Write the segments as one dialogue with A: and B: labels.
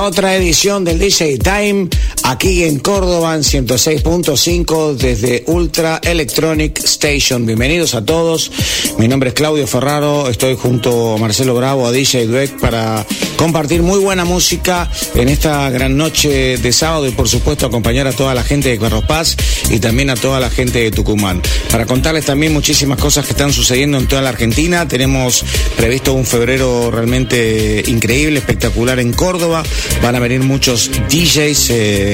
A: otra edición del DJ Time aquí en Córdoba en 106.5 desde Ultra Electronic Station. Bienvenidos a todos. Mi nombre es Claudio Ferraro. Estoy junto a Marcelo Bravo, a DJ Dweck para compartir muy buena música en esta gran noche de sábado y por supuesto acompañar a toda la gente de Carros Paz y también a toda la gente de Tucumán. Para contarles también muchísimas cosas que están sucediendo en toda la Argentina. Tenemos previsto un febrero realmente increíble, espectacular en Córdoba. Van a venir muchos DJs, eh,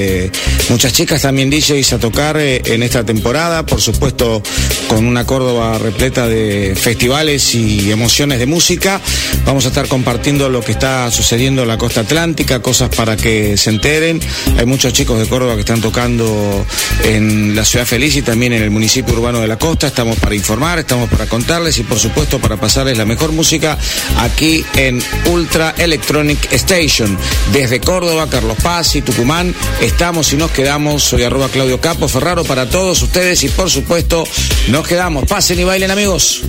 A: muchas chicas también DJs a tocar eh, en esta temporada. Por supuesto, con una Córdoba repleta de festivales y emociones de música. Vamos a estar compartiendo lo que está sucediendo en la costa atlántica, cosas para que se enteren. Hay muchos chicos de Córdoba que están tocando en la ciudad feliz y también en el municipio urbano de la costa. Estamos para informar, estamos para contarles y por supuesto para pasarles la mejor música aquí en Ultra Electronic Station. Desde Córdoba, Carlos Paz y Tucumán, estamos y nos quedamos. Soy arroba Claudio Capo Ferraro para todos ustedes y por supuesto nos quedamos. Pasen y bailen amigos.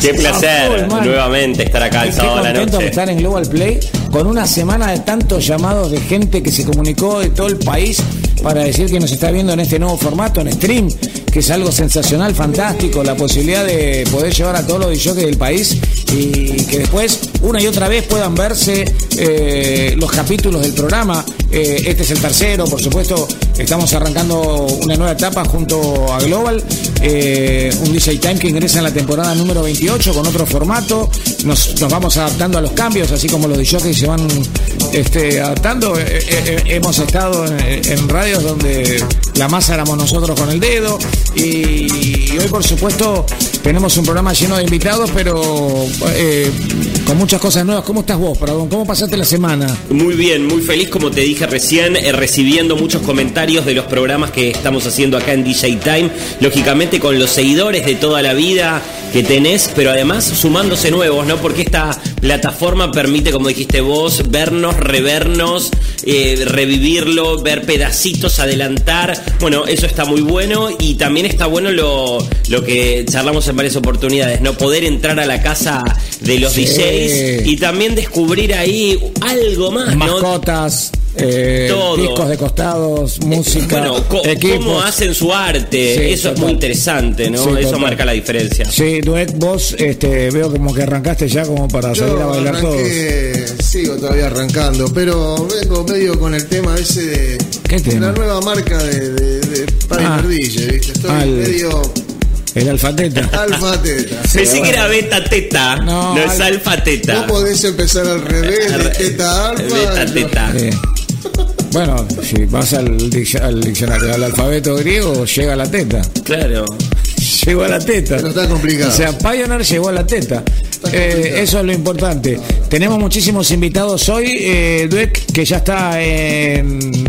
B: Qué placer nuevamente estar acá el sábado a la noche.
A: estar en Global Play con una semana de tantos llamados de gente que se comunicó de todo el país para decir que nos está viendo en este nuevo formato, en stream, que es algo sensacional, fantástico, la posibilidad de poder llevar a todos los DJs del país y que después una y otra vez puedan verse eh, los capítulos del programa. Eh, este es el tercero, por supuesto, estamos arrancando una nueva etapa junto a Global, eh, un DJ Time que ingresa en la temporada número 28 con otro formato. Nos, vamos adaptando a los cambios, así como los DJs se van este, adaptando. hemos estado en, radios donde la masa éramos nosotros con el dedo y, hoy, por supuesto, tenemos un programa lleno de invitados, pero con muchas cosas nuevas. ¿Cómo estás vos, Perdón? ¿Cómo pasaste la semana?
B: Muy bien, muy feliz, como te dije recién, eh, recibiendo muchos comentarios de los programas que estamos haciendo acá en DJ Time. Lógicamente con los seguidores de toda la vida que tenés, pero además sumándose nuevos, ¿no? Porque esta plataforma permite, como dijiste vos, vernos, revernos, eh, revivirlo, ver pedacitos, adelantar. Bueno, eso está muy bueno y también está bueno lo, lo que charlamos en varias oportunidades, ¿no? Poder entrar a la casa de los DJs y también descubrir ahí algo más,
A: Mascotas. Eh, discos de costados, eh, música, bueno,
B: cómo hacen su arte, eso es muy interesante, ¿no? eso marca la diferencia.
A: Sí, Duet, vos este, veo como que arrancaste ya como para salir a bailar todos.
C: Sigo todavía arrancando, pero vengo medio con el tema ese de,
A: ¿Qué tema?
C: la nueva marca de, de, de
A: ah,
C: ¿viste? Estoy medio
A: el alfa teta.
C: Alfa teta.
B: Pensé que era beta teta. No, es alfa teta.
C: No podés empezar al revés, de teta alfa.
B: Beta teta.
A: Bueno, si vas al, diccionario, al alfabeto griego, llega a la teta.
B: Claro.
A: Llegó a la teta.
C: Pero está complicado.
A: O sea, Pioneer llegó a la teta. Eh, eso es lo importante. Tenemos muchísimos invitados hoy. Eh, Dueck, que ya está en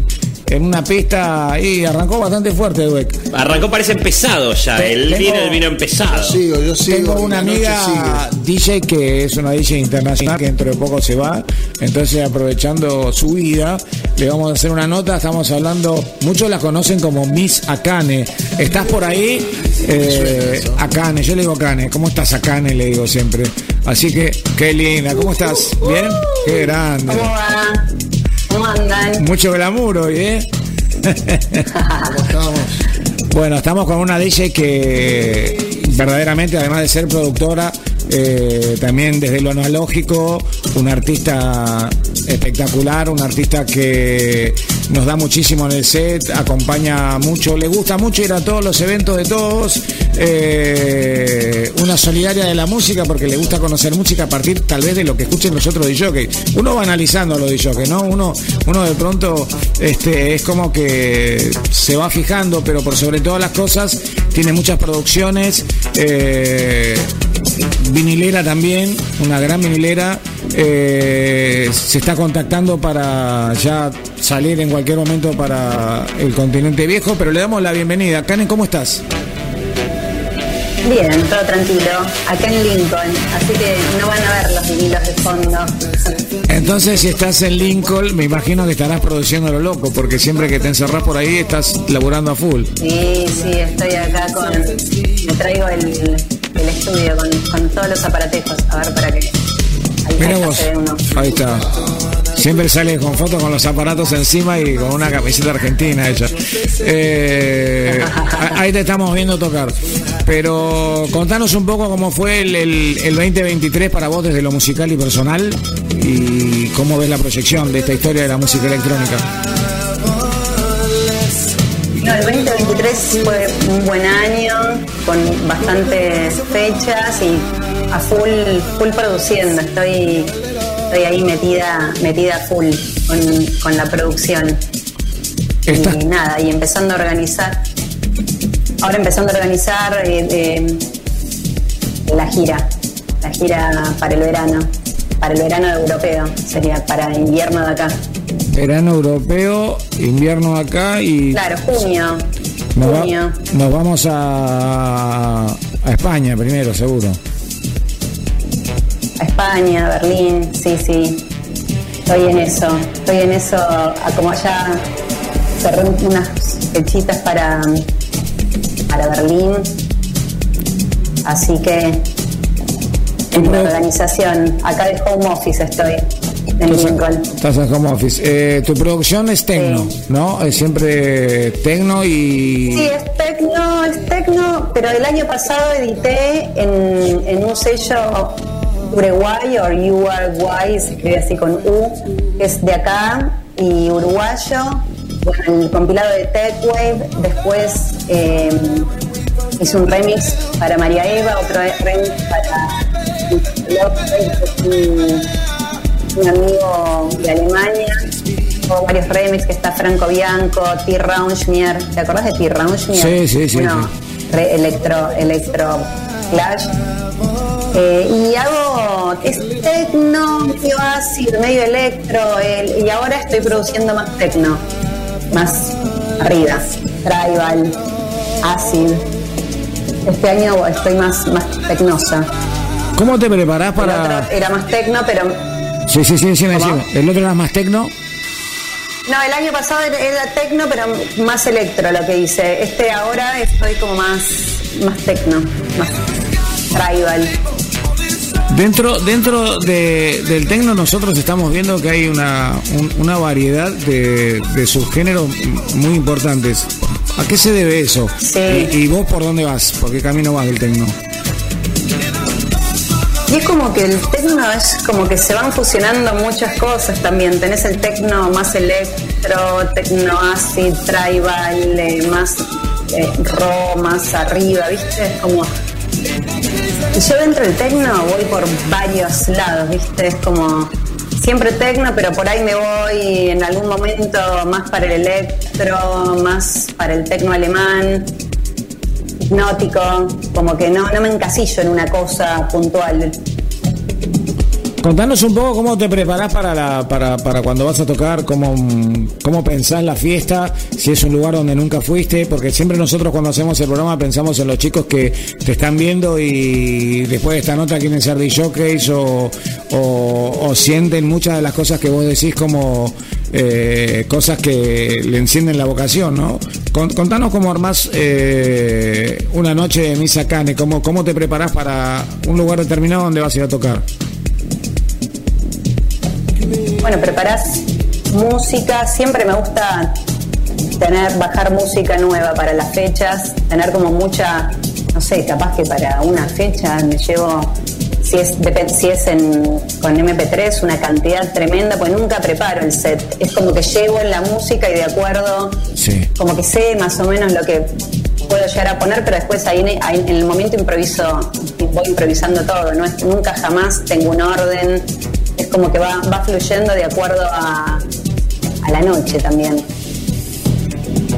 A: en una pista y arrancó bastante fuerte Dweck.
B: Arrancó parece empezado ya, el vino el vino empezado.
C: Yo sigo, yo sigo,
A: tengo una amiga DJ que es una DJ internacional que dentro de poco se va, entonces aprovechando su vida, le vamos a hacer una nota, estamos hablando, muchos la conocen como Miss Akane. ¿Estás por ahí? Eh, Akane, yo le digo Akane, ¿cómo estás Akane? Le digo siempre. Así que, qué linda, ¿cómo estás? ¿Bien? Qué grande. Mucho glamour hoy, ¿eh? bueno, estamos con una DJ que verdaderamente, además de ser productora, eh, también desde lo analógico, un artista espectacular, un artista que nos da muchísimo en el set, acompaña mucho, le gusta mucho ir a todos los eventos de todos, eh, una solidaria de la música porque le gusta conocer música a partir tal vez de lo que escuchen los otros DJs. Uno va analizando los DJs, ¿no? Uno, uno de pronto este, es como que se va fijando, pero por sobre todas las cosas tiene muchas producciones. Eh, vinilera también, una gran vinilera. Eh, se está contactando para ya salir en cualquier momento para el continente viejo, pero le damos la bienvenida. Karen, ¿cómo estás?
D: Bien, todo tranquilo. Acá en Lincoln, así que no van a ver los vinilos de fondo.
A: Entonces, si estás en Lincoln, me imagino que estarás produciendo lo loco, porque siempre que te encerrás por ahí estás laburando a full.
D: Sí, sí, estoy acá con. Me traigo el, el estudio con, con todos los aparatejos. A ver para qué. Ahí,
A: Mira vos, ahí está. Siempre sale con fotos con los aparatos encima y con una camiseta argentina hecha. Eh, ahí te estamos viendo tocar. Pero contanos un poco cómo fue el, el- el 2023 para vos desde lo musical y personal y cómo ves la proyección de esta historia de la música electrónica.
D: No, el 2023 fue un buen año, con bastantes fechas y a full, full produciendo. Estoy, estoy ahí metida, metida full con, con la producción.
A: Estás-
D: Y nada, y empezando a organizar. Ahora empezando a organizar eh, eh, la gira, la gira para el verano, para el verano europeo, sería para invierno de acá.
A: Verano europeo, invierno acá y
D: Claro, junio,
A: nos, va-
D: junio.
A: nos vamos a, a España primero, seguro.
D: España, Berlín, sí, sí. Estoy en eso, estoy en eso, como ya cerré unas fechitas para, para Berlín, así que en la organización, acá de home office estoy.
A: Estás en home office. Eh, tu producción es tecno,
D: Sí.
A: ¿no? Es siempre tecno y...
D: Sí, es tecno, es tecno, pero el año pasado edité en, en un sello Uruguay o Uruguay, se escribe así con U, que es de acá y uruguayo. Bueno, el compilado de Tech Wave, después eh, hice un remix para María Eva, otro remix para un, un amigo de Alemania, o varios remix que está Franco Bianco, T. Raunschmier, ¿te acordás de T. Raunschmier?
A: Sí, sí, sí,
D: Bueno, re- electro, electro clash. Eh, y hago, es tecno, medio ácido, medio electro, el- y ahora estoy produciendo más tecno, más arriba, tribal, ácido. Este año estoy más, más tecnosa.
A: ¿Cómo te preparás para...?
D: era más tecno, pero
A: Sí, sí, sí, decime,
D: ¿Cómo?
A: decime. ¿El otro era más tecno?
D: No, el año pasado era- era tecno, pero más electro lo que hice. Este ahora estoy como más, más tecno, más tribal.
A: Dentro, dentro de- del tecno nosotros estamos viendo que hay una, un- una variedad de, de subgéneros muy importantes. ¿A qué se debe eso?
D: Sí.
A: ¿Y, y vos por dónde vas? ¿Por qué camino vas del tecno?
D: Y es como que el tecno es como que se van fusionando muchas cosas también. Tenés el tecno más electro, tecno acid, tribal, eh, más eh, raw, más arriba, ¿viste? Es como. Yo dentro del tecno voy por varios lados, ¿viste? Es como. Siempre tecno, pero por ahí me voy en algún momento más para el electro, más para el tecno alemán hipnótico, como que no, no me encasillo en una cosa puntual.
A: Contanos un poco cómo te preparás para, la, para, para cuando vas a tocar, cómo, cómo pensás la fiesta, si es un lugar donde nunca fuiste, porque siempre nosotros cuando hacemos el programa pensamos en los chicos que te están viendo y después de esta nota quieren ser DJs o, o, o sienten muchas de las cosas que vos decís como eh, cosas que le encienden la vocación, ¿no? Con- contanos cómo armás eh, una noche de misa cane, cómo, cómo te preparás para un lugar determinado donde vas a ir a tocar.
D: Bueno, preparás música, siempre me gusta tener, bajar música nueva para las fechas, tener como mucha, no sé, capaz que para una fecha me llevo, si es, si es en, con MP3, una cantidad tremenda, pues nunca preparo el set. Es como que llevo en la música y de acuerdo,
A: Sí.
D: como que sé más o menos lo que puedo llegar a poner, pero después ahí, en- ahí en el momento improviso, voy improvisando todo, no es, nunca jamás tengo un orden, es como que va, va fluyendo de acuerdo a, a la noche también.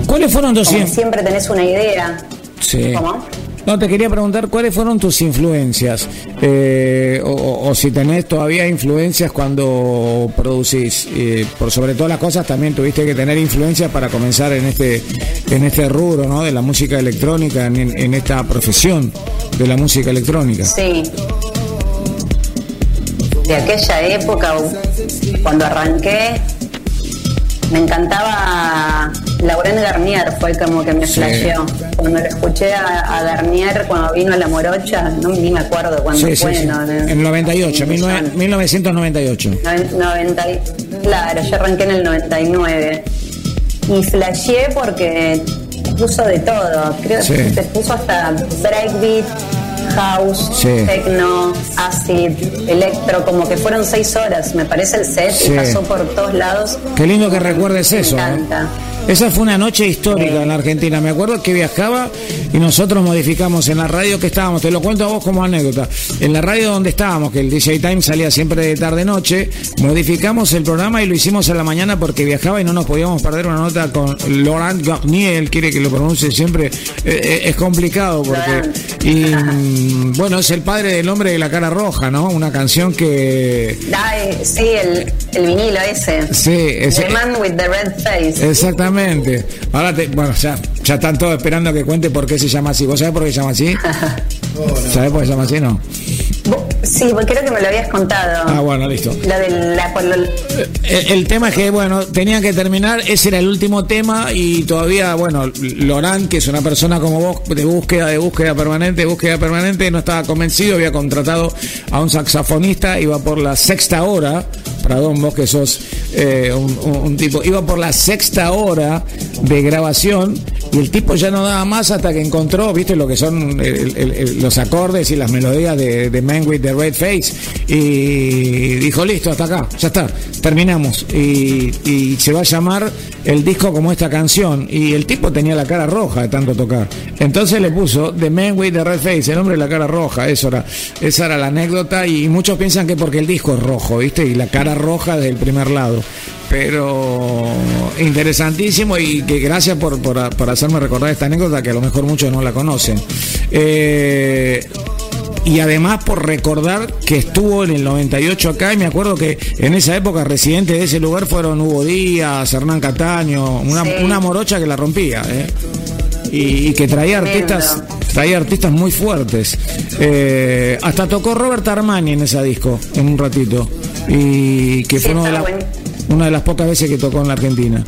A: ¿Cuáles fueron tus
D: Como que
A: in-
D: siempre tenés una idea.
A: Sí.
D: ¿Cómo?
A: No, te quería preguntar cuáles fueron tus influencias, eh, o, si tenés todavía influencias cuando producís. Eh, por sobre todas las cosas también tuviste que tener influencias para comenzar en este en este rubro, ¿no? De la música electrónica, en, en esta profesión de de la música electrónica.
D: Sí. De aquella época, cuando arranqué, me encantaba Lauren Garnier, fue como que me
A: Sí.
D: flasheó. Cuando lo escuché a, a Garnier cuando vino a La Morocha, no, ni me acuerdo cuándo
A: Sí,
D: fue.
A: sí.
D: no, no.
A: En 98, 19- 1998.
D: Noven- 90 y- claro, yo arranqué en el 99. Y flasheé porque puso de todo. Creo
A: Sí.
D: que te puso hasta breakbeat, house,
A: Sí.
D: techno, acid, electro, como que fueron seis horas, me parece el set,
A: Sí.
D: y pasó por todos lados.
A: Qué lindo que recuerdes
D: Me
A: eso. ¿eh?
D: encanta.
A: Esa fue una noche histórica en la Argentina. Me acuerdo que viajaba y nosotros modificamos en la radio que estábamos. Te lo cuento a vos como anécdota. En la radio donde estábamos, que el DJ Time salía siempre de tarde-noche, modificamos el programa y lo hicimos en la mañana porque viajaba y no nos podíamos perder una nota con Laurent Garnier. Quiere que lo pronuncie siempre. Eh, eh, es complicado porque. Y mm, bueno, es el padre del hombre de la cara roja, ¿no? Una canción que.
D: Ay, sí, el, el vinilo ese.
A: Sí, ese-
D: The Man with the Red Face.
A: Exactamente. Ahora, te, bueno, ya, ya están todos esperando que cuente por qué se llama así. ¿Vos sabés por qué se llama así? ¿Sabés por qué se llama así? No.
D: Sí, creo que me lo habías contado.
A: Ah, bueno, listo.
D: Lo de la, cuando-
A: El, el tema es que, bueno, tenían que terminar, ese era el último tema y todavía, bueno, Lorán, que es una persona como vos, de búsqueda, de búsqueda permanente, de búsqueda permanente, no estaba convencido, había contratado a un saxofonista, iba por la sexta hora, perdón, vos que sos eh, un, un- un tipo, iba por la sexta hora de grabación y el tipo ya no daba más hasta que encontró, viste, lo que son los acordes y las melodías de, de Man with the Red Face y dijo, listo, hasta acá, ya está, terminamos. Y, y se va a llamar el disco como esta canción. Y el tipo tenía la cara roja de tanto tocar. Entonces le puso The Man with the Red Face, el hombre de la cara roja, eso era, esa era la anécdota y muchos piensan que porque el disco es rojo, viste, y la cara roja del primer lado. Pero interesantísimo y que gracias por, por, por hacerme recordar esta anécdota que a lo mejor muchos no la conocen. Eh, y además por recordar que estuvo en el 98 acá y me acuerdo que en esa época residentes de ese lugar fueron Hugo Díaz, Hernán Cataño, una,
D: Sí.
A: una morocha que la rompía, ¿eh? y, y que traía artistas traía artistas muy fuertes. Eh, hasta tocó Robert Armani en ese disco, en un ratito, y que fue de. Una de las pocas veces que tocó en la Argentina.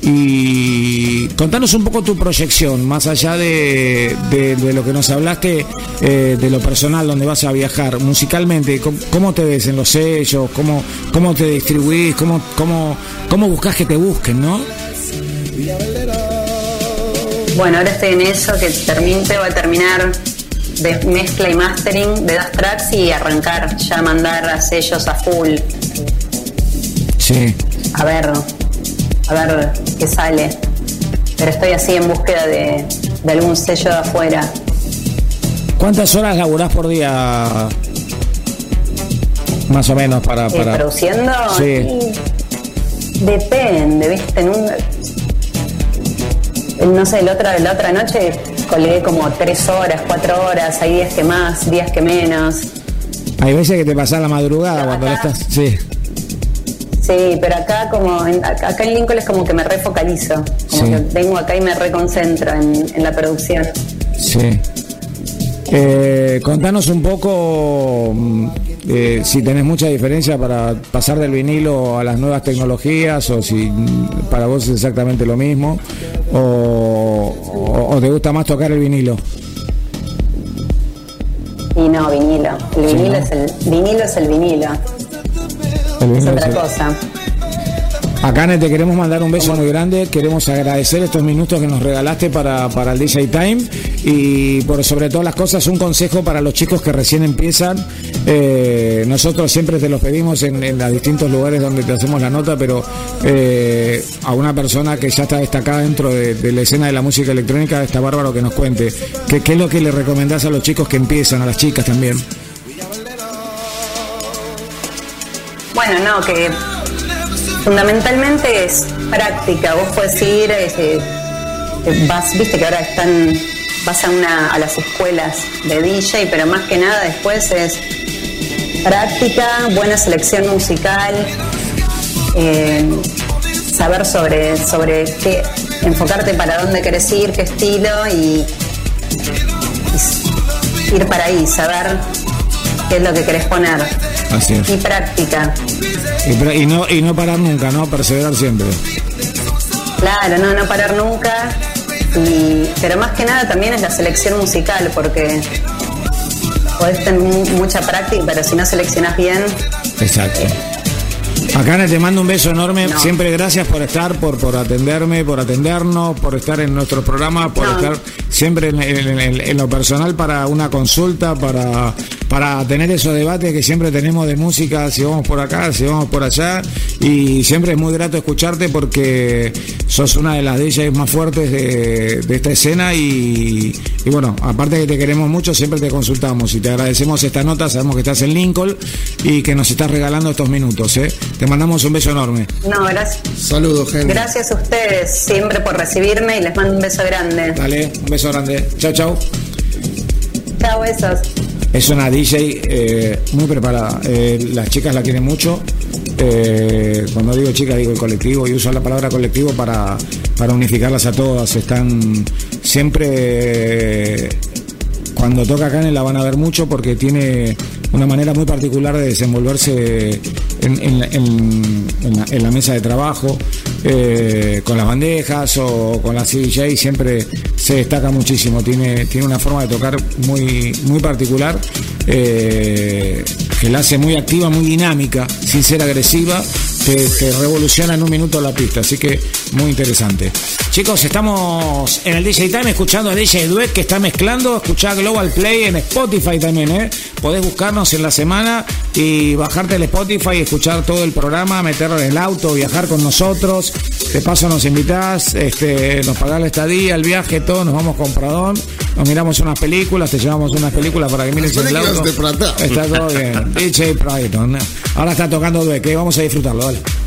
A: Y contanos un poco tu proyección, más allá de, de- lo que nos hablaste, eh, de lo personal, donde vas a viajar, musicalmente, ¿cómo, te ves en los sellos? ¿Cómo, cómo te distribuís? ¿Cómo, cómo, ¿Cómo buscas que te busquen, no?
D: Bueno, ahora estoy en eso, que termine, voy a terminar de mezcla y mastering de dos tracks y arrancar ya mandar a sellos a full.
A: Sí.
D: A ver, a ver qué sale. Pero estoy así en búsqueda de, de algún sello de afuera.
A: ¿Cuántas horas laburás por día? Más o menos para...
D: Eh,
A: para...
D: ¿Produciendo?
A: Sí.
D: Y depende, ¿viste? En un- no sé, la otra, la otra noche colgué como tres horas, cuatro horas, hay días que más, días que menos.
A: Hay veces que te pasás la madrugada cuando no estás... Sí.
D: Sí, pero acá como en, acá en Lincoln es como que me refocalizo, como
A: Sí.
D: que vengo acá y me reconcentro en, en la producción.
A: Sí. Eh, contanos un poco mm, eh, si tenés mucha diferencia para pasar del vinilo a las nuevas tecnologías o si mm, para vos es exactamente lo mismo o, o- o te gusta más tocar el vinilo.
D: Y no, vinilo. El
A: Sí,
D: vinilo
A: ¿no?
D: es el vinilo es el vinilo, es otra cosa.
A: Acá te queremos mandar un beso muy grande, queremos agradecer estos minutos que nos regalaste para, para el DJ Time y por sobre todas las cosas un consejo para los chicos que recién empiezan. Eh, nosotros siempre te los pedimos en, en los distintos lugares donde te hacemos la nota, pero eh, a una persona que ya está destacada dentro de, de la escena de la música electrónica está bárbaro que nos cuente. ¿Qué, qué es lo que le recomendás a los chicos que empiezan, a las chicas también?
D: Bueno, no, que fundamentalmente es práctica. Vos podés ir, vas, viste que ahora están, vas a, una, a las escuelas de DJ, pero más que nada después es práctica, buena selección musical, eh, saber sobre, sobre qué, enfocarte para dónde querés ir, qué estilo y, y ir para ahí, saber qué es lo que querés poner.
A: Así es.
D: Y práctica.
A: Y, no, y no parar nunca, ¿no? Perseverar siempre.
D: Claro, no, no parar nunca. Y, pero más que nada también es la selección musical, porque podés tener mu- mucha práctica, pero si no seleccionás bien,
A: Exacto. Acá te mando un beso enorme.
D: No.
A: Siempre gracias por estar, por, por atenderme, por atendernos, por estar en nuestro programa, por
D: No.
A: estar siempre en, en- en- en lo personal para una consulta, para, para tener esos debates que siempre tenemos de música, si vamos por acá, si vamos por allá. Y siempre es muy grato escucharte porque sos una de las DJs más fuertes de, de esta escena y, y bueno, aparte que te queremos mucho, siempre te consultamos y te agradecemos esta nota, sabemos que estás en Lincoln y que nos estás regalando estos minutos. ¿eh? Te mandamos un beso enorme.
D: no, gracias.
C: Saludos, gente.
D: Gracias a ustedes siempre por recibirme y les mando un beso grande.
A: Dale, un beso grande. Chao, chao. Es una DJ eh, muy preparada. Eh, las chicas la quieren mucho. Eh, cuando digo chicas digo el colectivo y uso la palabra colectivo para, para unificarlas a todas. Están siempre cuando toca Canes la van a ver mucho porque tiene una manera muy particular de desenvolverse en la mesa de trabajo, eh, con las bandejas o con la CDJ, siempre se destaca muchísimo. Tiene, tiene una forma de tocar muy, muy particular, eh, que la hace muy activa, muy dinámica, sin ser agresiva. Te, te revoluciona en un minuto la pista, así que muy interesante. Chicos, estamos en el DJ Time escuchando a DJ Duet que está mezclando. Escuchá Global Play en Spotify también, ¿eh? Podés buscarnos en la semana y bajarte el Spotify y escuchar todo el programa, meterlo en el auto, viajar con nosotros. De paso nos invitás, este, nos pagás la estadía, el viaje, todo, nos vamos con Pradón, nos miramos unas películas, te llevamos unas películas para que mires en el auto. Está todo bien. DJ Brighton. Ahora está tocando Duet, que vamos a disfrutarlo, dale.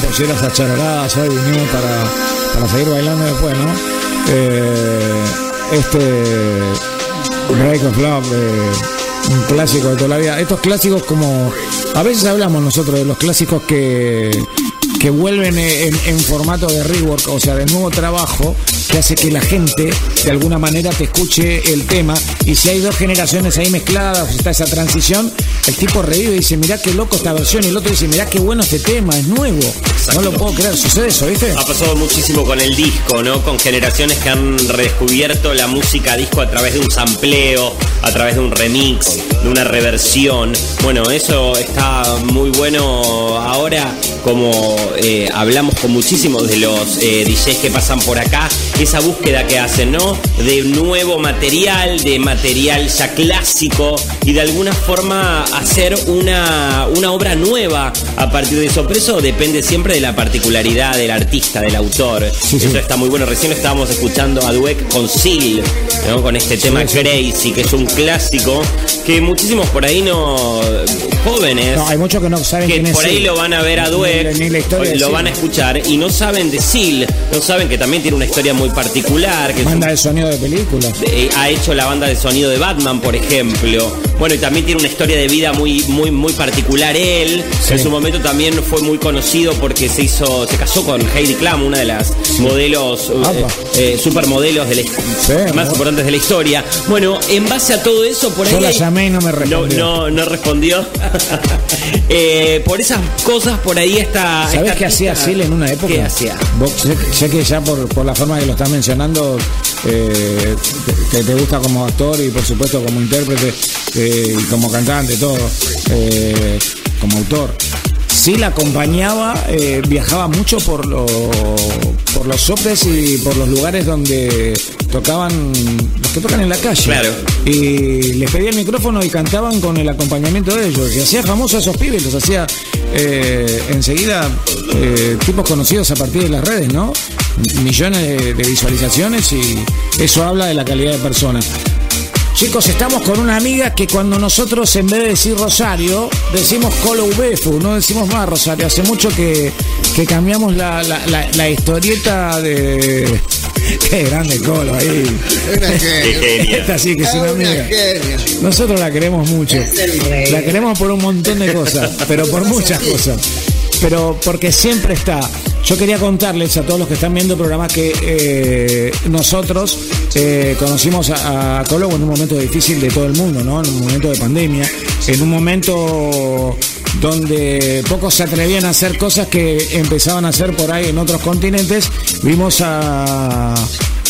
A: Con polleras acharadas hoy vinimos para, para seguir bailando después, ¿no? Eh, este Break of Love, eh, un clásico de toda la vida. Estos clásicos como a veces hablamos nosotros de los clásicos que que vuelven en, en formato de rework, o sea, de nuevo trabajo, que hace que la gente de alguna manera te escuche el tema. Y si hay dos generaciones ahí mezcladas, está esa transición, el tipo revive y dice, mirá qué loco esta versión, y el otro dice, mirá qué bueno este tema, es nuevo. No lo puedo creer, sucede eso, ¿viste?
B: Ha pasado muchísimo con el disco, ¿no? Con generaciones que han redescubierto la música disco a través de un sampleo, a través de un remix, de una reversión. Bueno, eso está muy bueno ahora, como eh, hablamos con muchísimos de los eh, DJs que pasan por acá, esa búsqueda que hacen, ¿no? De nuevo material, de material ya clásico y de alguna forma hacer una, una obra nueva a partir de eso. Pero eso depende siempre de la particularidad del artista, del autor.
A: sí.
B: Eso está muy bueno. Recién estábamos escuchando a Dweck con Seal, ¿no? con este tema Crazy, que es un clásico que muchísimos por ahí no jóvenes
A: No, hay muchos que no saben
B: que
A: quién es
B: por ahí
A: Seal.
B: lo van a ver a Dweck,
A: ni la historia de
B: lo
A: Seal.
B: van a escuchar y no saben de Seal, no saben que también tiene una historia muy particular, que
A: Banda de sonido de películas.
B: eh, ha hecho la banda de sonido de Batman, por ejemplo. Bueno, y también tiene una historia de vida muy, muy, muy particular él.
A: Sí.
B: En su momento también fue muy conocido porque se hizo, se casó con Heidi Klum, una de las modelos, eh,
A: Apa.
B: eh, supermodelos de la, más
A: amor.
B: importantes de la historia. Bueno, en base a todo eso, por ahí.
A: Yo la
B: hay-
A: llamé y no me respondió.
B: No, no, no respondió. Eh, por esas cosas, por ahí está.
A: ¿Sabés
B: esta
A: qué hacía Seal en una época?
B: ¿Qué hacía?
A: Sé, que ya por, por la forma que lo estás mencionando, eh, te- que te gusta como actor y por supuesto como intérprete eh, y como cantante, todo, como autor. Seal acompañaba, eh, viajaba mucho por, lo- por los sopes y por los lugares donde tocaban, los que tocan en la calle.
B: Claro.
A: Y les pedía el micrófono y cantaban con el acompañamiento de ellos. Y hacía famosos a esos pibes, los hacía eh, enseguida eh, tipos conocidos a partir de las redes, ¿no? Millones de, de visualizaciones y eso habla de la calidad de persona. Chicos, estamos con una amiga que cuando nosotros en vez de decir Rosario, decimos Colo Ubefu, no decimos más Rosario. Hace mucho que, que cambiamos la, la, la- la historieta de... Qué grande Colo ahí.
C: Una genia.
A: Esta sí que es una amiga. Nosotros la queremos mucho. La queremos por un montón de cosas, pero por muchas cosas. Pero porque siempre está. Yo quería contarles a todos los que están viendo el programa que eh, nosotros eh, conocimos a, a Colo en un momento difícil de todo el mundo, ¿no? En un momento de pandemia, en un momento donde pocos se atrevían a hacer cosas que empezaban a hacer por ahí en otros continentes. Vimos a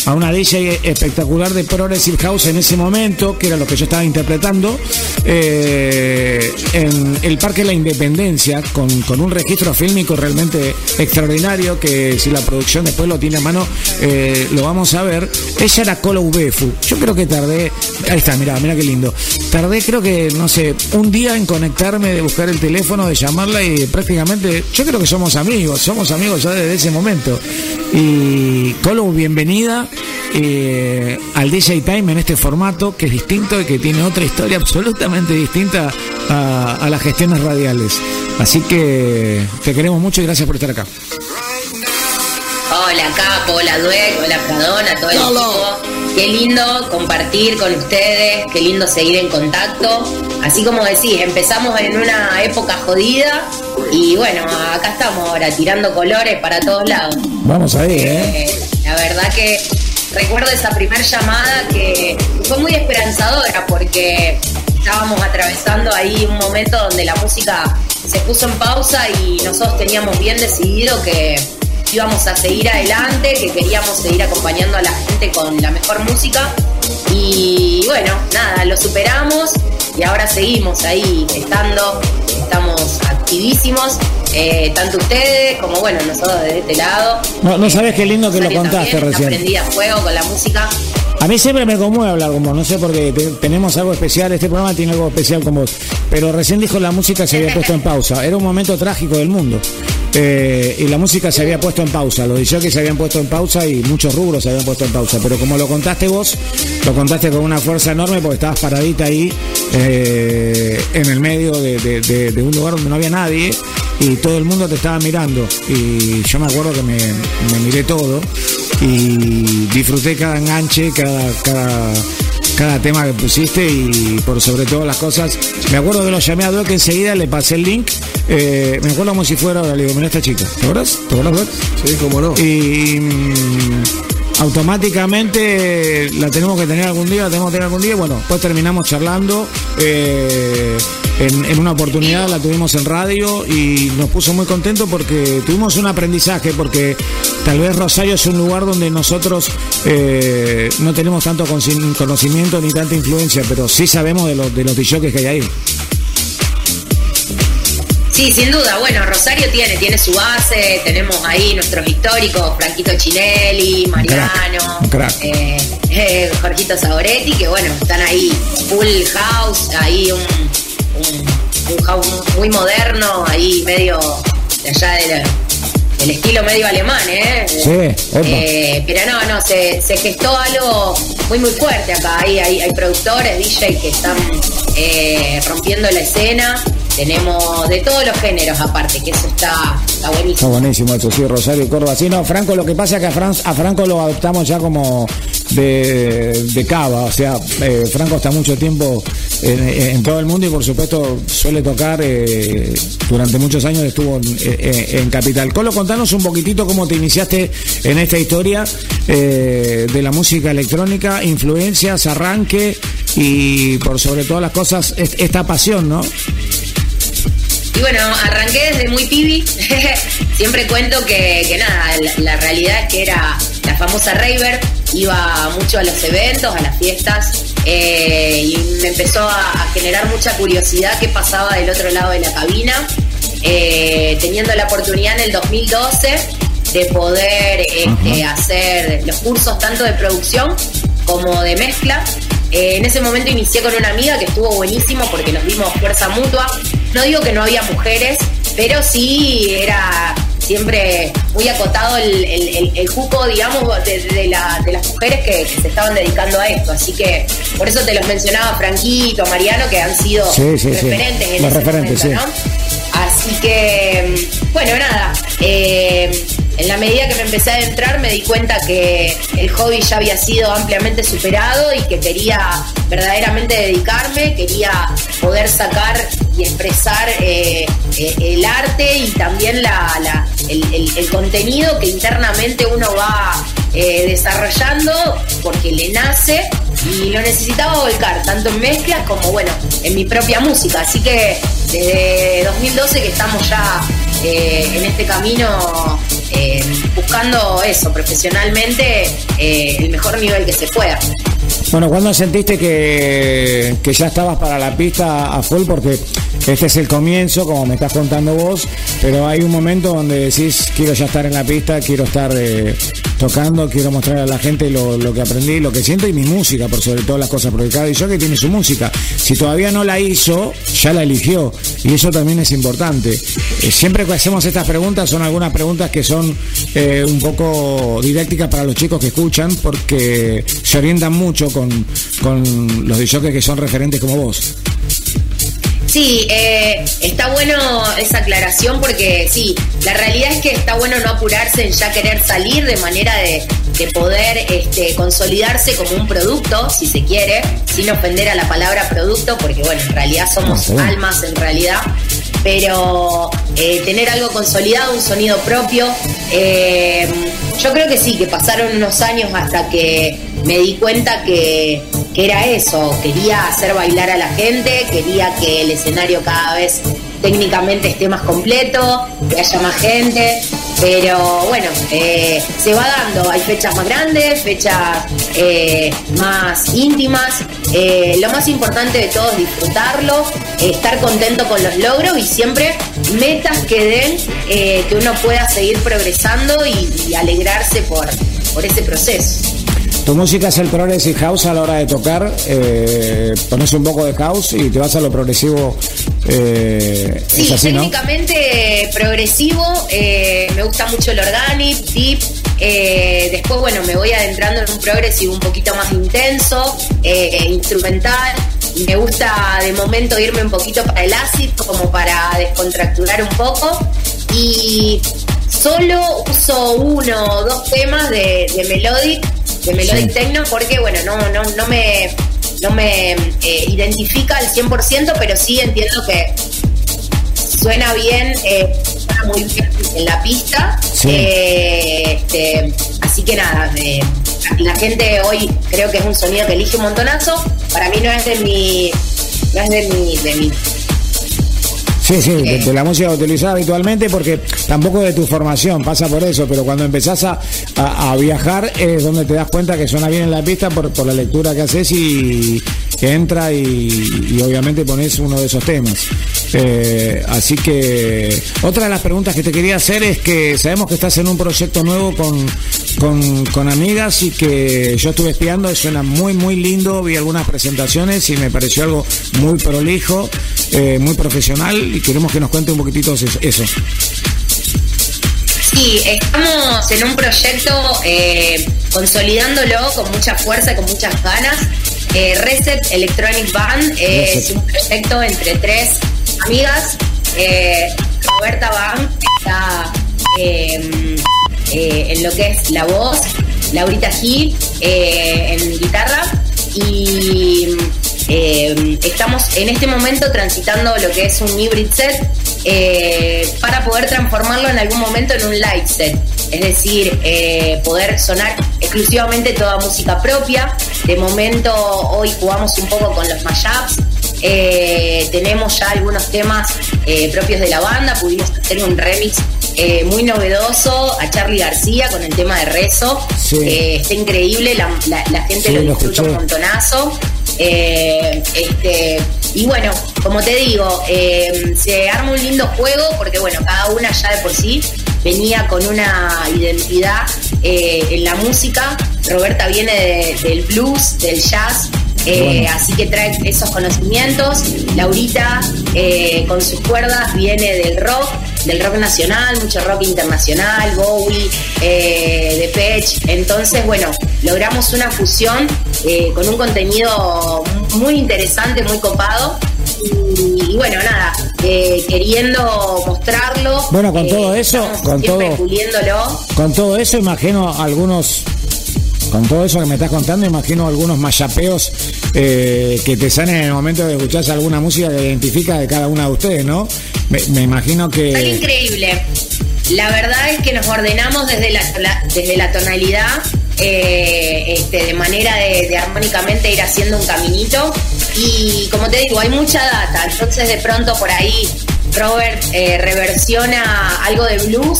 A: a una DJ espectacular de Progressive House en ese momento, que era lo que yo estaba interpretando, eh, en el Parque la Independencia, con, con un registro fílmico realmente extraordinario, que si la producción después lo tiene a mano, eh, lo vamos a ver. Ella era Colo Ubefu. Yo creo que tardé, ahí está, mira, mira qué lindo. Tardé creo que, no sé, un día en conectarme, de buscar el teléfono, de llamarla y prácticamente, yo creo que somos amigos, somos amigos ya desde ese momento. Y Colo, bienvenida eh, al DJ Time en este formato que es distinto y que tiene otra historia absolutamente distinta a, a las gestiones radiales. Así que te queremos mucho y gracias por estar acá.
E: Hola Capo, hola Dueck, hola Pradona, todo el equipo. Qué lindo compartir con ustedes, qué lindo seguir en contacto. Así como decís, empezamos en una época jodida y bueno, acá estamos ahora tirando colores para todos lados.
A: Vamos ahí, ¿eh?
E: Eh, la verdad que recuerdo esa primer llamada que fue muy esperanzadora porque estábamos atravesando ahí un momento donde la música se puso en pausa y nosotros teníamos bien decidido que íbamos a seguir adelante, que queríamos seguir acompañando a la gente con la mejor música. Y bueno, nada, lo superamos y ahora seguimos ahí estando, estamos activísimos, eh, tanto ustedes como bueno, nosotros desde este lado.
A: No, no sabes qué lindo que lo contaste
E: también,
A: recién.
E: prendida a fuego con la música.
A: A mí siempre me conmueve hablar con vos, no sé porque te- tenemos algo especial, este programa tiene algo especial con vos, pero recién dijo la música se había puesto en pausa, era un momento trágico del mundo. Eh, y la música se había puesto en pausa, los que se habían puesto en pausa y muchos rubros se habían puesto en pausa, pero como lo contaste vos, lo contaste con una fuerza enorme porque estabas paradita ahí eh, en el medio de un lugar donde no había nadie y todo el mundo te estaba mirando y yo me acuerdo que me, me miré todo y disfruté cada enganche, cada, cada, cada tema que pusiste y por sobre todas las cosas, me acuerdo que lo llamé a Doc enseguida, le pasé el link, eh, me acuerdo como si fuera ahora, le digo, mira esta chica, ¿te acuerdas? ¿Te acuerdas, Doc?
C: Sí, cómo no.
A: Y mm, automáticamente la tenemos que tener algún día, la tenemos que tener algún día. Bueno, después terminamos charlando. eh, en, en una oportunidad la tuvimos en radio y nos puso muy contentos porque tuvimos un aprendizaje, porque tal vez Rosario es un lugar donde nosotros eh, no tenemos tanto conocimiento ni tanta influencia, pero sí sabemos de los, de los que hay ahí.
E: Sí, sin duda. Bueno, Rosario tiene, tiene su base, tenemos ahí nuestros históricos, Franquito Chinelli, Mariano,
A: Un crack.
E: eh, eh, Jorgito Saboretti, que bueno, están ahí full house, ahí un, un, un house muy moderno, ahí medio de allá de la- el estilo medio alemán, ¿eh?
A: Sí.
E: Eh, pero no, no, se, se gestó algo muy, muy fuerte acá. Hay, hay, hay productores, DJ que están eh, rompiendo la escena. Tenemos de todos los géneros aparte, que eso está, está
A: Está
E: buenísimo.
A: buenísimo eso, sí, Rosario Córdoba. Sí, no, Franco, lo que pasa es que a, Fran- a Franco lo adoptamos ya como de, de cava, o sea, eh, Franco está mucho tiempo en, todo el mundo y por supuesto suele tocar, eh, durante muchos años estuvo en, Capital. Colo, contanos un poquitito cómo te iniciaste en esta historia eh, de la música electrónica, influencias, arranque y por sobre todas las cosas es- esta pasión, ¿no?
E: Y bueno, arranqué desde muy pibi. Siempre cuento que, que nada, la, la realidad es que era la famosa raver. Iba mucho a los eventos, a las fiestas. eh, y me empezó a, a generar mucha curiosidad qué pasaba del otro lado de la cabina. Eh, teniendo la oportunidad en el 2012 de poder este, hacer los cursos tanto de producción como de mezcla. Eh, en ese momento inicié con una amiga que estuvo buenísimo porque nos dimos fuerza mutua. No digo que no había mujeres, pero sí era siempre muy acotado el, el, el- el cupo, digamos, de, de la- de las mujeres que, que se estaban dedicando a esto. Así que por eso te los mencionaba Franquito, Mariano, que han sido
A: Sí, sí, sí.
E: referentes en
A: Los referentes,
E: momento,
A: sí.
E: ¿no? Así que, bueno, nada. eh, en la medida que me empecé a adentrar me di cuenta que el hobby ya había sido ampliamente superado y que quería verdaderamente dedicarme, quería poder sacar expresar eh, eh, el arte y también la, el, contenido que internamente uno va eh, desarrollando porque le nace y lo necesitaba volcar, tanto en mezclas como, bueno, en mi propia música. Así que desde 2012 que estamos ya en este camino buscando eso, profesionalmente, el mejor nivel que se pueda.
A: Bueno, ¿cuándo sentiste que, que ya estabas para la pista a full? Porque este es el comienzo, como me estás contando vos, pero hay un momento donde decís, quiero ya estar en la pista, quiero estar eh, tocando, quiero mostrar a la gente lo, lo que aprendí, lo que siento y mi música, por sobre todas las cosas, porque cada que tiene su música. Si todavía no la hizo, ya la eligió, y eso también es importante. Eh, siempre que hacemos estas preguntas son algunas preguntas que son eh, un poco didácticas para los chicos que escuchan, porque se orientan mucho con, con los DJs que son referentes como vos.
E: Sí, eh, está bueno esa aclaración porque sí, la realidad es que está bueno no apurarse en ya querer salir de manera de, de poder este, consolidarse como un producto, si se quiere, sin ofender a la palabra producto, porque bueno, en realidad somos
A: bien.
E: almas en realidad, pero eh, tener algo consolidado, un sonido propio, eh, yo creo que sí, que pasaron unos años hasta que me di cuenta que, que era eso, quería hacer bailar a la gente, quería que el escenario cada vez técnicamente esté más completo, que haya más gente, pero bueno, eh, se va dando, hay fechas más grandes, fechas eh, más íntimas, eh, lo más importante de todo es disfrutarlo, estar contento con los logros y siempre metas que den que uno pueda seguir progresando y, y alegrarse por, por ese proceso.
A: Tu música es el progressive house a la hora de tocar, eh, pones un poco de house y te vas a lo progresivo. eh,
E: Sí,
A: es así, ¿no?
E: técnicamente progresivo, eh, me gusta mucho el organic, deep. eh, después, bueno, me voy adentrando en un progresivo un poquito más intenso, instrumental. Me gusta de momento irme un poquito para el acid, como para descontracturar un poco. Y solo uso uno o dos temas de, de melodic, de melodic
A: Sí.
E: techno, porque bueno, no, no, no me, no me eh, identifica al 100%, pero sí entiendo que suena bien, eh, suena muy bien en la pista.
A: Sí.
E: Eh, este, así que nada, la gente hoy creo que es un sonido que elige un montonazo. Para mí no es de mi. No es de mi. De mi
A: Sí, sí, de, de la música utilizás habitualmente, porque tampoco de tu formación pasa por eso, pero cuando empezás a, a- a viajar es donde te das cuenta que suena bien en la pista por, por la lectura que haces y que entra y, y obviamente pones uno de esos temas. Eh, así que otra de las preguntas que te quería hacer es que sabemos que estás en un proyecto nuevo con, con, con amigas y que yo estuve espiando, suena muy muy lindo, vi algunas presentaciones y me pareció algo muy prolijo, eh, muy profesional y queremos que nos cuente un poquitito eso.
E: Sí, estamos en un proyecto eh, consolidándolo con mucha fuerza y con muchas ganas. Eh, Reset Electronic Band eh, es un proyecto entre tres amigas. Eh, Roberta Band está eh, eh, en lo que es la voz, Laurita Gil eh, en guitarra y eh, estamos en este momento transitando lo que es un hybrid set para poder transformarlo en algún momento en un live set. Es decir, poder sonar exclusivamente toda música propia. De momento hoy jugamos un poco con los mashups. Eh, tenemos ya algunos temas eh, propios de la banda. Pudimos hacer un remix eh, muy novedoso a Charlie García con el tema de Rezo.
A: Sí.
E: Está increíble, la, la- la gente
A: Sí,
E: lo disfruta un montonazo. Este, y bueno, como te digo, se arma un lindo juego porque bueno, cada una ya de por sí venía con una identidad en la música. Roberta viene de- del blues, del jazz, eh,
A: Bueno.
E: así que trae esos conocimientos. Laurita eh, con sus cuerdas viene del rock, del rock nacional, mucho rock internacional, Bowie, eh, Depeche. Entonces, bueno, logramos una fusión eh, con un contenido muy interesante, muy copado. Y, y bueno, nada, queriendo mostrarlo.
A: Bueno, con todo eso, con
E: siempre
A: todo-
E: puliéndolo.
A: Con todo eso, imagino algunos. Con todo eso que me estás contando, imagino algunos mayapeos eh, que te salen en el momento de escuchar alguna música que identifica de cada una de ustedes, ¿no? Me, imagino que.
E: increíble. La verdad es que nos ordenamos desde la, desde la tonalidad, eh, este, de manera de, de armónicamente ir haciendo un caminito. Y como te digo, hay mucha data. Entonces de pronto por ahí Robert eh, reversiona algo de blues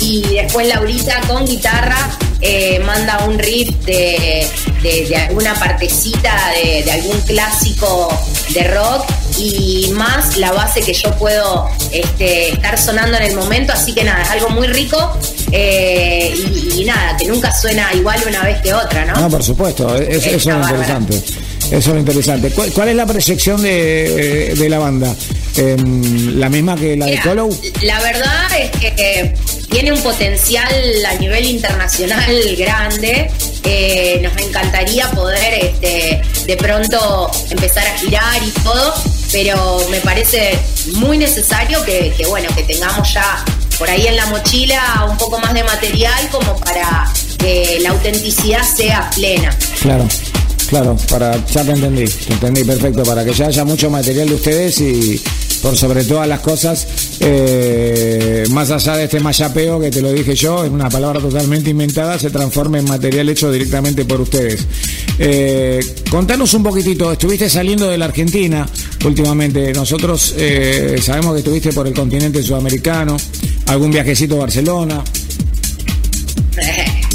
E: y después Laurita con guitarra eh, manda un riff de, de- de alguna partecita de, de algún clásico de rock y más la base que yo puedo este, estar sonando en el momento, así que nada, es algo muy rico eh, y, y nada, que nunca suena igual una vez que otra, ¿no?
A: No, por supuesto, es- eso es interesante. Eso es lo interesante. ¿Cuál, cuál es la proyección de, de la banda? Em, ¿La misma que la de
E: Mira,
A: Collow?
E: La verdad es que eh, tiene un potencial a nivel internacional grande. Eh, nos encantaría poder este, de pronto empezar a girar y todo, pero me parece muy necesario que, que, bueno que tengamos ya por ahí en la mochila un poco más de material como para que la autenticidad sea plena.
A: Claro, claro, para, ya te entendí, te entendí perfecto, para que ya haya mucho material de ustedes y por sobre todas las cosas, eh, más allá de este mayapeo que te lo dije yo, en una palabra totalmente inventada, se transforme en material hecho directamente por ustedes. Eh, contanos un poquitito, estuviste saliendo de la Argentina últimamente, nosotros eh, sabemos que estuviste por el continente sudamericano, algún viajecito a Barcelona,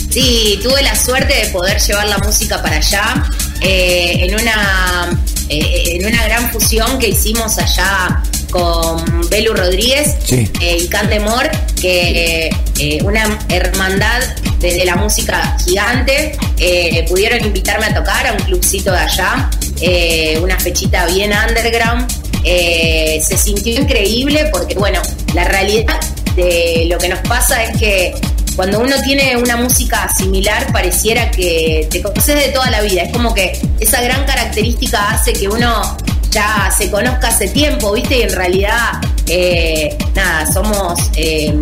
E: Sí, tuve la suerte de poder llevar la música para allá eh, en una en una gran fusión que hicimos allá con Belu Rodríguez
A: Sí.
E: eh, y Cantemor, que eh, una hermandad desde la música gigante eh, pudieron invitarme a tocar a un clubcito de allá, eh, una fechita bien underground. Se sintió increíble porque, bueno, la realidad de lo que nos pasa es que cuando uno tiene una música similar pareciera que te conoces de toda la vida. Es como que esa gran característica hace que uno ya se conozca hace tiempo, ¿viste? Y en realidad, eh, nada, somos eh,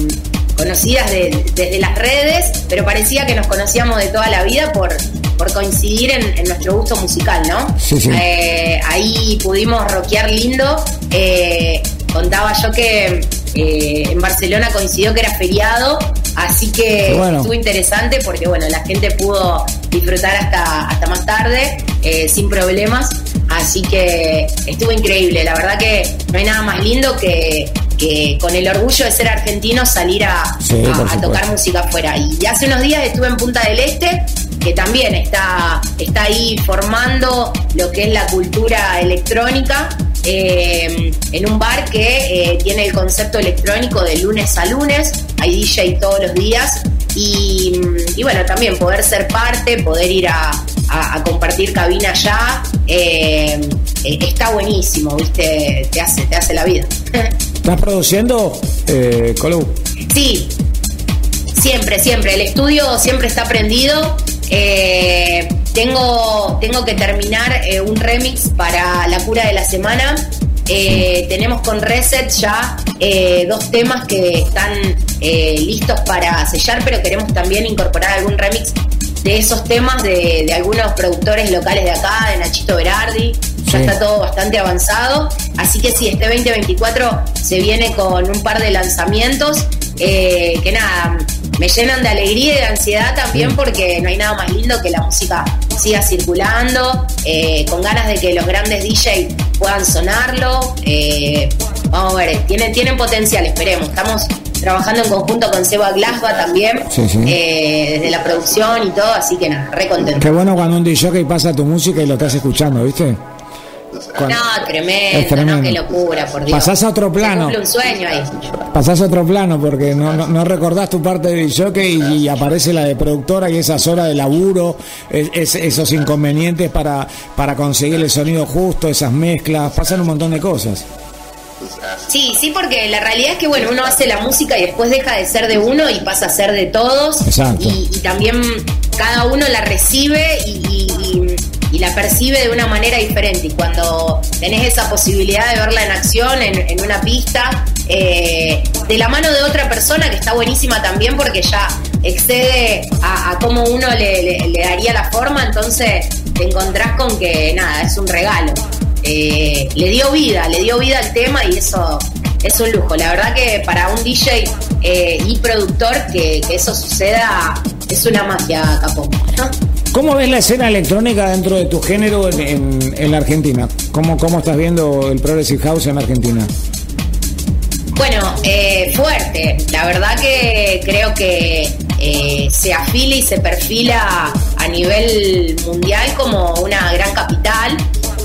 E: conocidas de- desde las redes, pero parecía que nos conocíamos de toda la vida por, por coincidir en, en nuestro gusto musical, ¿no?
A: Sí, sí.
E: Eh, ahí pudimos rockear lindo. Contaba yo que en Barcelona coincidió que era feriado, así que
A: bueno.
E: estuvo interesante porque bueno, la gente pudo disfrutar hasta, hasta más tarde, sin problemas. Así que estuvo increíble. La verdad que no hay nada más lindo que, que con el orgullo de ser argentino salir a,
A: Sí,
E: a-
A: por
E: a
A: supuesto.
E: tocar música afuera. Y hace unos días estuve en Punta del Este, que también está, está ahí formando lo que es la cultura electrónica. eh, en un bar que eh, tiene el concepto electrónico de lunes a lunes, hay DJ todos los días y, y bueno, también poder ser parte, poder ir a, a- a compartir cabina allá, eh, eh, está buenísimo, ¿viste? Te hace, te hace la vida.
A: ¿estás produciendo, eh?
E: Sí, Siempre, siempre. El estudio siempre está prendido. Eh, tengo, tengo que terminar eh, un remix para la cura de la semana. Eh, Tenemos con Reset ya eh, dos temas que están listos para sellar, pero queremos también incorporar algún remix de esos temas de, de algunos productores locales de acá, de Nachito Berardi. Ya está todo bastante avanzado. Así que sí, este 2024 se viene con un par de lanzamientos eh, que nada, me llenan de alegría y de ansiedad también porque no hay nada más lindo que la música siga circulando, eh, con ganas de que los grandes DJ puedan sonarlo. eh, vamos a ver, tienen, tienen potencial, esperemos. Estamos trabajando en conjunto con Seba Glasba también,
A: Sí, sí.
E: eh, desde la producción y todo, así que nada, re contento.
A: Qué bueno cuando un DJ pasa tu música y lo estás escuchando, ¿viste? Cuando-
E: No, tremendo,
A: Es tremendo.
E: no, qué locura, por Dios.
A: Pasás a otro plano.
E: un sueño ahí.
A: Pasás a otro plano porque no, no, no recordás tu parte de DJ y, y aparece la de productora y esas horas de laburo, es- es- esos inconvenientes para, para conseguir el sonido justo, esas mezclas, pasan un montón de cosas.
E: Sí, sí, porque la realidad es que bueno, uno hace la música y después deja de ser de uno y pasa a ser de todos.
A: Exacto.
E: Y, y también cada uno la recibe y, y- y- y la percibe de una manera diferente. Y cuando tenés esa posibilidad de verla en acción, en, en una pista, eh, de la mano de otra persona, que está buenísima también porque ya excede a, a cómo uno le, le- le daría la forma, entonces te encontrás con que nada, es un regalo. Eh, le dio vida, le dio vida al tema y eso es un lujo. La verdad que para un DJ eh, y productor que, que eso suceda es una magia, capo. ¿no?
A: ¿Cómo ves la escena electrónica dentro de tu género en, en- en la Argentina? ¿Cómo, ¿Cómo estás viendo el Progressive House en Argentina?
E: Bueno, eh, fuerte. La verdad que creo que eh, se afila y se perfila a nivel mundial como una gran capital.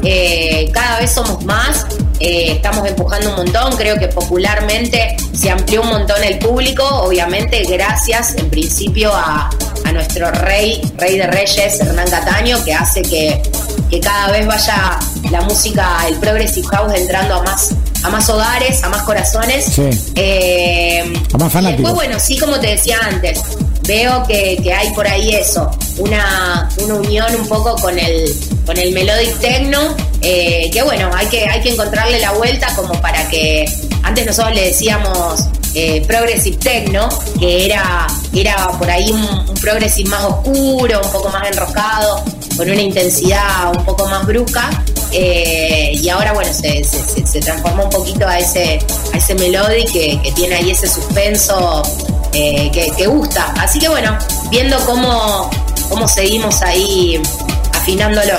E: Eh, cada vez somos más, eh, estamos empujando un montón. Creo que popularmente se amplió un montón el público, obviamente gracias en principio a, a nuestro rey, rey de reyes, Hernán Cataño, que hace que, que cada vez vaya la música, el Progressive House entrando a más a más hogares, a más corazones.
A: Sí.
E: Eh,
A: A más
E: y
A: fanáticos.
E: después, bueno, sí, como te decía antes, veo que, que hay por ahí eso, una, una unión un poco con el, con el melodic techno, eh, que bueno, hay que, hay que encontrarle la vuelta como para que antes nosotros le decíamos eh, progressive techno, que era, era por ahí un, un progressive más oscuro, un poco más enroscado, con una intensidad un poco más brusca. eh, y ahora bueno se, se- transformó un poquito a ese a ese melody que tiene ahí ese suspenso eh, que, gusta. Así que bueno viendo cómo cómo seguimos ahí afinándolo.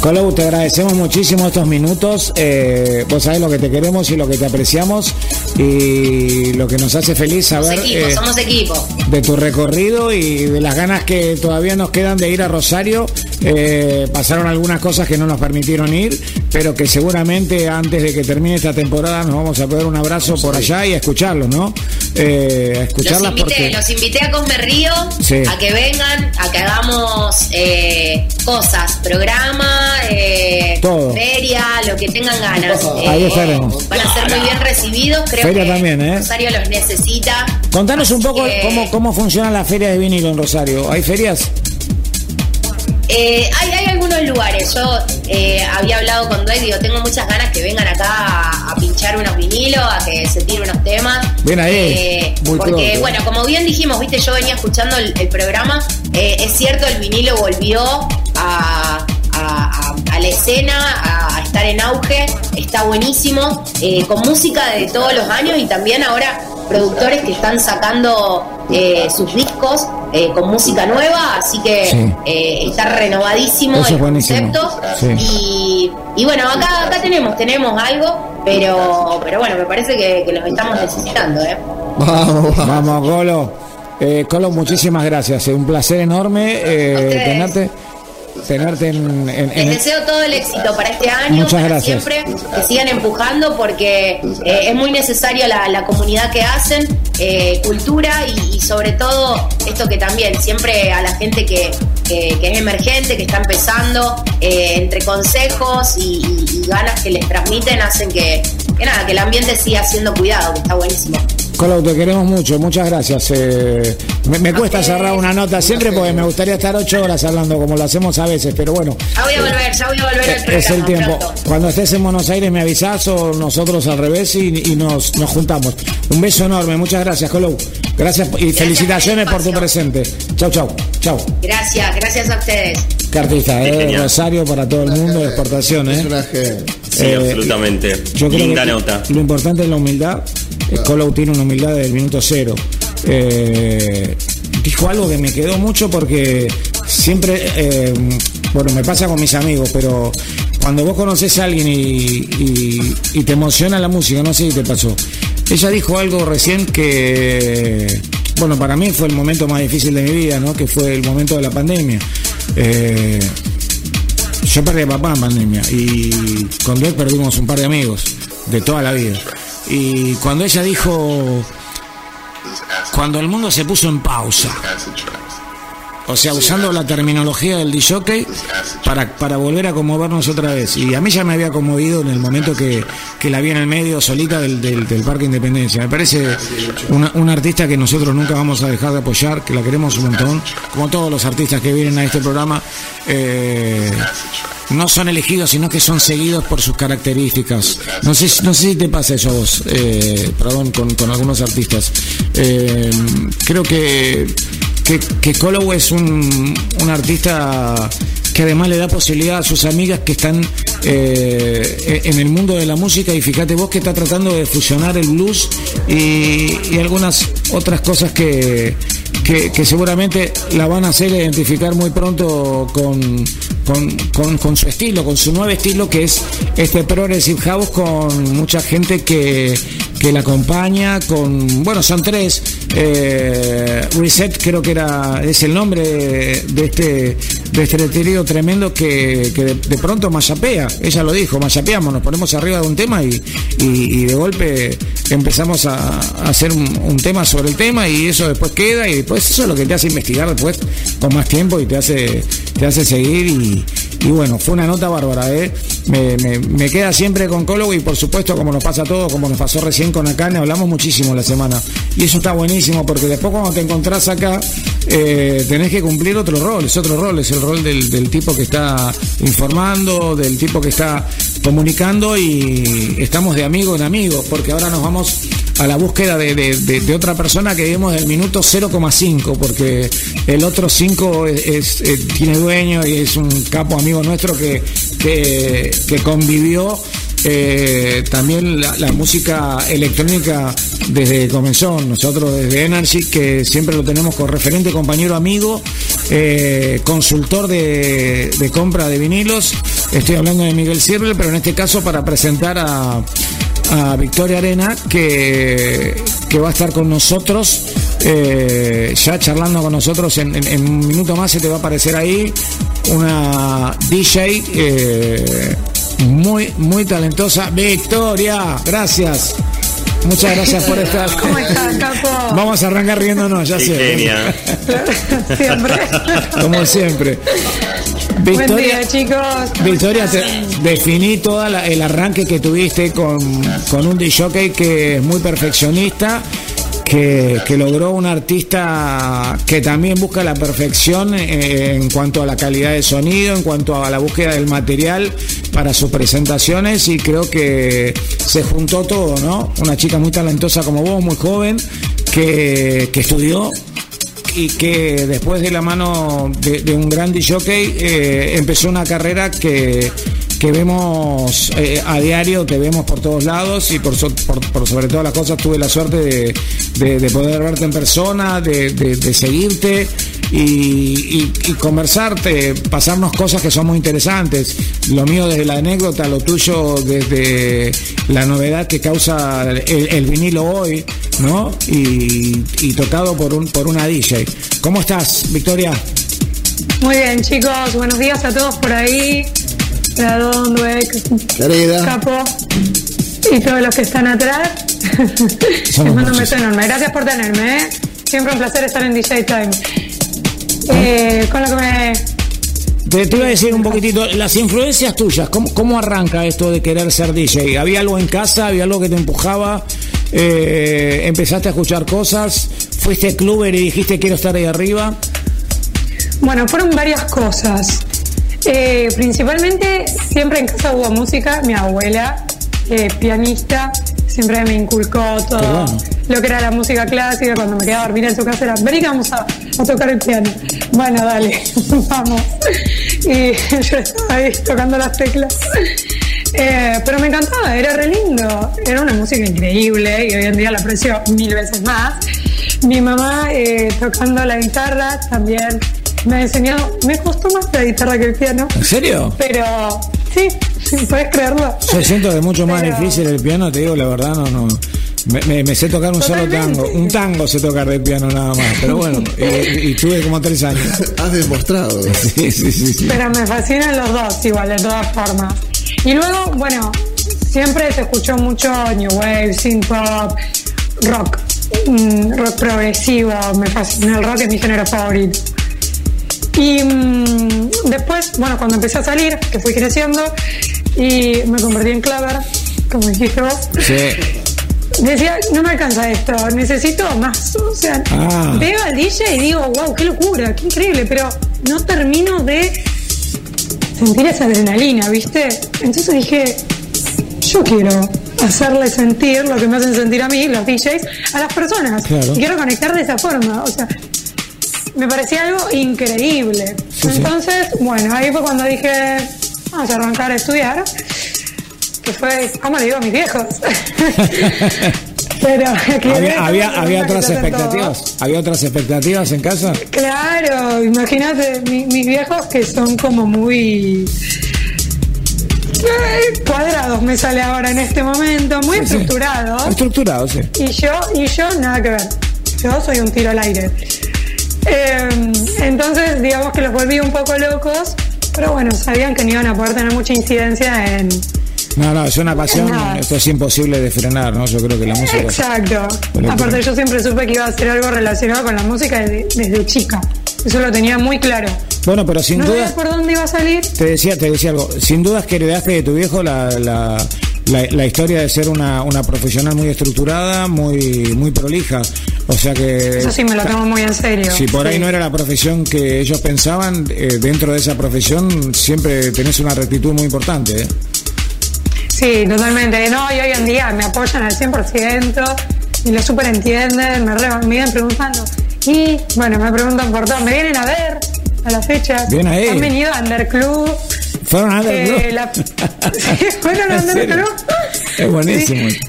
A: Colou, te agradecemos muchísimo estos minutos. Eh, vos sabés lo que te queremos y lo que te apreciamos y lo que nos hace feliz
E: somos
A: saber
E: equipo
A: eh,
E: somos equipo
A: de tu recorrido y de las ganas que todavía nos quedan de ir a Rosario. Eh, pasaron algunas cosas que no nos permitieron ir, pero que seguramente antes de que termine esta temporada nos vamos a poder un abrazo por allá y a escucharlos, ¿no? Eh, a
E: los
A: escucharlas
E: invité,
A: porque...
E: los invité a Cosme Río
A: Sí.
E: a que vengan, a que hagamos eh, cosas, programa, eh,
A: Todo.
E: feria, lo que tengan ganas.
A: Ahí
E: Eh,
A: estaremos.
E: Van a ser muy bien recibidos, creo
A: Feria también, ¿eh?
E: Rosario los necesita.
A: Contanos un poco
E: que,
A: cómo, cómo funciona la feria de vinilo en Rosario. ¿Hay ferias?
E: eh, hay, hay algunos lugares, yo eh, había hablado con Dwight, digo, tengo muchas ganas que vengan acá a, a pinchar unos vinilos, a que se tire unos temas.
A: Bien ahí,
E: Eh,
A: muy
E: porque,
A: pronto.
E: bueno, como bien dijimos, viste, yo venía escuchando el, el programa, es cierto, el vinilo volvió a, a- a- a la escena, a, a estar en auge, está buenísimo, eh, con música de todos los años y también ahora productores que están sacando eh, sus discos eh, con música nueva, así que
A: Sí.
E: eh, está renovadísimo
A: Eso es
E: el
A: buenísimo.
E: concepto.
A: Sí.
E: Y, y bueno, acá, acá tenemos, tenemos algo, pero, pero bueno, me parece que, que los estamos necesitando, ¿eh?
C: Vamos, vamos.
A: Colo. Eh, Colo, muchísimas gracias. Es un placer enorme eh, tenerte, tenerte en, en- en
E: Les
A: el-
E: deseo todo el éxito para este año,
A: Muchas
E: para
A: gracias.
E: siempre, que sigan empujando porque eh, es muy necesario la, la comunidad que hacen, eh, cultura y, y sobre todo esto que también siempre a la gente que, que- que es emergente, que está empezando, eh, entre consejos y, y- y ganas que les transmiten hacen que, que nada, que el ambiente siga siendo cuidado, que está buenísimo.
A: Colau, te queremos mucho, muchas gracias. Eh, me, me cuesta cerrar una nota siempre porque me gustaría estar ocho horas hablando como lo hacemos a veces, pero bueno,
E: Ya voy a volver, ya voy a volver al programa.
A: es el tiempo.
E: pronto.
A: Cuando estés en Buenos Aires me avisás o nosotros al revés y, y nos, nos juntamos. Un beso enorme, muchas gracias, Colau. Gracias y felicitaciones por tu presente. Chau, chau, chau.
E: Gracias, gracias a ustedes.
A: Qué artista, eh. Rosario para todo el mundo de exportación,
C: Es
A: eh.
C: gen-
B: Sí,
A: Eh,
B: absolutamente.
A: Yo creo
B: Linda
A: que
B: nota.
A: lo importante es la humildad. Eh, Colau tiene una humildad del minuto cero. Eh, dijo algo que me quedó mucho porque siempre, eh, bueno, me pasa con mis amigos, pero cuando vos conoces a alguien y, te emociona la música, no sé si te pasó. Ella dijo algo recién que, bueno, para mí fue el momento más difícil de mi vida, ¿no? Que fue el momento de la pandemia. Eh, yo perdí a papá en pandemia y con Dios perdimos un par de amigos de toda la vida. Y cuando ella dijo, cuando el mundo se puso en pausa, o sea, usando la terminología del DJ para, para volver a conmovernos otra vez. Y a mí ya me había conmovido en el momento que, que la vi en el medio solita del, del, del Parque Independencia. Me parece una, una artista que nosotros nunca vamos a dejar de apoyar, que la queremos un montón, como todos los artistas que vienen a este programa. eh, no son elegidos, sino que son seguidos por sus características. No sé, no sé si te pasa eso a vos, eh, perdón, con, con algunos artistas. Eh, creo que, que, que es un, un artista que además le da posibilidad a sus amigas que están eh, en el mundo de la música. Y fíjate vos que está tratando de fusionar el blues y, y algunas otras cosas que, que, seguramente la van a hacer identificar muy pronto con, con, con- su estilo, con su nuevo estilo que es este Progressive House con mucha gente que, que la acompaña, con, bueno, son tres, eh, Reset creo que era, es el nombre de, este de este trío tremendo que, que de, pronto mayapea, ella lo dijo, mayapeamos, nos ponemos arriba de un tema y, y, de golpe empezamos a, a hacer un, un tema sobre el tema y eso después queda y después eso es lo que te hace investigar después con más tiempo y te hace, te hace seguir y, y bueno, fue una nota bárbara, ¿eh? Me, me- queda siempre con Colo y por supuesto, como nos pasa a todos, como nos pasó recién con Akane, hablamos muchísimo la semana. Y eso está buenísimo porque después cuando te encontrás acá, eh, tenés que cumplir otro rol, es otro rol, es el rol del, del tipo que está informando, del tipo que está comunicando y estamos de amigo en amigo, porque ahora nos vamos a la búsqueda de, otra persona que vemos del minuto 0,5, porque el otro 5 es, eh, tiene dueño y es un capo amigo nuestro que, que, convivió eh, también la, música electrónica desde que comenzó, nosotros desde Energy, que siempre lo tenemos con referente, compañero, amigo, eh, consultor de, compra de vinilos. Estoy hablando de Miguel Sirvel, pero en este caso para presentar a, a Victoria Arena, que, que va a estar con nosotros, eh, ya charlando con nosotros en, en- en un minuto más, se te va a aparecer ahí una DJ eh, muy, muy talentosa. Victoria, gracias. Muchas gracias por estar.
F: ¿Cómo estás, capo?
A: Vamos a arrancar riéndonos, ya sé.
B: genia.
F: Siempre.
A: Como siempre.
F: Buen
A: Victoria,
F: día, chicos.
A: Victoria, te definí todo el arranque que tuviste con, con un DJ que es muy perfeccionista, que, que logró un artista que también busca la perfección eh, en cuanto a la calidad de sonido, en cuanto a la búsqueda del material para sus presentaciones y creo que se juntó todo, ¿no? Una chica muy talentosa como vos, muy joven, que, que estudió y que después de la mano de, un gran DJ eh, empezó una carrera que, que vemos eh, a diario, que vemos por todos lados y por, so- por, por sobre todas las cosas tuve la suerte de, de- de poder verte en persona, de seguirte y, y- y conversarte, pasarnos cosas que son muy interesantes. Lo mío desde la anécdota, lo tuyo desde la novedad que causa el, el vinilo hoy, ¿no? Y, y tocado por un por una DJ. ¿Cómo estás, Victoria?
F: Muy bien, chicos. Buenos días a todos por ahí. Radón,
C: Querida.
F: Capo y todos los que están atrás. Les mando un beso enorme. Gracias por tenerme, ¿eh? Siempre un placer estar en DJ Time. Eh, con lo que me.
A: Te, te iba a decir un poquitito, las influencias tuyas, ¿cómo, cómo arranca esto de querer ser DJ? ¿Había algo en casa? ¿Había algo que te empujaba? eh, empezaste a escuchar cosas, fuiste cluber y dijiste quiero estar ahí arriba.
F: Bueno, fueron varias cosas. Eh, principalmente, siempre en casa hubo música. Mi abuela, eh, pianista, siempre me inculcó todo
A: bueno.
F: lo que era la música clásica. Cuando me quedaba a dormir en su casa era, vení vamos a, a tocar el piano. Bueno, dale, vamos. Y yo estaba ahí tocando las teclas. Eh, pero me encantaba, era re lindo. Era una música increíble y hoy en día la aprecio mil veces más. Mi mamá eh, tocando la guitarra también me enseñó, me costó más la guitarra que el piano,
A: ¿En serio?
F: pero sí, puedes creerlo.
A: Yo siento que es mucho más
F: Pero-
A: difícil el piano, te digo la verdad, no, no. Me, me- me sé tocar un solo tango, un tango sé tocar del piano nada más, pero bueno, y, y tuve como tres años.
C: Has demostrado.
A: Sí, sí, sí, sí.
F: Pero me fascinan los dos igual, de todas formas. Y luego, bueno, siempre se escuchó mucho New Wave, synth pop, rock, mm, rock progresivo, me fascina, el rock es mi género favorito. Y mm, después, bueno, cuando empecé a salir, que fui creciendo y me convertí en claver, como dijiste vos,
A: Sí.
F: decía, no me alcanza esto, necesito más. O sea,
A: Ah.
F: veo al DJ y digo, wow, qué locura, qué increíble, pero no termino de sentir esa adrenalina, ¿viste? Entonces dije, yo quiero hacerle sentir lo que me hacen sentir a mí, los DJs, a las personas.
A: Claro.
F: Y quiero conectar de esa forma. O sea, me parecía algo increíble.
A: Sí, sí.
F: Entonces, bueno, ahí fue cuando dije, vamos a arrancar a estudiar. Que fue, ¿cómo le digo a mis viejos? Pero
A: Había, había, otras
F: todo.
A: expectativas, había otras expectativas en casa.
F: Claro, imagínate, mi- mis viejos que son como muy eh, cuadrados, me sale ahora en este momento, muy
A: Sí, sí.
F: estructurados.
A: Estructurado, sí.
F: Y yo, y yo nada que ver. Yo soy un tiro al aire. Eh, entonces, digamos que los volví un poco locos, pero bueno, sabían que no iban a poder tener mucha incidencia en.
A: No, no, es una pasión,
F: Nada.
A: esto es imposible de frenar, ¿no? Yo creo que la música...
F: Exacto. Aparte, yo siempre supe que iba a hacer algo relacionado con la música desde, desde chica. Eso lo tenía muy claro.
A: Bueno, pero sin
F: No
A: duda...
F: por dónde iba a salir.
A: Te decía, te decía algo. Sin dudas que heredaste de tu viejo la, la, la, la historia de ser una, una profesional muy estructurada, muy, muy prolija. O sea que.
F: Eso sí me lo tomo muy en serio.
A: Si por ahí
F: Sí.
A: no era la profesión que ellos pensaban, eh, dentro de esa profesión siempre tenés una rectitud muy importante. ¿eh?
F: Sí, totalmente. No, y hoy en día me apoyan al 100% y lo súper entienden, me, re- me vienen preguntando. Y bueno, me preguntan por todo. Me vienen a ver a las fechas.
A: Bien ahí.
F: Han venido a Underclub.
A: Fueron a
F: Eh, la- Sí, fueron a
A: ¿En serio?
F: Underclub.
A: Es buenísimo.
F: Sí,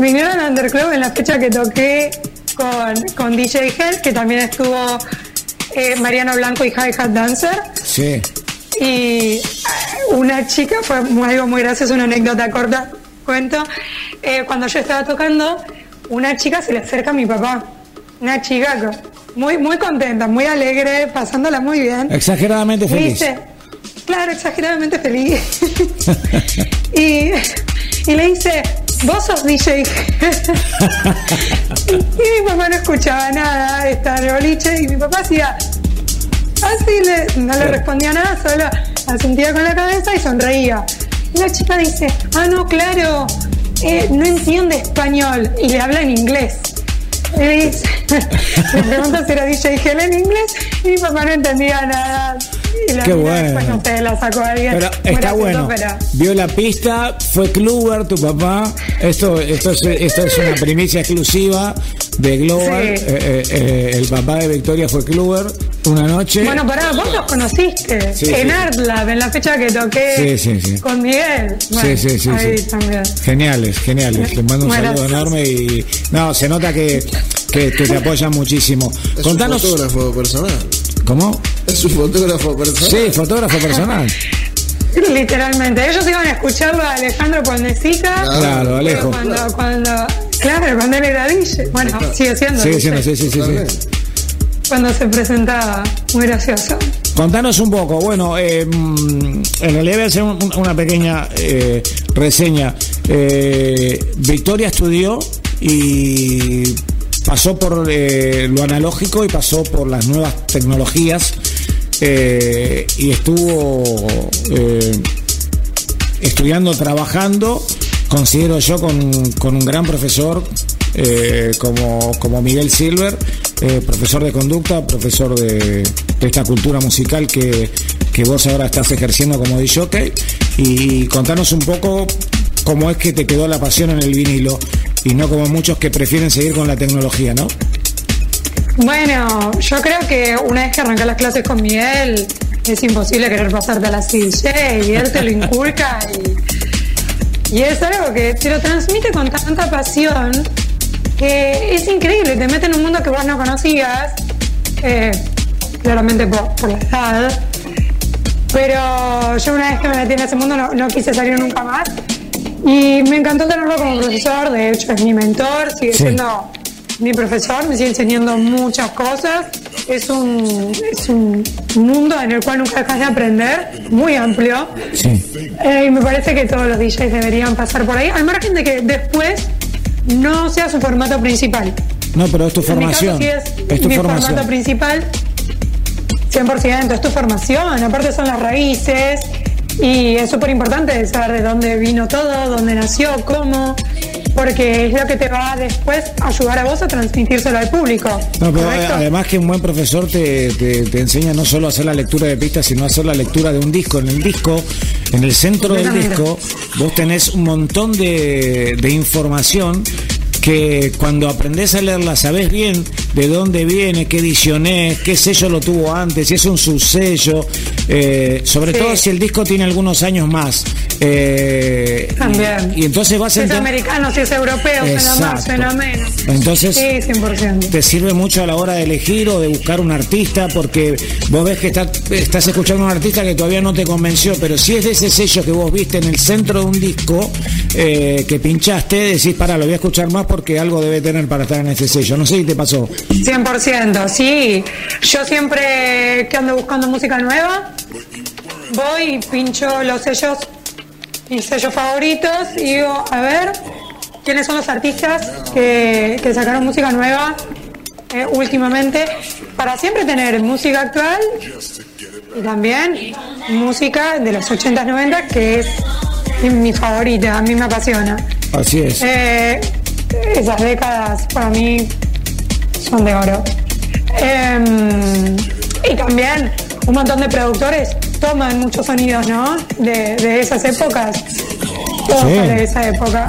F: vinieron a Underclub en la fecha que toqué con, con DJ Hell, que también estuvo eh, Mariano Blanco y Hi Hat Dancer.
A: Sí.
F: Y eh, una chica, fue algo muy gracioso, una anécdota corta, cuento. Eh, cuando yo estaba tocando, una chica se le acerca a mi papá. Una chica muy, muy contenta, muy alegre, pasándola muy bien.
A: Exageradamente feliz.
F: dice, claro, exageradamente feliz. y, y le dice, vos sos DJ. y mi papá no escuchaba nada, estaba en el boliche, y mi papá hacía, así le, no le respondía nada, solo asentía con la cabeza y sonreía. Y la chica dice, ah, no, claro, eh, no entiende español, y le habla en inglés. Y le dice, le pregunta si era DJ Hell en inglés, y mi papá no entendía nada. Y la
A: Qué
F: mina
A: bueno.
F: Después, no sé, la sacó alguien.
A: Pero está bueno.
F: pero-
A: Vio la pista, fue Kluber, tu papá. Esto, esto, es, esto es una primicia exclusiva de Global.
F: Sí.
A: Eh, eh, eh, el papá de Victoria fue Kluber una noche.
F: Bueno, pará, vos los conociste
A: Sí,
F: en
A: sí.
F: Art Lab, en la fecha que toqué
A: sí, sí.
F: con Miguel.
A: Sí,
F: Bueno,
A: sí, sí,
F: Ahí
A: sí.
F: también.
A: Geniales, geniales. Les mando un
F: Bueno,
A: saludo enorme y. No, se nota que, que, que te apoyan muchísimo.
C: Es
A: Contanos.
C: un fotógrafo personal.
A: ¿Cómo?
C: Es un fotógrafo personal.
A: Sí, fotógrafo personal.
F: Literalmente. Ellos iban a escucharlo a Alejandro Ponesica.
A: Claro, Alejo.
F: Cuando, cuando, claro, cuando él era DJ. Bueno, sigue siendo.
A: Sigue siendo, sí, sí, sí, sí.
F: Cuando se presentaba. Muy gracioso.
A: Contanos un poco. Bueno, eh, mm, en realidad voy a hacer un- una pequeña eh, reseña. Eh, Victoria estudió y pasó por eh, lo analógico y pasó por las nuevas tecnologías eh, y estuvo eh, estudiando, trabajando, considero yo, con, con un gran profesor eh, como, como Miguel Silver, profesor de conducta, profesor de, esta cultura musical que, que vos ahora estás ejerciendo como DJ. Y contanos un poco cómo es que te quedó la pasión en el vinilo y no como muchos que prefieren seguir con la tecnología, ¿no?
F: Bueno, yo creo que una vez que arrancas las clases con Miguel, es imposible querer pasarte a la DJ y él te lo inculca y, y es algo que te lo transmite con tanta pasión que es increíble, te mete en un mundo que vos no conocías, eh, claramente por, por la edad, pero yo una vez que me metí en ese mundo no, no quise salir nunca más y me encantó tenerlo como profesor, de hecho es mi mentor, sigue
A: Sí.
F: siendo mi profesor, me sigue enseñando muchas cosas. Es un, es un mundo en el cual nunca dejas de aprender, muy amplio.
A: Sí.
F: Eh, y me parece que todos los DJs deberían pasar por ahí, al margen de que después no sea su formato principal.
A: No, pero es tu
F: En mi caso,
A: formación.
F: sí es,
A: Es tu
F: mi
A: formación.
F: formato principal, 100%, es tu formación, aparte son las raíces y es súper importante saber de dónde vino todo, dónde nació, cómo, porque es lo que te va después a ayudar a vos a transmitírselo al público.
A: No, pero eh, además que un buen profesor te, te- te enseña no solo a hacer la lectura de pistas, sino a hacer la lectura de un disco. En el disco, en el centro del disco, vos tenés un montón de, de información que cuando aprendés a leerla sabés bien de dónde viene, qué edición es, qué sello lo tuvo antes, si es un subsello, eh, sobre
F: Sí.
A: todo si el disco tiene algunos años más. Eh,
F: También.
A: Y, entonces vas
F: Si es americano, si es europeo, suena más, suena menos.
A: Entonces,
F: Sí, 100%.
A: te sirve mucho a la hora de elegir o de buscar un artista porque vos ves que está- estás escuchando a un artista que todavía no te convenció, pero si es de ese sello que vos viste en el centro de un disco eh, que pinchaste, decís, para, lo voy a escuchar más porque algo debe tener para estar en ese sello. No sé si te pasó.
F: 100%, sí. Yo siempre que ando buscando música nueva, voy y pincho los sellos, mis sellos favoritos y digo, a ver, ¿quiénes son los artistas que, que sacaron música nueva eh, últimamente? Para siempre tener música actual y también música de los 80s, 90 que es mi favorita, a mí me apasiona.
A: Así es.
F: Eh, esas décadas para mí son de oro. Em, y también un montón de productores toman muchos sonidos, ¿no? De, de esas épocas. Todo
A: Sí.
F: sale de esa época.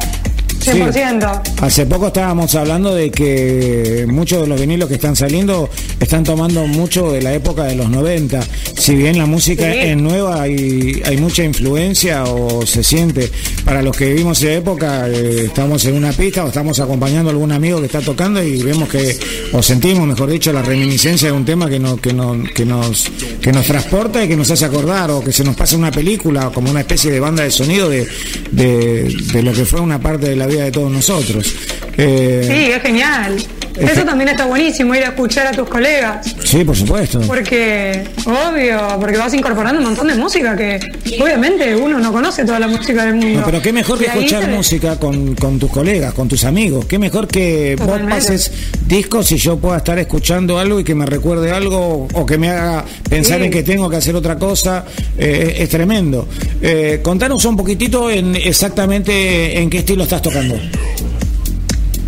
F: 100%.
A: Hace poco estábamos hablando de que muchos de los vinilos que están saliendo están tomando mucho de la época de los 90. Si bien la música
F: Sí.
A: es nueva, hay, hay mucha influencia o se siente. Para los que vivimos esa época, eh, estamos en una pista o estamos acompañando a algún amigo que está tocando y vemos que, o sentimos, mejor dicho, la reminiscencia de un tema que, no, que, no, que, nos, que nos transporta y que nos hace acordar, o que se nos pasa una película como una especie de banda de sonido de, de, de lo que fue una parte de la vida de todos nosotros. Eh,
F: Sí, es genial. Eso también está buenísimo, ir a escuchar a tus colegas.
A: sí, por supuesto.
F: Porque, obvio, porque vas incorporando un montón de música que obviamente uno no conoce toda la música del mundo.
A: No, pero qué mejor que escuchar música con, con tus colegas, con tus amigos. Qué mejor que
F: Totalmente.
A: vos pases discos y yo pueda estar escuchando algo y que me recuerde algo o que me haga pensar
F: Sí.
A: en que tengo que hacer otra cosa. Eh, es tremendo. Eh, contanos un poquitito en exactamente en qué estilo estás tocando.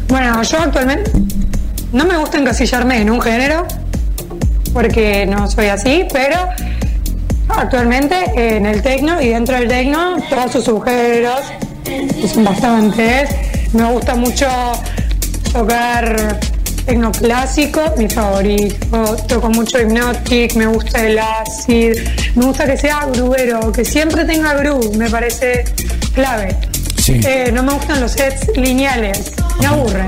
F: Bueno, yo actualmente no me gusta encasillarme en un género, porque no soy así, pero actualmente en el tecno y dentro del tecno todos sus subgéneros, que son bastantes. Me gusta mucho tocar tecno clásico, mi favorito. Toco mucho hypnotic, me gusta el acid, me gusta que sea grubero, que siempre tenga groove, me parece clave.
A: Sí.
F: Eh, no me gustan los sets lineales, me aburren.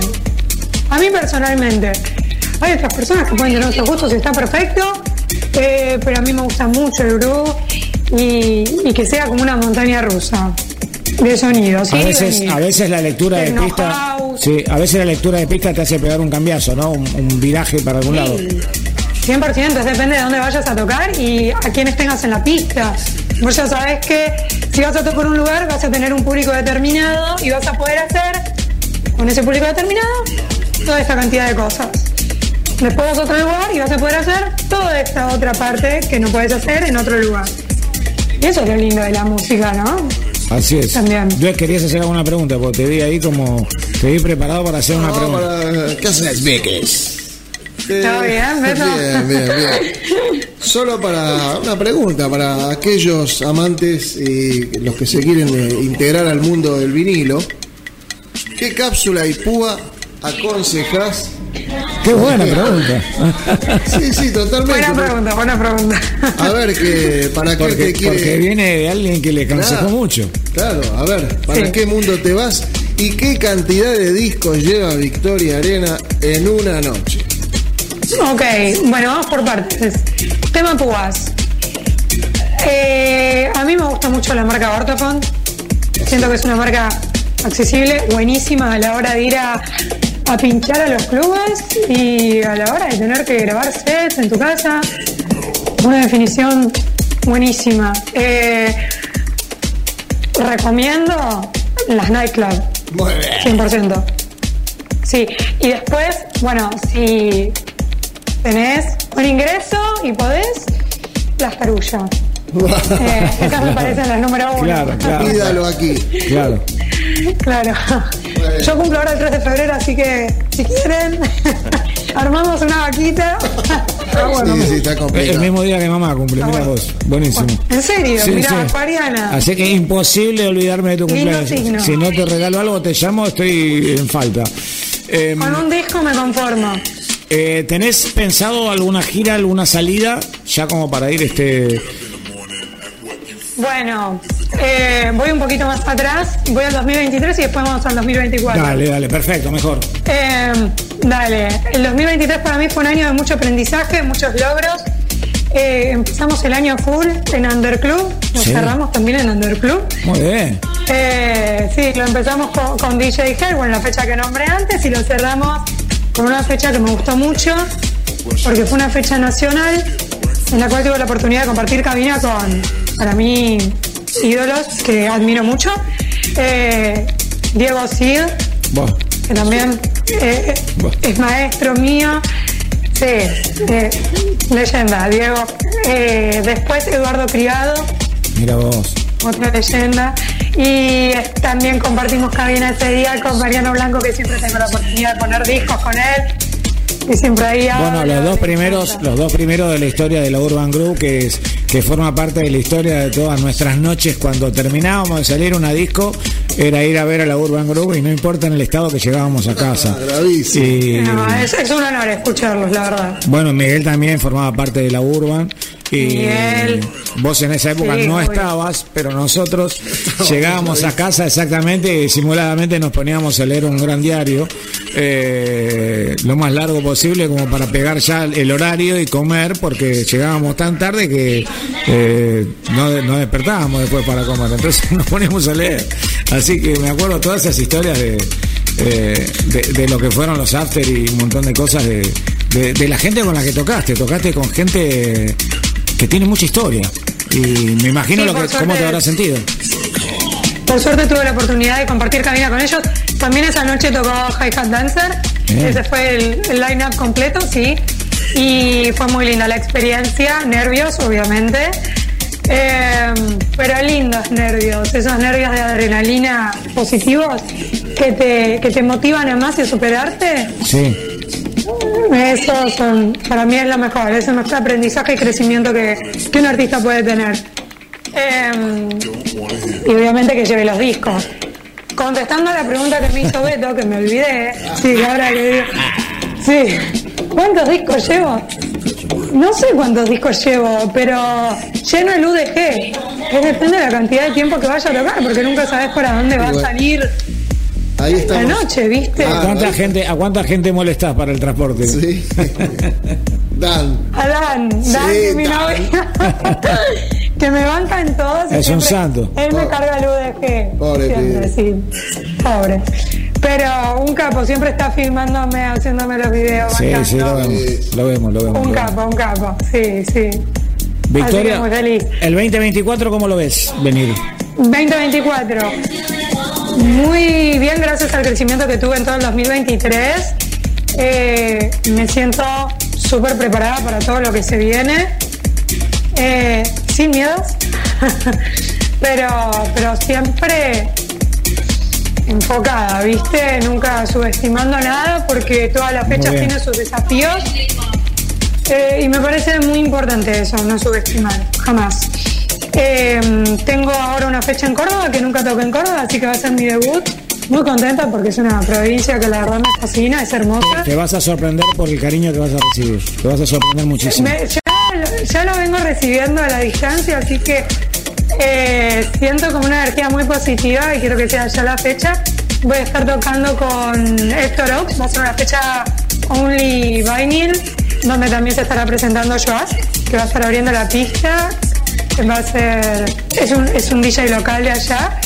F: A mí personalmente. Hay otras personas que pueden tener otros gustos y está perfecto, eh, pero a mí me gusta mucho el groove y, y que sea como una montaña rusa de sonidos.
A: A
F: ¿sí?
A: veces, a veces la lectura de pista,
F: house.
A: sí, a veces la lectura de pista te hace pegar un cambiazo, ¿no? Un, un viraje para algún lado.
F: 100%, depende de dónde vayas a tocar y a quienes tengas en la pista. Vos ya sabés que si vas a tocar un lugar vas a tener un público determinado y vas a poder hacer con ese público determinado toda esta cantidad de cosas. Después vas a otro lugar y vas a poder hacer toda esta otra parte que no puedes hacer en otro lugar. Y eso es lo lindo de la música, ¿no?
A: Así es.
F: También.
A: Yo querías hacer alguna pregunta, porque te vi ahí como. Te vi preparado para hacer una pregunta.
C: para- ¿Qué haces, Beques?
F: ¿Todo bien, Beto?
C: Bien, bien, bien. Solo para una pregunta para aquellos amantes y los que se quieren eh, integrar al mundo del vinilo. ¿Qué cápsula y púa aconsejas?
A: Qué buena pregunta.
C: Sí, sí, totalmente.
F: Buena pregunta, buena pregunta.
C: A ver, que para aquel
A: Porque,
C: que quiere.
A: porque viene de alguien que le aconsejó
C: Claro.
A: mucho.
C: Claro, a ver, ¿para
F: Sí.
C: qué mundo te vas? ¿Y qué cantidad de discos lleva Victoria Arena en una noche?
F: Ok, bueno, vamos por partes. Tema púas. Eh, a mí me gusta mucho la marca Ortofon. Siento que es una marca accesible, buenísima a la hora de ir a, a pinchar a los clubes y a la hora de tener que grabar sets en tu casa. Una definición buenísima. Eh, recomiendo las nightclub.
C: Muy bien.
F: 100%. Sí, y después, bueno, si tenés un ingreso y podés, las carullas. Eh, esas me parecen las número uno.
A: Claro, claro.
C: Pídalo aquí.
A: Claro.
F: Claro. Yo cumplo ahora el 3 de febrero, así que si quieren, armamos una vaquita. Ah, bueno.
C: Sí, sí, está
A: El mismo día que mamá cumple, mira
F: bueno.
A: vos. Buenísimo.
F: ¿En serio?
A: Sí,
F: Mirá,
A: sí.
F: acuariana.
A: Así que imposible olvidarme de tu cumpleaños.
F: signo.
A: Si no te regalo algo, te llamo, estoy en falta. Eh,
F: Con un disco me conformo.
A: eh, ¿Tenés pensado alguna gira, alguna salida? Ya como para ir este.
F: Bueno, eh, voy un poquito más atrás, voy al 2023 y después vamos al 2024.
A: Dale, dale, perfecto, mejor.
F: Eh, dale, el 2023 para mí fue un año de mucho aprendizaje, muchos logros. Eh, empezamos el año full en Underclub, lo
A: Sí.
F: cerramos también en Underclub.
A: Muy bien.
F: Eh, sí, lo empezamos con, con DJ Hell, en la fecha que nombré antes, y lo cerramos con una fecha que me gustó mucho, porque fue una fecha nacional en la cual tuve la oportunidad de compartir cabina con, para mí, ídolos que admiro mucho. Eh, Diego Cid, que también eh, es maestro mío. Sí, eh, leyenda, Diego. Después Eduardo Criado,
A: Mira vos.
F: otra leyenda. Y también compartimos cabina ese día con Mariano Blanco, que siempre tengo la oportunidad de poner discos con él. Y siempre ahí
A: Bueno, los dos primeros, los dos primeros de la historia de la Urban Group, que es que forma parte de la historia de todas nuestras noches cuando terminábamos de salir una disco, era ir a ver a la Urban Group y no importa en el estado que llegábamos a casa. Y,
F: No, es, es un honor escucharlos, la verdad.
A: bueno, Miguel también formaba parte de la Urban. Y
F: Miguel.
A: vos en esa época
F: Sí,
A: no estabas, pero nosotros llegábamos a casa exactamente y simuladamente nos poníamos a leer un gran diario, eh, lo más largo posible como para pegar ya el horario y comer, porque llegábamos tan tarde que eh, no, no despertábamos después para comer, entonces nos poníamos a leer. Así que me acuerdo todas esas historias de, eh, de, de lo que fueron los after y un montón de cosas de, de, de la gente con la que tocaste. Tocaste con gente que tiene mucha historia. Y me imagino
F: Sí,
A: lo que,
F: por
A: cómo te
F: suerte.
A: habrás sentido.
F: Por suerte tuve la oportunidad de compartir cabina con ellos. También esa noche tocó Hi Hat Dancer.
A: Bien.
F: Ese fue el, el line-up completo, sí. Y fue muy linda la experiencia. Nervios, obviamente. Eh, pero lindos nervios. Esos nervios de adrenalina positivos que te, que te motivan a más y a superarte.
A: Sí.
F: Eso son, para mí es lo mejor, es el mejor aprendizaje y crecimiento que, que un artista puede tener. Eh, y obviamente que lleve los discos. Contestando a la pregunta que me hizo Beto, que me olvidé, sí, ahora que digo, sí, ¿cuántos discos llevo? No sé cuántos discos llevo, pero lleno el UDG. Es depende de la cantidad de tiempo que vaya a tocar, porque nunca sabes para dónde va a salir
C: Ahí
F: la
C: estamos.
F: noche, ¿viste?
A: ¿A cuánta gente, a cuánta gente molestás para el transporte?
C: Sí. Dan.
F: A Dan, Dan,
C: Sí,
F: que mi
C: Dan.
F: novio, que me banca en todos. y
A: Es un santo.
F: Él me carga el UDG.
C: Pobre
F: siempre, sí. Pobre. Pero un capo, siempre está filmándome, haciéndome los videos.
A: Sí, sí, lo
F: bancando.
A: vemos. Lo vemos, lo vemos.
F: Un
A: lo vemos.
F: capo, un capo, sí, sí.
A: Victoria,
F: Así que muy feliz.
A: el 2024, ¿cómo lo ves venir?
F: 2024. Muy bien, gracias al crecimiento que tuve en todo el 2023. Eh, me siento súper preparada para todo lo que se viene. Eh, sin miedos. pero, pero siempre enfocada, ¿viste? Nunca subestimando nada porque todas las fechas tienen sus desafíos. Eh, y me parece muy importante eso, no subestimar, jamás. Eh, tengo ahora una fecha en Córdoba que nunca toqué en Córdoba, así que va a ser mi debut. Muy contenta porque es una provincia que la verdad me fascina, es hermosa.
A: Te vas a sorprender por el cariño que vas a recibir. Te vas a sorprender muchísimo.
F: Me- ya, lo- ya lo vengo recibiendo a la distancia, así que eh, siento como una energía muy positiva y quiero que sea ya la fecha. Voy a estar tocando con Héctor Oaks, va a ser una fecha Only Vinyl, donde también se estará presentando Joas, que va a estar abriendo la pista. Va a ser. Es un, es un DJ local de allá.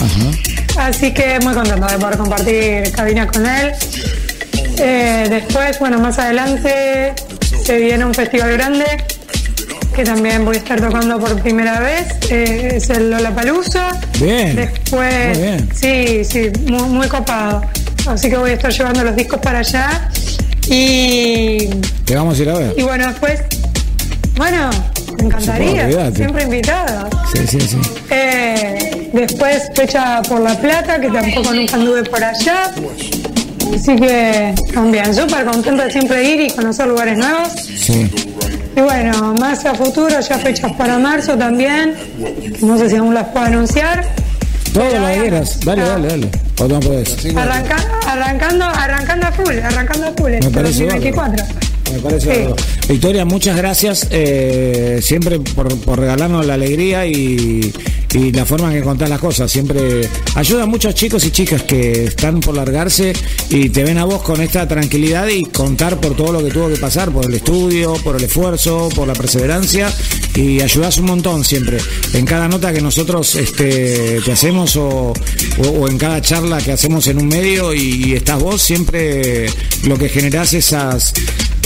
F: Así que muy contento de poder compartir cabina con él. Eh, después, bueno, más adelante se viene un festival grande que también voy a estar tocando por primera vez. eh, es el Lollapalooza.
A: Bien,
F: Después,
A: muy bien.
F: sí, sí, muy, muy copado. Así que voy a estar llevando los discos para allá. Y,
A: Te vamos a ir a ver.
F: y bueno, después, bueno, me encantaría. siempre invitada.
A: Sí, sí, sí.
F: Eh, después fecha por La Plata, que tampoco nunca anduve por allá. Así que también, súper contenta de siempre ir y conocer lugares nuevos.
A: Sí.
F: Y bueno, más a futuro, ya fechas para marzo también. No sé si aún las puedo anunciar.
A: Todo lo que quieras. Dale, dale, dale. O no podés.
F: Arranca- arrancando, arrancando a full, arrancando a full.
A: Me
F: este
A: parece
F: 2024.
A: Me parece
F: Sí.
A: Victoria, muchas gracias eh, siempre por, por regalarnos la alegría y, y la forma en que contás las cosas. Siempre ayuda a muchos chicos y chicas que están por largarse y te ven a vos con esta tranquilidad y contar por todo lo que tuvo que pasar, por el estudio, por el esfuerzo, por la perseverancia y ayudás un montón siempre. En cada nota que nosotros este, te hacemos o, o- o en cada charla que hacemos en un medio y, y estás vos, siempre lo que generás esas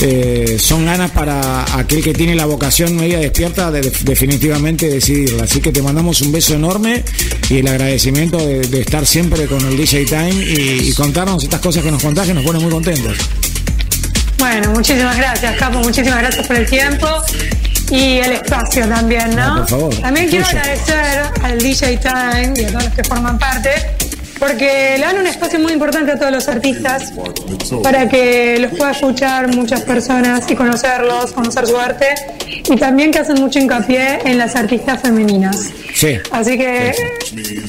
A: eh, son ganas para aquel que tiene la vocación media despierta de, de- definitivamente decidirla. Así que te mandamos un beso enorme y el agradecimiento de, de estar siempre con el DJ Time y, y contarnos estas cosas que nos contás que nos pone muy contentos.
F: Bueno, muchísimas gracias, Capo, muchísimas gracias por el tiempo y el espacio también, ¿no?
A: No, por favor,
F: También quiero agradecer al DJ Time y a todos los que forman parte, porque le dan un espacio muy importante a todos los artistas para que los pueda escuchar muchas personas y conocerlos, conocer su arte y también que hacen mucho hincapié en las artistas femeninas.
A: Sí.
F: Así que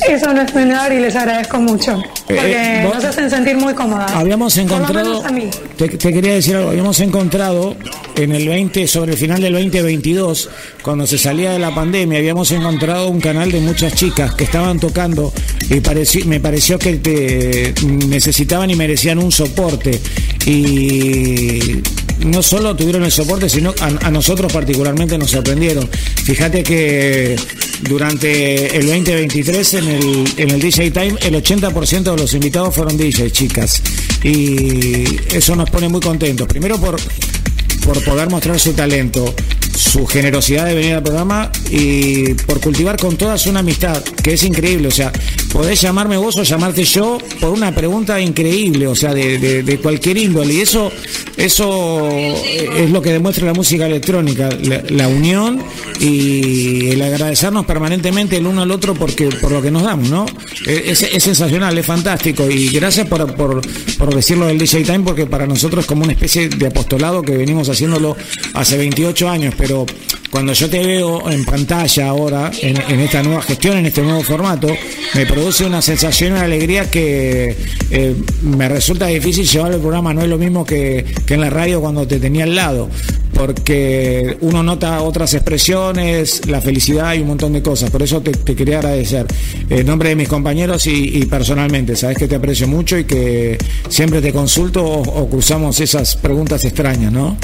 F: eso no es menor y les agradezco mucho, porque
A: Eh,
F: nos hacen sentir muy cómodas.
A: Habíamos encontrado,
F: menos a mí.
A: te, te quería decir algo, habíamos encontrado en el 20, sobre el final del 2022, cuando se salía de la pandemia, habíamos encontrado un canal de muchas chicas que estaban tocando y parecí- me pareció que te necesitaban y merecían un soporte. Y no solo tuvieron el soporte, sino a, nosotros particularmente nos sorprendieron. Fíjate que durante el 2023 en el, en el DJ Time el 80% de los invitados fueron DJs, chicas. Y eso nos pone muy contentos. Primero por, por poder mostrar su talento, su generosidad de venir al programa y por cultivar con todas una amistad, que es increíble. O sea, podés llamarme vos o llamarte yo por una pregunta increíble, o sea, de, de- cualquier índole. Y eso, eso es lo que demuestra la música electrónica, la, unión y el agradecernos permanentemente el uno al otro porque por lo que nos damos, ¿no? Es, es sensacional, es fantástico. Y gracias por, por, por decirlo del DJ Time, porque para nosotros es como una especie de apostolado que venimos haciéndolo hace 28 años, cuando yo te veo en pantalla ahora, en, esta nueva gestión, en este nuevo formato, me produce una sensación, una alegría que eh, me resulta difícil llevar el programa, no es lo mismo que, en la radio cuando te tenía al lado, porque uno nota otras expresiones, la felicidad y un montón de cosas, por eso te, quería agradecer, en nombre de mis compañeros y, personalmente, sabes que te aprecio mucho y que siempre te consulto o cruzamos esas preguntas extrañas, ¿no?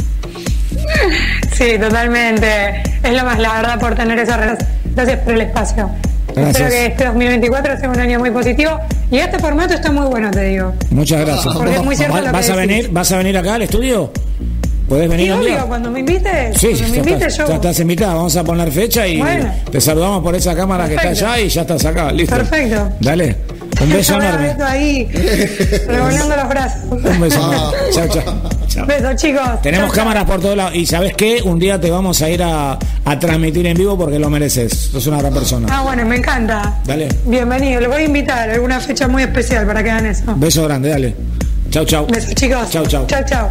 F: Sí, totalmente. Es lo más, la verdad, por tener esa relación. Gracias por el espacio.
A: Gracias.
F: Espero que este 2024 sea un año muy positivo. Y este formato está muy bueno, te digo.
A: Muchas gracias.
F: Porque es muy cierto
A: ¿Va-
F: lo que
A: ¿Vas a venir, vas a venir acá al estudio? ¿Podés venir un día?
F: cuando me invites,
A: Sí,
F: cuando me invites
A: estás,
F: yo.
A: ya estás invitada. Vamos a poner fecha y
F: Bueno.
A: te saludamos por esa cámara que está allá y ya estás acá. Listo.
F: Perfecto.
A: Dale. Un beso enorme.
F: ahí, revolviendo los brazos.
A: Un beso enorme. Chao, chao.
F: Besos, chicos.
A: Tenemos
F: Chau, chau.
A: cámaras por todos lados. Y sabes qué? Un día te vamos a ir a, a transmitir en vivo porque lo mereces. Sos una gran persona.
F: Ah, bueno, me encanta.
A: Dale.
F: Bienvenido. Le voy a invitar a alguna fecha muy especial para que hagan eso.
A: Beso grande, dale. Chau, chau.
F: Besos, chicos.
A: Chau, chau.
F: Chau, chau.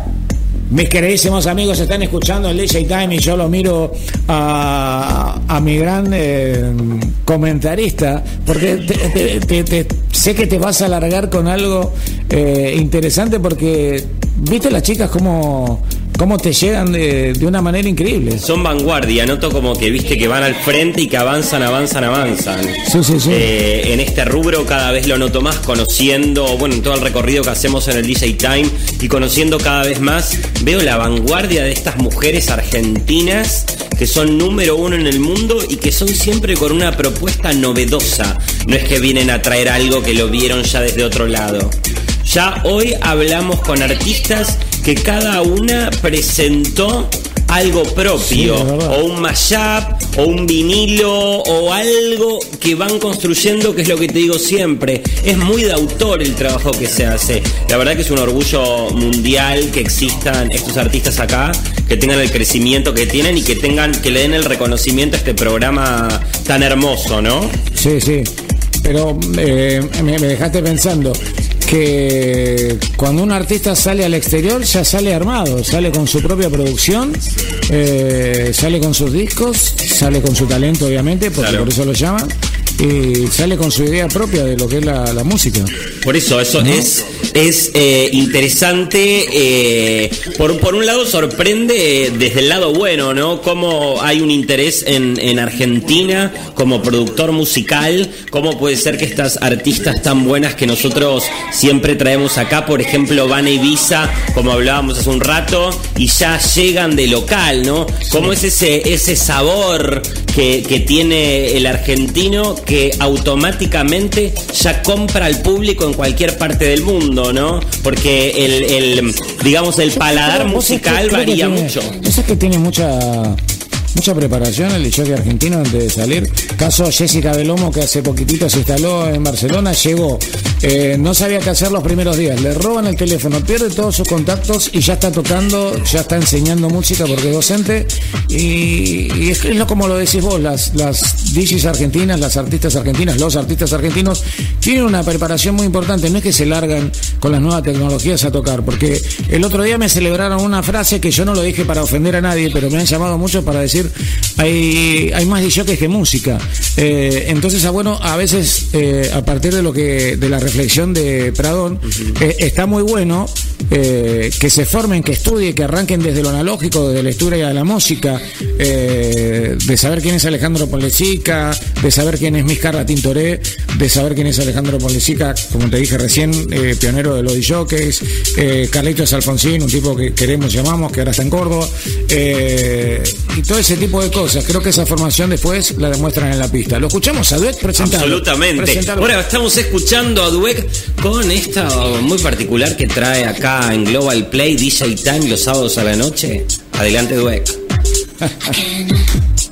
A: Mis queridísimos amigos están escuchando el DJ Time y yo lo miro a, a mi gran eh, comentarista porque te- te- te- te- sé que te vas a alargar con algo eh, interesante porque viste las chicas cómo, cómo te llegan de, de una manera increíble.
B: Son vanguardia, noto como que viste que van al frente y que avanzan, avanzan, avanzan.
A: Sí, sí, sí.
B: Eh, en este rubro cada vez lo noto más, conociendo, bueno, en todo el recorrido que hacemos en el DJ Time y conociendo cada vez más, veo la vanguardia de estas mujeres argentinas que son número uno en el mundo y que son siempre con una propuesta novedosa. No es que vienen a traer algo que lo vieron ya desde otro lado. Ya hoy hablamos con artistas que cada una presentó algo propio,
A: Sí,
B: o un mashup, o un vinilo, o algo que van construyendo, que es lo que te digo siempre. Es muy de autor el trabajo que se hace. La verdad que es un orgullo mundial que existan estos artistas acá, que tengan el crecimiento que tienen y que tengan, que le den el reconocimiento a este programa tan hermoso, ¿no?
A: Sí, sí. Pero eh, me, me dejaste pensando que cuando un artista sale al exterior ya sale armado, sale con su propia producción, eh, sale con sus discos, sale con su talento obviamente, porque
B: Claro.
A: por eso lo llaman, y sale con su idea propia de lo que es la, la música.
B: Por eso, eso es, es eh, interesante. eh, por, por un lado, sorprende eh, desde el lado bueno, ¿no? Cómo hay un interés en, en Argentina como productor musical. Cómo puede ser que estas artistas tan buenas que nosotros siempre traemos acá, por ejemplo, Van Ibiza, como hablábamos hace un rato, y ya llegan de local, ¿no? Cómo es ese, ese sabor que, que tiene el argentino que automáticamente ya compra al público en cualquier parte del mundo, ¿no? Porque el, el, digamos, el paladar musical varía mucho.
A: vos sabés que tiene mucha mucha preparación el jockey argentino antes de salir. Caso Jessica Belomo, que hace poquitito se instaló en Barcelona, llegó. eh, no sabía qué hacer los primeros días. Le roban el teléfono, pierde todos sus contactos y ya está tocando, ya está enseñando música porque es docente. Y, es, es como lo decís vos, las, las argentinas, las artistas argentinas, los artistas argentinos tienen una preparación muy importante. No es que se largan con las nuevas tecnologías a tocar, porque el otro día me celebraron una frase que yo no lo dije para ofender a nadie, pero me han llamado mucho para decir hay, hay más DJs que música. Eh, entonces, ah, bueno, a veces eh, a partir de lo que de la reflexión de Pradón, eh, está muy bueno que se formen, que estudien, que arranquen desde lo analógico, desde la historia de la música, de saber quién es Alejandro Ponlecica, de saber quién es Miscarra Tintoré, de saber quién es Alejandro Ponlecica, como te dije recién, pionero de los DJs, eh, Carlitos Alfonsín, un tipo que queremos, llamamos, que ahora está en Córdoba, y todo ese tipo de cosas. Creo que esa formación después la demuestran en la pista. Lo escuchamos a Duet presentando.
B: Absolutamente. Ahora estamos escuchando a Dueck con esta muy particular que trae acá en Global Play DJ Time los sábados a la noche. Adelante, Dueck.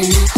A: me.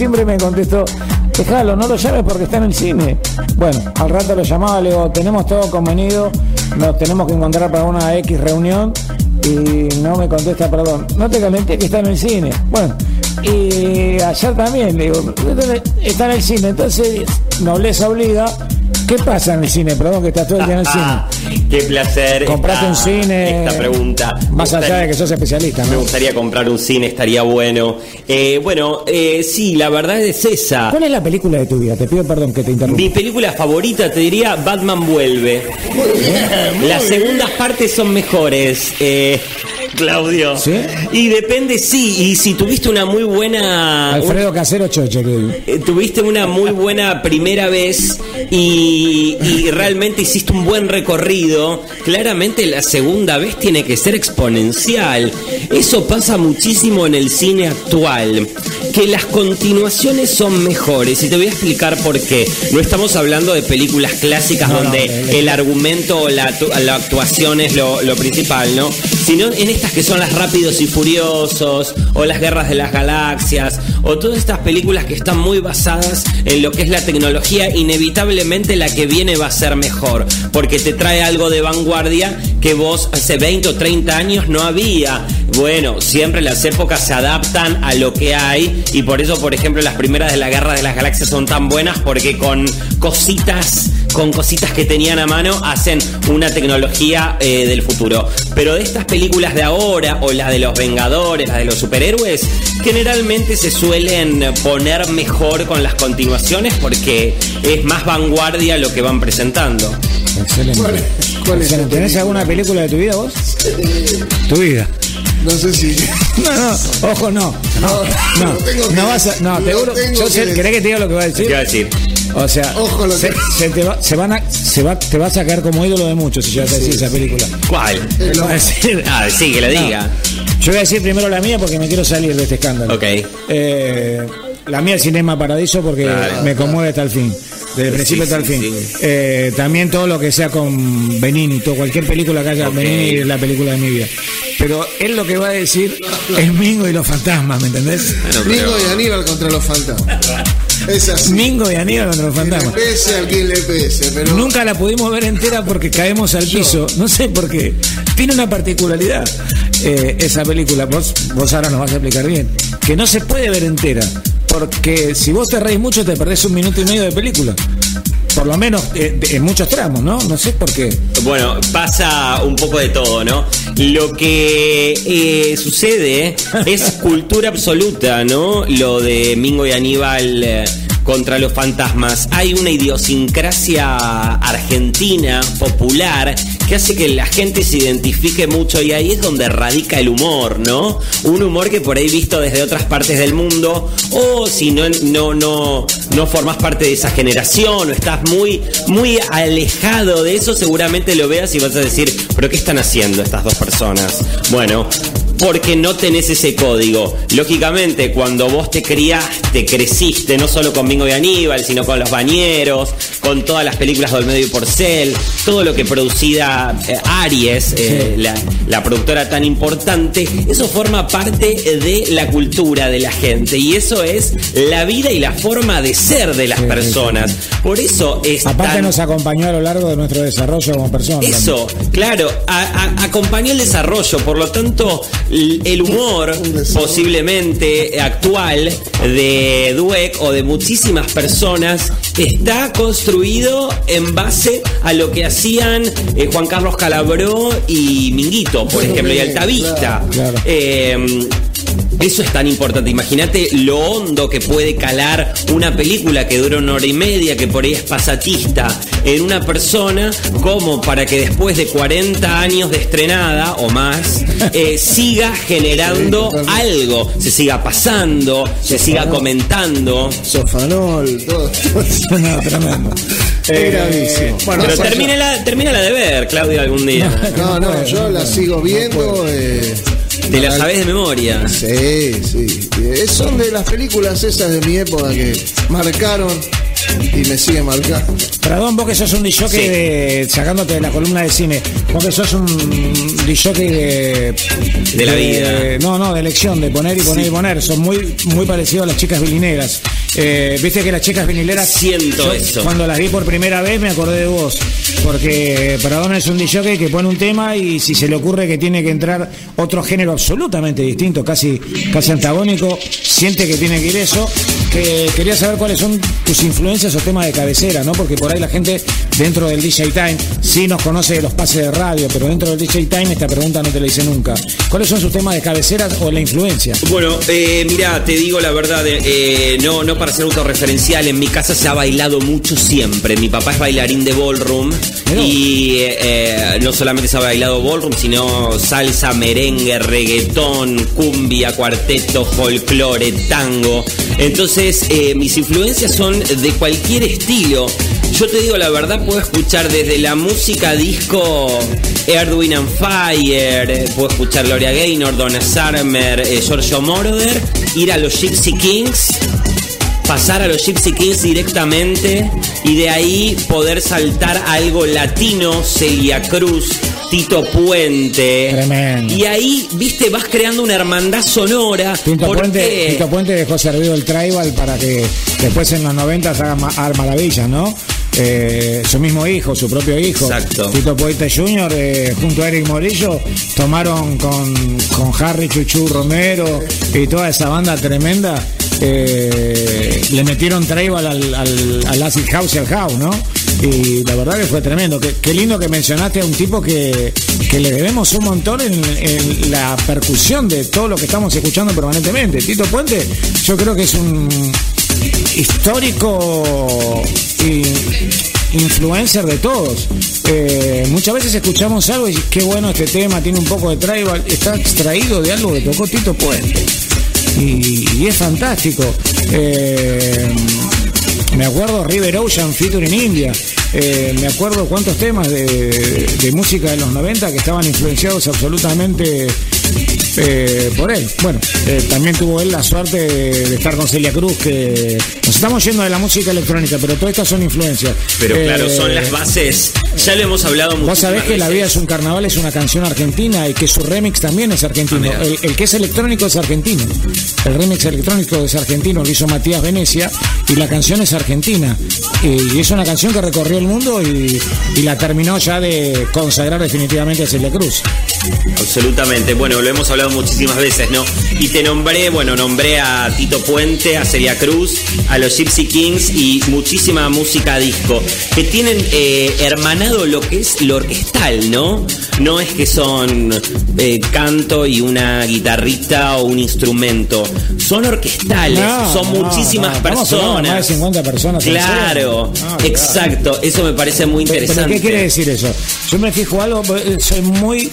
A: Siempre me contestó, déjalo, no lo llames porque está en el cine. Bueno, al rato lo llamaba, le digo, tenemos todo convenido, nos tenemos que encontrar para una X reunión y no me contesta, perdón, no te calenté que está en el cine. Bueno, y ayer también, le digo, está en el cine, entonces nobleza obliga. ¿Qué pasa en el cine? Perdón que estás todo el día en el cine.
B: Ah, qué placer.
A: Compraste un cine.
B: Esta pregunta. Me
A: Más allá de que sos especialista,
B: Me
A: ¿no?
B: gustaría comprar un cine, estaría bueno. Eh, bueno, eh, sí, la verdad es esa.
A: ¿Cuál es la película de tu vida? Te pido perdón que te interrumpa.
B: Mi película favorita te diría Batman vuelve. Las segundas partes son mejores, eh, Claudio.
A: ¿Sí?
B: Y depende, sí. Y si tuviste una muy buena.
A: Alfredo Casero digo.
B: Eh, tuviste una muy buena primera vez y, y realmente hiciste un buen recorrido, claramente la segunda vez tiene que ser exponencial. Eso pasa muchísimo en el cine actual, que las continuaciones son mejores y te voy a explicar por qué. No estamos hablando de películas clásicas
A: No, no,
B: donde
A: el-
B: argumento o la actuación es lo, lo principal, ¿no? Sino en estas que son las Rápidos y Furiosos, o las Guerras de las Galaxias, o todas estas películas que están muy basadas en lo que es la tecnología, inevitablemente la que viene va a ser mejor, porque te trae algo de vanguardia que vos hace 20 o 30 años no había. Bueno, siempre las épocas se adaptan a lo que hay y por eso, por ejemplo, las primeras de la Guerra de las Galaxias son tan buenas porque con cositas, con cositas que tenían a mano hacen una tecnología eh, del futuro. Pero de estas películas de ahora o las de los Vengadores, las de los superhéroes, generalmente se suelen poner mejor con las continuaciones porque es más vanguardia lo que van presentando.
A: Excelente.
C: ¿Cuál es- cuál es
A: Excelente.
C: tu
A: ¿Tenés alguna película de tu vida vos? Tu vida.
C: No sé si.
A: No, no, ojo, no. No,
C: No,
A: no,
C: tengo que-
A: no vas a. No,
C: lo
A: te juro.
C: tengo
A: Yo sé. ¿Querés que te diga lo que va a
B: ¿Qué
A: decir?
B: iba a decir?
A: O sea,
C: Ojo, lo
A: se,
C: que-
A: se te va, se van a, se va, te vas a caer como ídolo de muchos si yo te decir esa película.
B: ¿Cuál?
A: A.
B: Ah, sí, que lo
A: No.
B: diga.
A: Yo voy a decir primero la mía porque me quiero salir de este escándalo.
B: Ok.
A: Eh, la mía es Cinema Paradiso porque
B: Claro.
A: me conmueve hasta el fin. Desde el
B: Sí,
A: principio hasta el fin.
B: sí.
A: Eh, también todo lo que sea con Benini, todo, cualquier película que haya
B: Ok.
A: Benini es la película de mi vida. Pero él lo que va a decir es Mingo y los fantasmas, ¿me entendés?
B: Bueno,
C: Mingo
B: pero-
C: y Aníbal contra los fantasmas. Es así.
A: Mingo y Aníbal contra los
C: le pese al quien le pese, pero.
A: Nunca la pudimos ver entera porque caemos al piso. No sé por qué. Tiene una particularidad eh, esa película. Vos, vos ahora nos vas a explicar bien. Que no se puede ver entera. Porque si vos te reís mucho te perdés un minuto y medio de película. Por lo menos eh, de- en muchos tramos, ¿no? No sé por qué.
B: Bueno, pasa un poco de todo, ¿no? Lo que eh, sucede es cultura absoluta, ¿no? Lo de Mingo y Aníbal eh, contra los fantasmas. Hay una idiosincrasia argentina, popular, que hace que la gente se identifique mucho y ahí es donde radica el humor, ¿no? Un humor que por ahí visto desde otras partes del mundo o si no no no no formas parte de esa generación o estás muy muy alejado de eso, seguramente lo veas y vas a decir, "¿Pero qué están haciendo estas dos personas?" Bueno, porque no tenés ese código. Lógicamente, cuando vos te criaste, creciste, no solo con Mingo y Aníbal, sino con Los Bañeros, con todas las películas de Olmedo y Porcel, todo lo que producida eh, Aries, eh, la, la productora tan importante, eso forma parte de la cultura de la gente y eso es la vida y la forma de ser de las
A: Sí,
B: personas. Por eso es
A: Aparte
B: tan-
A: nos acompañó a lo largo de nuestro desarrollo como personas.
B: eso, claro, a- a- acompañó el desarrollo, por lo tanto, el humor posiblemente actual de Dweck o de muchísimas personas está construido en base a lo que hacían eh, Juan Carlos Calabró y Minguito, por ejemplo, y Altavista.
A: Claro.
B: Eh, eso es tan importante. Imagínate lo hondo que puede calar una película que dura una hora y media, que por ahí es pasatista, en una persona, como para que después de 40 años de estrenada o más, eh, siga generando algo, se siga pasando, se siga comentando.
C: Sofanol, todo.
A: no, tremendo.
C: Es gravísimo. Bueno,
B: Pero
C: más allá-
B: termínala, termínala de ver, Claudia, algún día.
C: No, no, yo la sigo viendo. eh,
B: Te la sabes de memoria.
C: Sí, sí. Eh, Son de las películas esas de mi época que marcaron y me sigue marcando.
A: Perdón, vos que sos un DJ
B: Sí.
A: de, sacándote de la columna de cine, vos que sos un DJ de...
B: De la vida.
A: No, no, de elección, de poner y poner y poner. Son muy, muy parecidos a las chicas vinileras. Eh, Viste que las chicas vinileras...
B: Siento
A: yo,
B: eso.
A: Cuando las vi por primera vez me acordé de vos. Porque Perdón es un DJ que pone un tema y si se le ocurre que tiene que entrar otro género absolutamente distinto, casi, casi antagónico, siente que tiene que ir eso. Que quería saber cuáles son tus influencias o temas de cabecera, ¿no? Porque por ahí la gente dentro del DJ Time sí nos conoce de los pases de radio, pero dentro del DJ Time esta pregunta no te la hice nunca. ¿Cuáles son sus temas de cabecera o la influencia?
B: Bueno, eh, mira, te digo la verdad, eh, no, no para ser autorreferencial, en mi casa se ha bailado mucho siempre. Mi papá es bailarín de ballroom y eh, eh, no solamente se ha bailado ballroom, sino salsa, merengue, reggaetón, cumbia, cuarteto, folclore, tango. Entonces, eh, mis influencias son de cualquier estilo. Yo te digo la verdad, puedo escuchar desde la música disco Earth, Wind and Fire, puedo escuchar Gloria Gaynor, Donna Summer, eh, Giorgio Moroder, ir a los Gypsy Kings, pasar a los Gypsy Kings directamente y de ahí poder saltar a algo latino, Celia Cruz, Tito Puente.
A: Tremendo.
B: Y ahí, viste, vas creando una hermandad sonora.
A: Tito Puente, Tito Puente dejó servido el tribal para que después en los 90 haga, ma- haga maravillas, ¿no? Eh, su mismo hijo, su propio hijo,
B: Exacto.
A: Tito Puente Jr., eh, junto a Eric Morillo, tomaron con, con Harry Chuchu Romero y toda esa banda tremenda, le metieron tribal al, al, al acid house y al house, ¿no? Y la verdad que fue tremendo. Qué, lindo que mencionaste a un tipo que, que le debemos un montón en, la percusión de todo lo que estamos escuchando permanentemente. Tito Puente, yo creo que es un histórico influencer de todos. Eh, muchas veces escuchamos algo y qué bueno este tema, tiene un poco de tribal, está extraído de algo que tocó Tito Puente. Y, y es fantástico. Eh, me acuerdo River Ocean featuring India. Eh, me acuerdo cuántos temas de, de música de los 90 que estaban influenciados absolutamente eh, por él. Bueno, eh, también tuvo él la suerte de, estar con Celia Cruz, que nos estamos yendo de la música electrónica, pero todas estas son influencias.
B: Pero claro,
A: Eh,
B: son las bases. Ya lo hemos hablado mucho.
A: Vos sabés que La vida es un carnaval es una canción argentina y que su remix también es argentino.
B: Ah,
A: el, el que es electrónico es argentino. El remix electrónico es argentino, lo hizo Matías Venecia y la canción es argentina. Y, y es una canción que recorrió el mundo y, y la terminó ya de consagrar definitivamente a Celia Cruz.
B: Absolutamente. Bueno, lo hemos hablado muchísimas veces, ¿no? Y te nombré, bueno, nombré a Tito Puente, a Celia Cruz, a los Gypsy Kings y muchísima música disco que tienen eh, hermanado lo que es lo orquestal, ¿no? No es que son eh, canto y una guitarrita o un instrumento, son orquestales,
A: No,
B: son
A: no,
B: muchísimas
A: no,
B: personas.
A: más de 50 personas
B: Claro, exacto, eso me parece muy interesante.
A: ¿Pero qué quiere decir eso? Yo me fijo algo, eh, soy muy,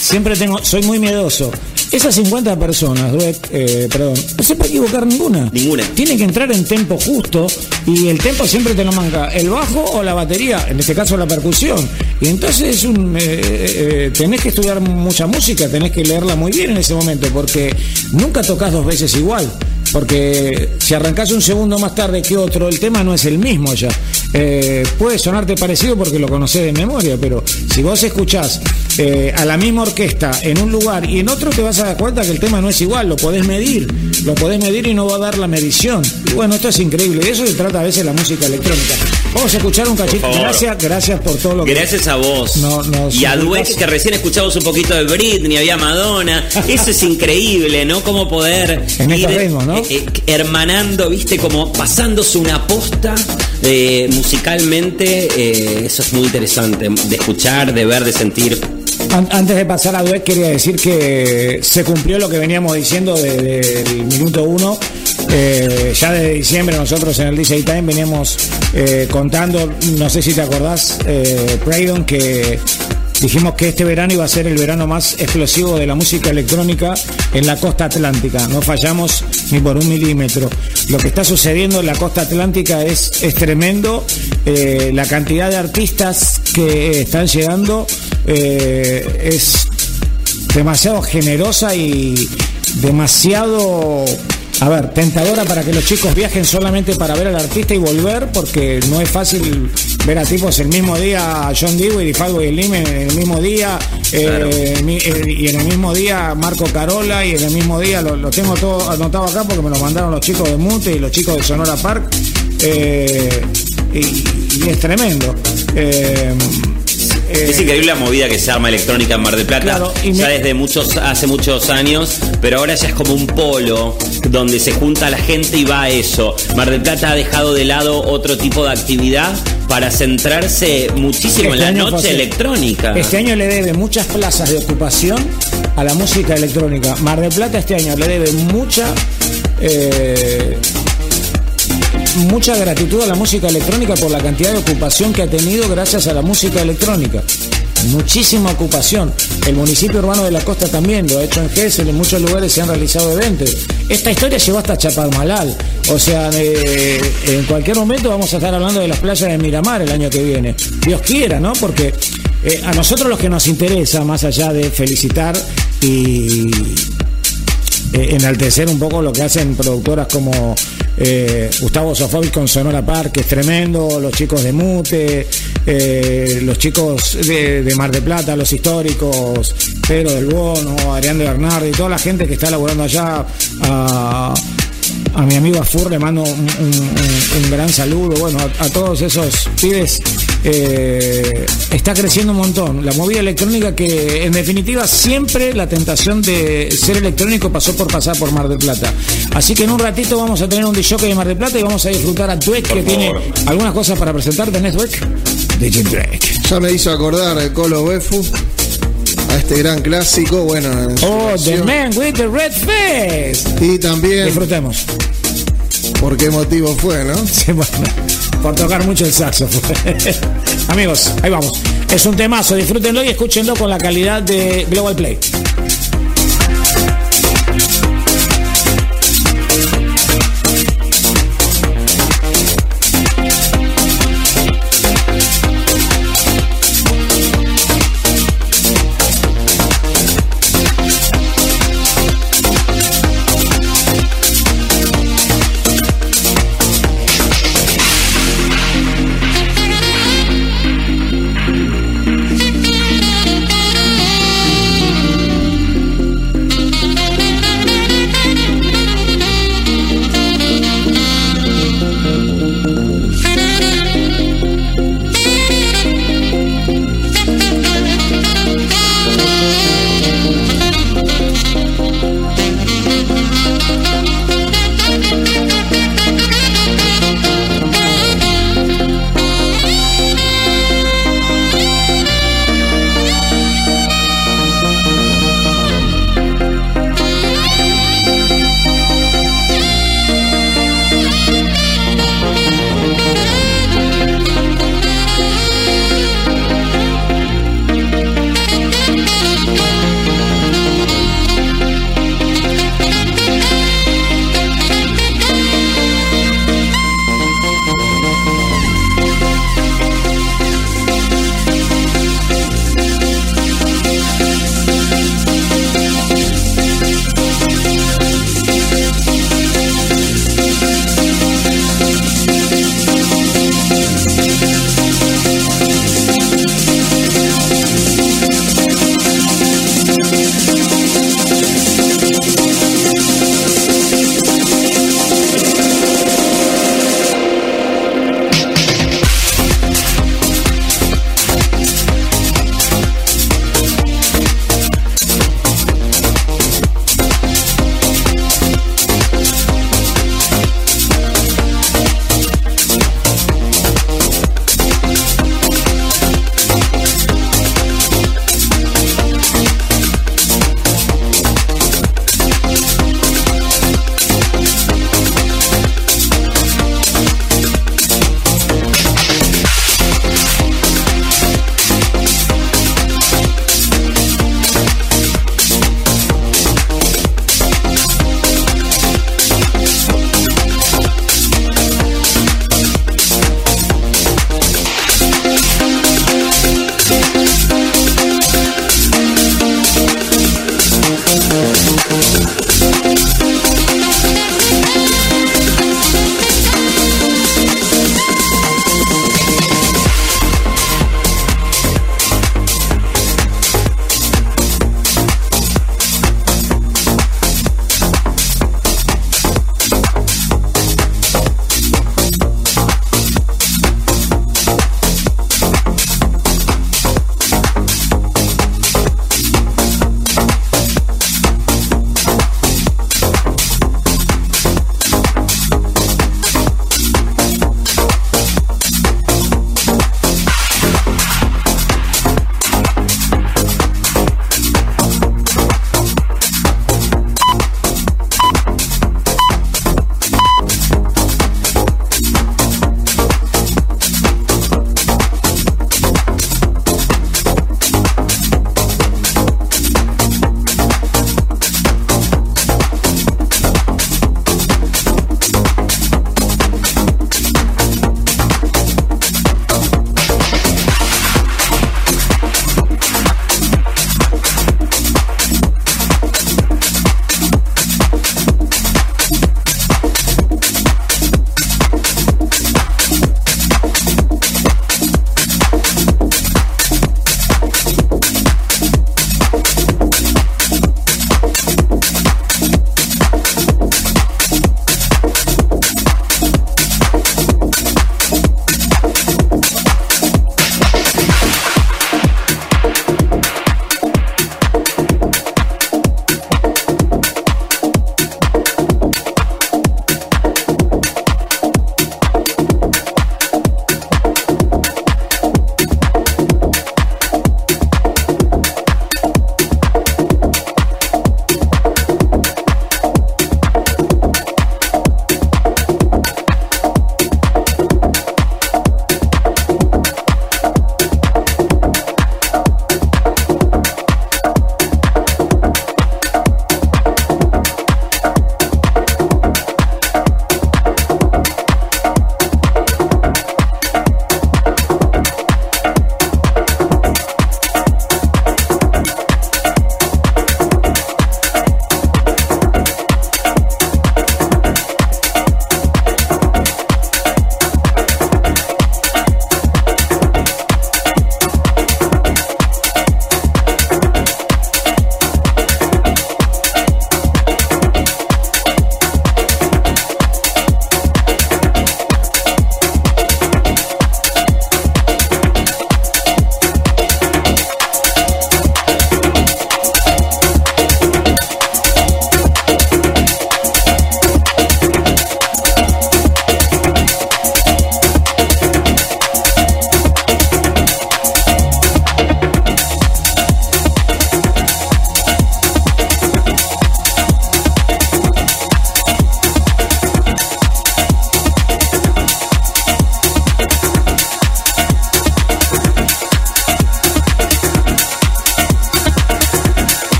A: siempre tengo, soy muy miedoso. Esas 50 personas, Duet, eh, perdón, no se puede equivocar ninguna.
B: Ninguna.
A: Tiene que entrar en tempo justo y el tempo siempre te lo manca el bajo o la batería, en este caso la percusión. Y entonces es un, eh, eh, tenés que estudiar mucha música, tenés que leerla muy bien en ese momento, porque nunca tocas dos veces igual. Porque si arrancás un segundo más tarde que otro, el tema no es el mismo ya. Eh, puede sonarte parecido porque lo conocés de memoria, pero si vos escuchás eh, a la misma orquesta en un lugar y en otro te vas a dar cuenta que el tema no es igual, lo podés medir, lo podés medir y no va a dar la medición. Bueno, esto es increíble, de eso se trata a veces la música electrónica. Vamos a escuchar un cachito. Gracias, gracias por todo lo que...
B: Gracias a vos.
A: No, no,
B: y a
A: pasa.
B: que recién escuchamos un poquito de Britney, había Madonna. Eso es increíble, ¿no? Cómo poder
A: En
B: ir
A: ritmos, ¿no?
B: eh, eh, hermanando, viste, como pasándose una posta eh, musicalmente. eh, eso es muy interesante de escuchar, de ver, de sentir.
A: An- Antes de pasar a Duet, quería decir que se cumplió lo que veníamos diciendo desde el minuto uno. Eh, ya desde diciembre nosotros en el DJ Time veníamos eh, contando, no sé si te acordás, eh, Praydon, que dijimos que este verano iba a ser el verano más explosivo de la música electrónica en la costa atlántica. No fallamos ni por un milímetro. Lo que está sucediendo en la costa atlántica es, es tremendo. Eh, la cantidad de artistas que están llegando eh, es demasiado generosa y demasiado a ver, tentadora para que los chicos viajen solamente para ver al artista y volver, porque no es fácil ver a tipos el mismo día, John Dewey y Fatboy Slim en el mismo día, eh,
B: Claro.
A: eh, y en el mismo día Marco Carola, y en el mismo día, lo, lo tengo todo anotado acá porque me lo mandaron los chicos de Mute y los chicos de Sonora Park, eh, y, y es tremendo. Eh, eh,
B: Es increíble la movida que se arma electrónica en Mar del Plata.
A: Claro, y
B: ya
A: me-
B: desde muchos, hace muchos años, pero ahora ya es como un polo donde se junta la gente y va a eso. Mar del Plata ha dejado de lado otro tipo de actividad para centrarse muchísimo en la
A: Este fue
B: noche electrónica.
A: Este año le debe muchas plazas de ocupación a la música electrónica. Mar del Plata este año le debe mucha eh, mucha gratitud a la música electrónica por la cantidad de ocupación que ha tenido gracias a la música electrónica. Muchísima ocupación. El municipio urbano de la costa también lo ha hecho en Gessel, en muchos lugares se han realizado eventos. Esta historia llegó hasta Chapadmalal. O sea, eh, en cualquier momento vamos a estar hablando de las playas de Miramar el año que viene. Dios quiera, ¿no? Porque eh, a nosotros los que nos interesa, más allá de felicitar y, eh, enaltecer un poco lo que hacen productoras como eh, Gustavo Sofovich con Sonora Park, que es tremendo, los chicos de Mute, eh, los chicos de, Mar de Plata, los históricos, Pedro del Bono, Adrián de Bernardi, toda la gente que está laborando allá. A mi amigo Afur le mando un, un- un- un gran saludo. Bueno, a, a todos esos pibes eh, está creciendo un montón. La movida electrónica que, en definitiva, siempre la tentación de ser electrónico pasó por pasar por Mar del Plata. Así que en un ratito vamos a tener un DJ de Mar del Plata y vamos a disfrutar a Dweck, que tiene algunas cosas para presentar. ¿Tenés Dweck? DJ Dweck.
C: Ya me hizo acordar el Colo Befu a este gran clásico. Bueno,
A: Oh, The. Man with the Red Face.
C: y también
A: Disfrutemos.
C: por qué motivo fue, ¿no?
A: Sí, bueno, por tocar mucho el saxo. Amigos, ahí vamos. Es un temazo, disfrútenlo y escúchenlo con la calidad de Global Play.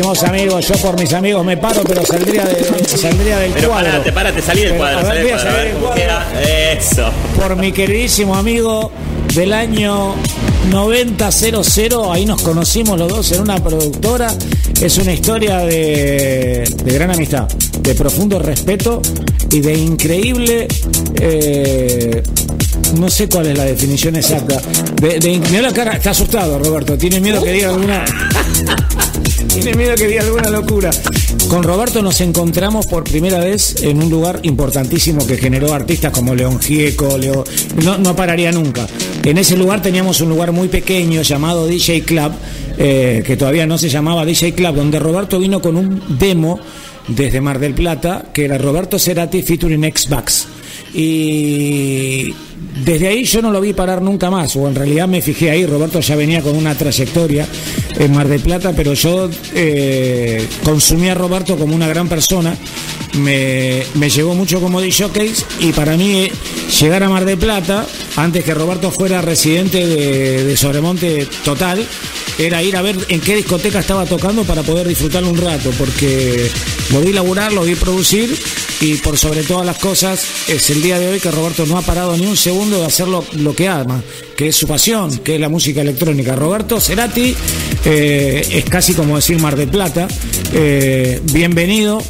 A: Amigos, yo por mis amigos me paro, pero saldría, de- saldría del
B: Pero
A: cuadro.
B: parate, parate, salí del cuadro, salí del cuadro,
A: salir del.
B: Eso.
A: por mi queridísimo amigo del año 9000, ahí nos conocimos los dos en una productora. Es una historia de, de gran amistad, de profundo respeto y de increíble... eh, no sé cuál es la definición exacta. De, de- mirá la cara, está asustado Roberto, tiene miedo que diga alguna... Tiene miedo que diga alguna locura. Con Roberto nos encontramos por primera vez en un lugar importantísimo que generó artistas como León Gieco, Leo... no, no pararía nunca. En ese lugar teníamos un lugar muy pequeño llamado DJ Club, eh, que todavía no se llamaba DJ Club, donde Roberto vino con un demo desde Mar del Plata, que era Roberto Cerati featuring X-Bax. Y desde ahí yo no lo vi parar nunca más, o en realidad me fijé ahí, Roberto ya venía con una trayectoria en Mar del Plata, pero yo eh, consumí a Roberto como una gran persona, me, me llegó mucho como DJ y para mí eh, llegar a Mar del Plata, antes que Roberto fuera residente de, de Sobremonte total, era ir a ver en qué discoteca estaba tocando para poder disfrutarlo un rato, porque lo vi laburar, lo vi producir y por sobre todas las cosas es el día de hoy que Roberto no ha parado ni un segundo de hacer lo, lo que ama, que es su pasión, que es la música electrónica. Roberto Cerati eh, es casi como decir Mar de Plata. Eh, bienvenido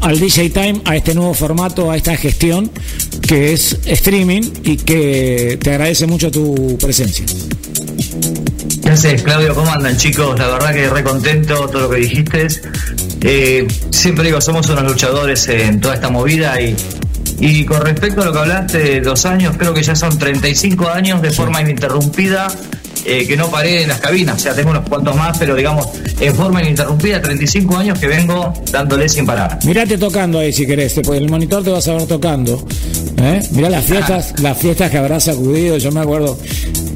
A: al DJ Time, a este nuevo formato, a esta gestión que es streaming y que te agradece mucho tu presencia.
G: ¿Qué haces, Claudio? ¿Cómo andan, chicos? La verdad que re contento todo lo que dijiste. Eh, siempre digo, somos unos luchadores en toda esta movida y, y con respecto a lo que hablaste de dos años, creo que ya son 35 años de forma ininterrumpida eh, que no paré en las cabinas. O sea, tengo unos cuantos más, pero digamos, en forma ininterrumpida, 35 años que vengo dándole sin parar.
A: Mirate tocando ahí si querés, te- el monitor te vas a ver tocando. ¿Eh? Mirá las fiestas, las fiestas que habrás sacudido, yo me acuerdo.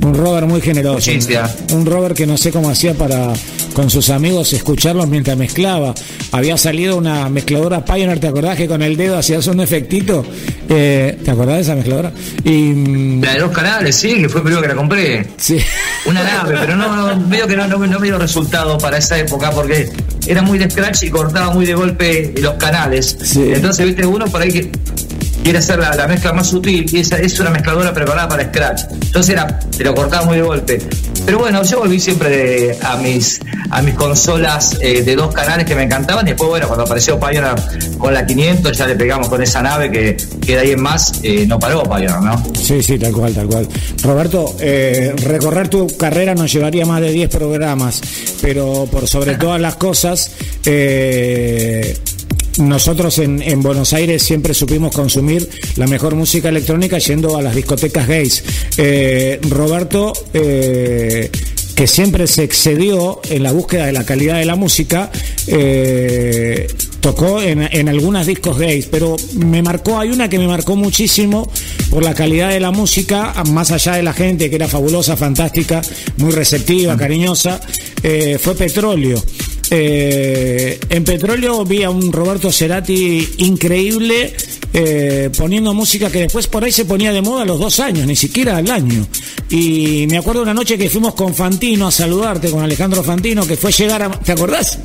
A: Un Robert muy generoso. Un Robert que no sé cómo hacía para con sus amigos escucharlos mientras mezclaba. Había salido una mezcladora Pioneer, ¿te acordás que con el dedo hacías un efectito? Eh, ¿Te acordás de esa mezcladora? Y mm,
G: La de dos canales, sí, que fue el primero que la compré.
A: sí.
G: Una nave, pero no, no veo que no, no, no me dio resultado para esa época porque era muy de scratch y cortaba muy de golpe los canales.
A: Sí.
G: Entonces, viste, uno por ahí que quiere hacer la, la mezcla más sutil y esa es una mezcladora preparada para scratch. Entonces era, te lo cortaba muy de golpe. Pero bueno, yo volví siempre de- a mis a mis consolas eh, de dos canales que me encantaban y después, bueno, cuando apareció Pioneer con la 500 ya le pegamos con esa nave que, que de ahí en más eh, no paró Pioneer, ¿no?
A: Sí, sí, tal cual, tal cual. Roberto, eh, recorrer tu carrera nos llevaría más de 10 programas, pero por sobre todas las cosas, eh, nosotros en, en Buenos Aires siempre supimos consumir la mejor música electrónica yendo a las discotecas gays. Eh, Roberto, eh, que siempre se excedió en la búsqueda de la calidad de la música, eh, tocó en, en algunas discos gays, pero me marcó, hay una que me marcó muchísimo por la calidad de la música, más allá de la gente que era fabulosa, fantástica, muy receptiva, cariñosa, eh, fue Petróleo. Eh, en Petróleo vi a un Roberto Cerati increíble eh, poniendo música que después por ahí se ponía de moda a los dos años, ni siquiera al año. Y me acuerdo una noche que fuimos con Fantino a saludarte, con Alejandro Fantino, que fue llegar a... ¿Te acordás?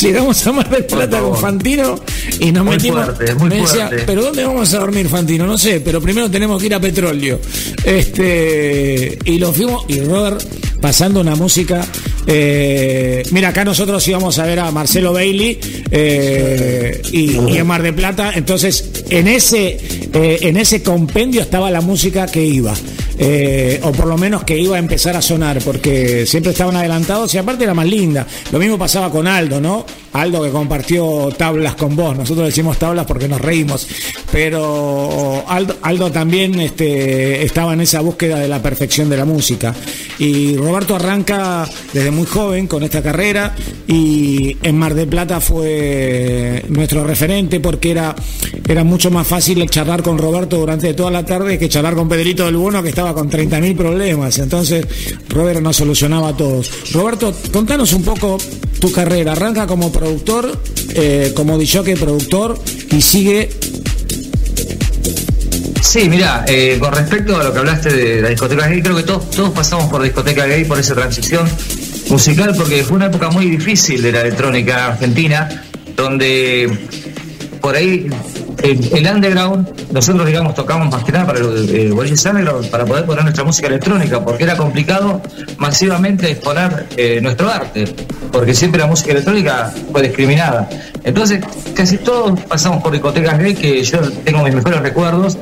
A: Llegamos a Mar del Plata con. Fantino y nos
G: Muy
A: metimos...
G: fuerte, muy
A: me decía,
G: fuerte.
A: pero ¿dónde vamos a dormir, Fantino? No sé, pero primero tenemos que ir a Petróleo. Este, y lo fuimos, y Robert pasando una música. eh, mira, acá nosotros íbamos a ver a Marcelo Bailey eh, y, y en Mar de Plata. Entonces, en ese, eh, en ese compendio estaba la música que iba. Eh, o por lo menos que iba a empezar a sonar, porque siempre estaban adelantados y aparte era más linda. Lo mismo pasaba con Aldo, ¿no? Aldo que compartió tablas con vos, nosotros decimos tablas porque nos reímos, pero Aldo, Aldo también este, estaba en esa búsqueda de la perfección de la música. Y Roberto arranca desde muy joven con esta carrera y en Mar del Plata fue nuestro referente porque era, era mucho más fácil charlar con Roberto durante toda la tarde que charlar con Pedrito del Bueno que estaba con 30.000 problemas. Entonces Roberto nos solucionaba a todos. Roberto, contanos un poco tu carrera. Arranca como productor, eh, como DJ productor y sigue
G: Sí, mira, eh, con respecto a lo que hablaste de la discoteca gay, creo que todos, todos pasamos por discoteca gay, por esa transición. musical porque fue una época muy difícil de la electrónica argentina, donde por ahí el, underground, nosotros digamos tocamos más que nada para el eh, underground para poder poner nuestra música electrónica, porque era complicado masivamente exponer eh, nuestro arte, porque siempre la música electrónica fue discriminada. Entonces, casi todos pasamos por discotecas gay, que yo tengo mis mejores recuerdos,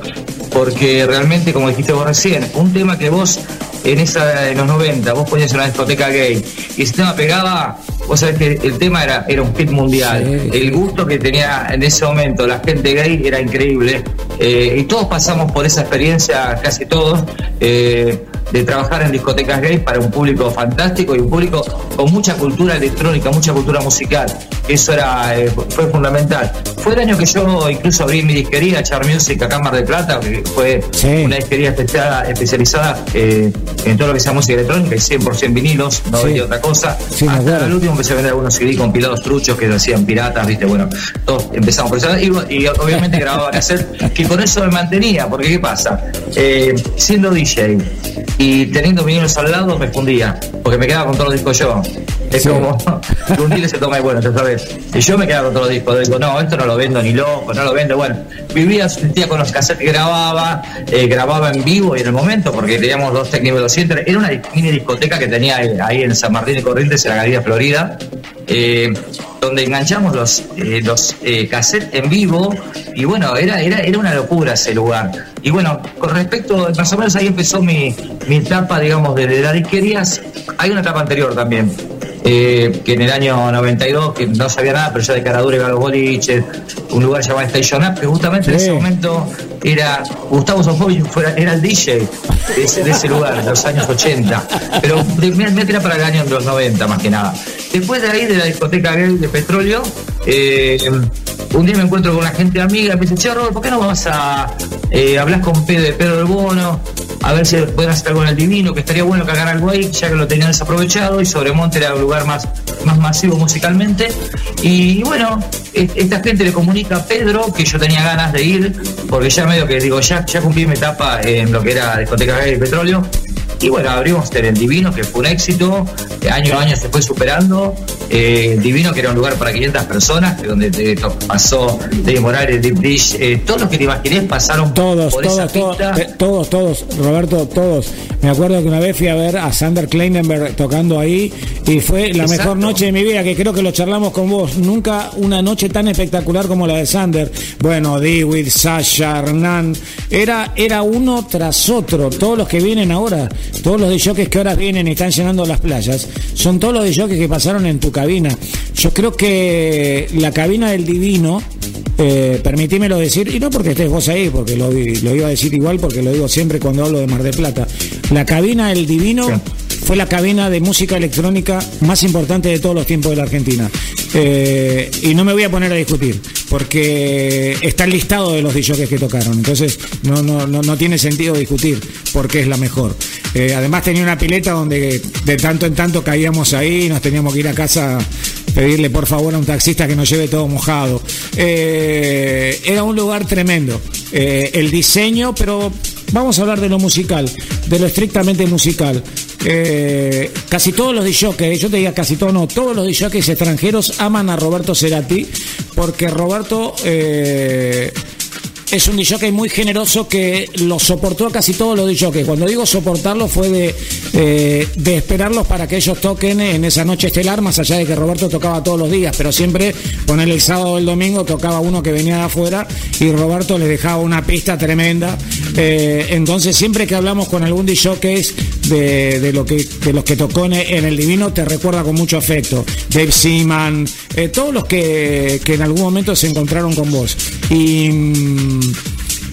G: porque realmente, como dijiste vos recién, un tema que vos en esa en los 90 vos ponías una discoteca gay y ese tema pegaba, vos sabés que el tema era, era un hit mundial. El gusto que tenía en ese momento la gente gay era increíble. Eh, y todos pasamos por esa experiencia, casi todos, eh, de trabajar en discotecas gay para un público fantástico y un público con mucha cultura electrónica, mucha cultura musical. Eso era eh, fue fundamental. Fue el año que yo incluso abrí mi disquería, Char Music, acá en Mar del Plata, que fue una disquería especializada, especializada eh, en todo lo que sea música electrónica y 100% vinilos, no
A: Sí.
G: vendía otra cosa.
A: Sí,
G: Hasta el último empecé a vender algunos CD compilados truchos que hacían piratas, viste, bueno, todos empezamos por eso. Y, y obviamente grababa cassette, que con eso me mantenía, porque ¿qué pasa? Eh, siendo DJ y teniendo vinilos al lado me fundía, porque me quedaba con todos los discos yo. Es
A: Sí.
G: como un dealer se toma y bueno, ya sabes. Y yo me quedaba con todos los discos. Digo, no, esto no lo vendo ni loco, no lo vendo. Bueno, vivía, sentía con los cassettes grababa, eh, grababa en vivo y en el momento, porque teníamos dos técnicos 200. Era una mini discoteca que tenía ahí en San Martín de Corrientes, en la Galería Florida. eh, donde enganchamos los, eh, los cassettes en vivo y bueno, era, era, era una locura ese lugar. Y bueno, con respecto, más o menos ahí empezó mi, mi etapa, digamos, de, de las disquerías. Hay una etapa anterior también, que en el año 92, que no sabía nada, pero ya de caradura iba a los un lugar llamado Station Up, que justamente en
A: Sí.
G: ese momento era Gustavo Sofovich, era el DJ de ese, de ese lugar, de los años 80. Pero me era para el año de los 90 más que nada. Después de ahí, de la discoteca gay de petróleo, eh, un día me encuentro con una gente amiga, me dice, che, Robert, ¿por qué no vas a eh, hablar con Pedro de Pedro del Bono? A ver si pueden hacer algo en el Divino, que estaría bueno hagan algo ahí, ya que lo tenían desaprovechado, y Sobremonte era un lugar más, más masivo musicalmente. Y bueno, esta gente le comunica a Pedro que yo tenía ganas de ir, porque ya medio que digo, ya, ya cumplí mi etapa en lo que era discoteca y petróleo. Y bueno, abrimos el Divino, que fue un éxito, año a año se fue superando. Eh, Divino, que era un lugar para 500 personas, donde te pasó Dave Morales, Deep Dish, eh, todos los que te imagines pasaron
A: Todos,
G: por esa
A: todos, todos,
G: pista.
A: eh, todos, todos, Roberto, todos. Me acuerdo que una vez fui a ver a Sander Kleinenberg tocando ahí y fue la
G: Exacto.
A: mejor noche de mi vida, que creo que lo charlamos con vos. Nunca una noche tan espectacular como la de Sander. Bueno, Dewey, Sasha, Hernán, era, era uno tras otro. Todos los que vienen ahora, todos los de jockeys que ahora vienen y están llenando las playas, son todos los de jockeys que pasaron en tu cabina. Yo creo que la cabina del Divino, eh, permitímelo decir, y no porque estés vos ahí, porque lo, lo iba a decir igual, porque lo digo siempre cuando hablo de Mar del Plata. La cabina del Divino fue la cabina de música electrónica más importante de todos los tiempos de la Argentina. Eh, y no me voy a poner a discutir, porque está el listado de los DJs que tocaron. Entonces, no, no, no, no tiene sentido discutir porque es la mejor. Eh, además, tenía una pileta donde de tanto en tanto caíamos ahí y nos teníamos que ir a casa pedirle por favor a un taxista que nos lleve todo mojado. Eh, era un lugar tremendo. El diseño, pero vamos a hablar de lo musical, de lo estrictamente musical. Eh, casi todos los DJs, yo te diga casi todos, no, todos los DJs extranjeros aman a Roberto Cerati porque Roberto eh, es un DJ muy generoso que lo soportó casi todos los DJs. Cuando digo soportarlo fue de, eh, de esperarlos para que ellos toquen en esa noche estelar, más allá de que Roberto tocaba todos los días, pero siempre ponerle el sábado o el domingo tocaba uno que venía de afuera y Roberto les dejaba una pista tremenda. Eh, entonces siempre que hablamos con algún DJ de, de, lo que, de los que tocó en, el Divino, te recuerda con mucho afecto. Dave Seaman, eh, todos los que, que en algún momento se encontraron con vos. Y, mm,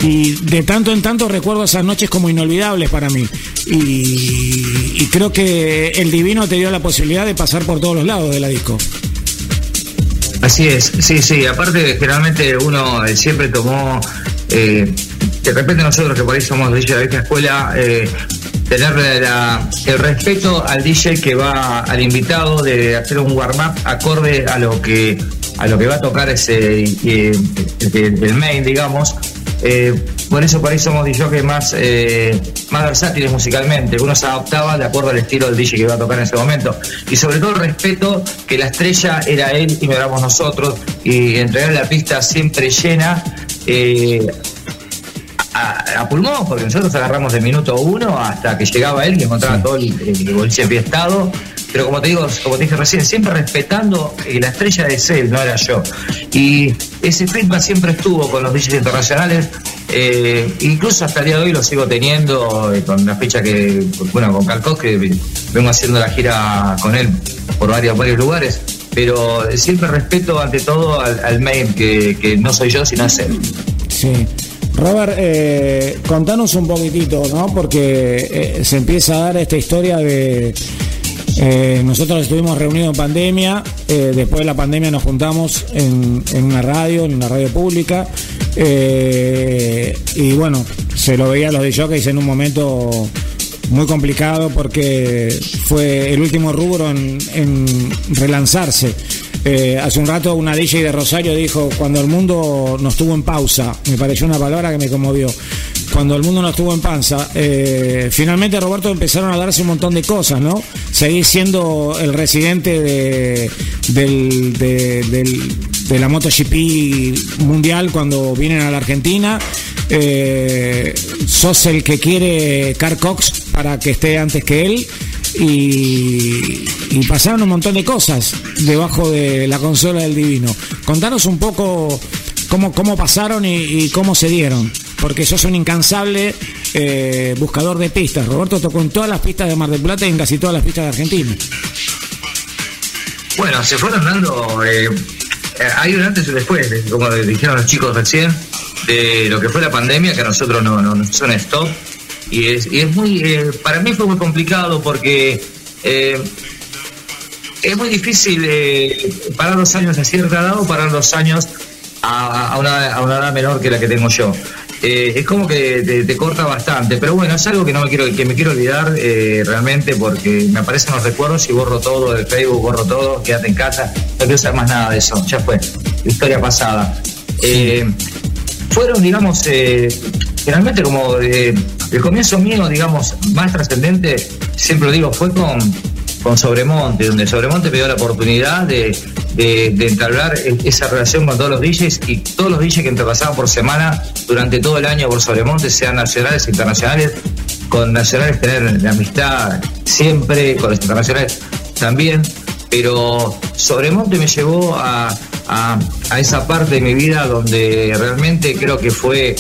A: y de tanto en tanto recuerdo esas noches como inolvidables para mí. Y, creo que el Divino te dio la posibilidad de pasar por todos los lados de la disco.
G: Así es, sí, sí. Aparte, generalmente uno eh, siempre tomó, eh, de repente nosotros que por ahí somos de la vieja escuela, tener el respeto al DJ que va al invitado de hacer un warm-up acorde a lo que a lo que va a tocar ese eh, el, main, digamos. Eh, por eso por ahí somos DJs más, eh, más versátiles musicalmente. Uno se adaptaba de acuerdo al estilo del DJ que iba a tocar en ese momento. Y sobre todo el respeto que la estrella era él y no éramos nosotros. Y entregar la pista siempre llena. Eh, a, a pulmón, porque nosotros agarramos de minuto uno hasta que llegaba él y encontraba todo el, el boliche enfiestado. Pero como te digo, como te dije recién, siempre respetando que la estrella es él, no era yo. Y ese feedback siempre estuvo con los DJs internacionales, eh, incluso hasta el día de hoy lo sigo teniendo eh, con la fecha que, bueno, con Calcos, que vengo haciendo la gira con él por varios, varios lugares. Pero siempre respeto ante todo al, al main, que, que no soy yo, sino es él.
A: Sí. Robert, eh, contanos un poquitito, ¿no? Porque eh, se empieza a dar esta historia de... eh, nosotros estuvimos reunidos en pandemia, eh, después de la pandemia nos juntamos en, una radio, en una radio pública, y bueno, se lo veía a los DJs en un momento muy complicado porque fue el último rubro en relanzarse. Eh, hace un rato una DJ de Rosario dijo, cuando el mundo nos tuvo en pausa, me pareció una palabra que me conmovió, cuando el mundo nos tuvo en panza, eh, finalmente Roberto empezaron a darse un montón de cosas, ¿no? Seguir siendo el residente de, del- de la MotoGP mundial cuando vienen a la Argentina. Eh, sos el que quiere Car Cox para que esté antes que él. Y, y pasaron un montón de cosas debajo de la consola del Divino. Contanos un poco cómo, cómo pasaron y, y cómo se dieron. Porque sos un incansable eh, buscador de pistas. Roberto tocó en todas las pistas de Mar del Plata y en casi todas las pistas de Argentina.
G: Bueno, se fueron dando. eh, eh, hay un antes y un después, de- como dijeron los chicos recién, de lo que fue la pandemia, que a nosotros no, no, nos hizo un stop. Y es, y es muy. eh, para mí fue muy complicado porque. eh, es muy difícil eh, parar los años a cierta edad o parar los años a, a una, a una edad menor que la que tengo yo. Eh, es como que te, te corta bastante, pero bueno, es algo que no me quiero, que me quiero olvidar realmente porque me aparecen los recuerdos y borro todo del Facebook, borro todo, quédate en casa, no quiero saber más nada de eso, ya fue, historia pasada. Fueron, digamos, generalmente como eh, el comienzo mío, digamos, más trascendente, siempre lo digo, fue con, con Sobremonte, donde Sobremonte me dio la oportunidad de, entablar e- esa relación con todos los DJs y todos los DJs que entrepasaban por semana durante todo el año por Sobremonte, sean nacionales internacionales, con nacionales tener la amistad siempre, con los internacionales también, pero Sobremonte me llevó a, a esa parte de mi vida donde realmente creo que fue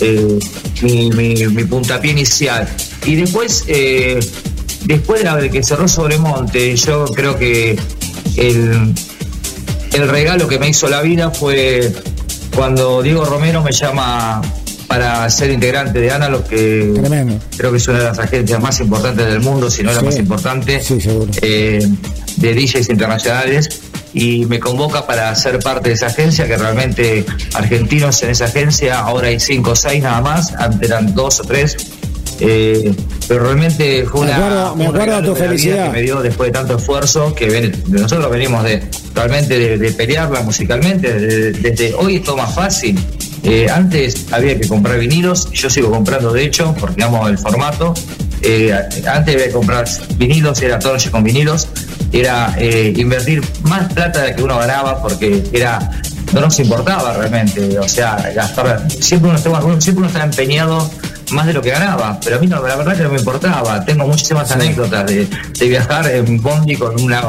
G: eh, mi, mi- mi puntapié inicial. Y después, eh, después de la- de que cerró Sobremonte, yo creo que el, el regalo que me hizo la vida fue cuando Diego Romero me llama para ser integrante de Analog, que
A: Tremendo.
G: creo que es una de las agencias más importantes del mundo, si no la
A: Sí.
G: más importante,
A: Sí,
G: eh, de DJs internacionales, y me convoca para ser parte de esa agencia, que realmente argentinos en esa agencia, ahora hay cinco o seis nada más, antes eran dos o tres. eh, pero realmente fue
A: Me
G: una,
A: acuerdo- me acuerdo tu
G: de vida
A: felicidad.
G: que me dio después de tanto esfuerzo que ven- de nosotros venimos de realmente de, de pelearla musicalmente de- desde hoy es todo más fácil Eh, antes había que comprar vinilos yo sigo comprando de hecho porque amo el formato Eh, antes había que comprar vinilos era todo con vinilos era eh, invertir más plata de la que uno ganaba porque era no nos importaba realmente o sea gastar siempre uno estaba siempre uno estaba empeñado más de lo que ganaba, pero a mí no, la verdad que no me importaba. Tengo muchísimas anécdotas de, de viajar en Bondi con una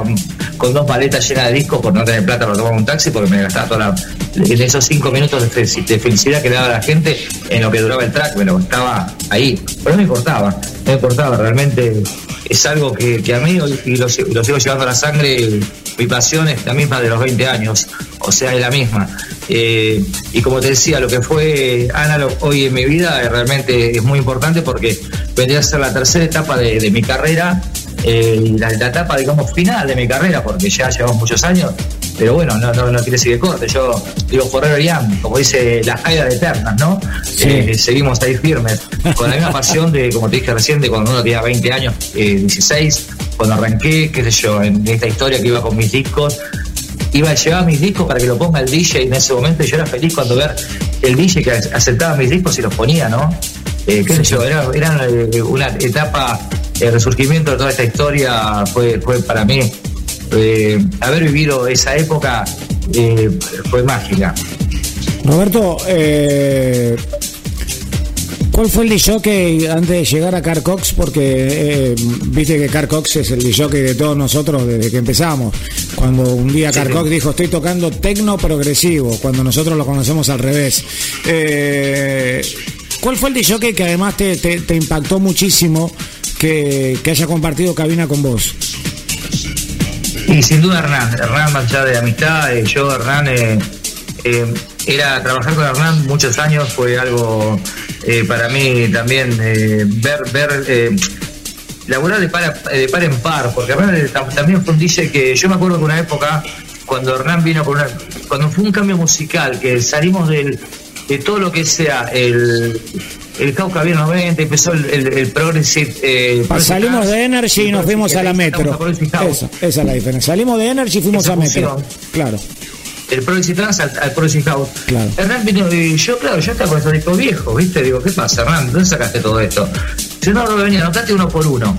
G: con dos maletas llenas de discos por no tener plata para tomar un taxi porque me gastaba toda la, en esos cinco minutos de, de felicidad que le daba la gente en lo que duraba el track, me lo estaba ahí. Pero no me importaba, no me importaba, realmente es algo que, que a mí y lo, lo sigo llevando a la sangre, mi pasión es la misma de los 20 años, o sea, es la misma. Eh, y como te decía, lo que fue Analog hoy en mi vida eh, realmente es muy importante porque vendría a ser la tercera etapa de, de mi carrera eh, la, la etapa, digamos, final de mi carrera, porque ya llevamos muchos años. Pero bueno, no, no, no quiere decir que corte. Yo digo forever young, como dice la Jaida de Eternas, ¿no? Eh, seguimos ahí firmes, con la misma pasión de, como te dije recién, de cuando uno tenía 20 años, eh, 16, cuando arranqué, qué sé yo, en esta historia que iba con mis discos, iba a llevar mis discos para que lo ponga el DJ en ese momento y yo era feliz cuando ver el DJ que aceptaba mis discos y los ponía, ¿no? Eh, qué sé yo, era, era eh, una etapa, el resurgimiento de toda esta historia fue, fue para mí, eh, haber vivido esa época eh, fue mágica.
A: Roberto, eh, ¿cuál fue el jockey antes de llegar a Car Cox? Porque viste que Car Cox es el jockey de todos nosotros desde que empezamos. Cuando un día Car Cox dijo, estoy tocando tecno progresivo, cuando nosotros lo conocemos al revés. ¿Cuál fue el jockey que además te, te- te impactó muchísimo que, que haya compartido cabina con vos?
G: Y sin duda Hernán, Hernán más allá de amistad, yo Hernán, eh, eh, era trabajar con Hernán muchos años, fue algo eh, para mí también ver, ver laburar de par, de par en par, porque también fue DJ que yo me acuerdo que una época, cuando Hernán vino con una, cuando fue un cambio musical, que salimos de todo lo que sea el... El Cauca bien 90, empezó el, el, el Progressive. eh,
A: Pa- Salimos de Energy y nos fuimos a la Metro. Esa, esa es la diferencia. Salimos de Energy y fuimos
G: Esa
A: a Metro. Claro.
G: el Progressive Trance al, al Progressive House.
A: Claro.
G: Hernán vino y yo, claro, yo estaba con esos discos viejos, ¿viste? Digo, ¿qué pasa, Hernán? ¿Dónde sacaste todo esto? Si no, no venía, anotaste uno por uno.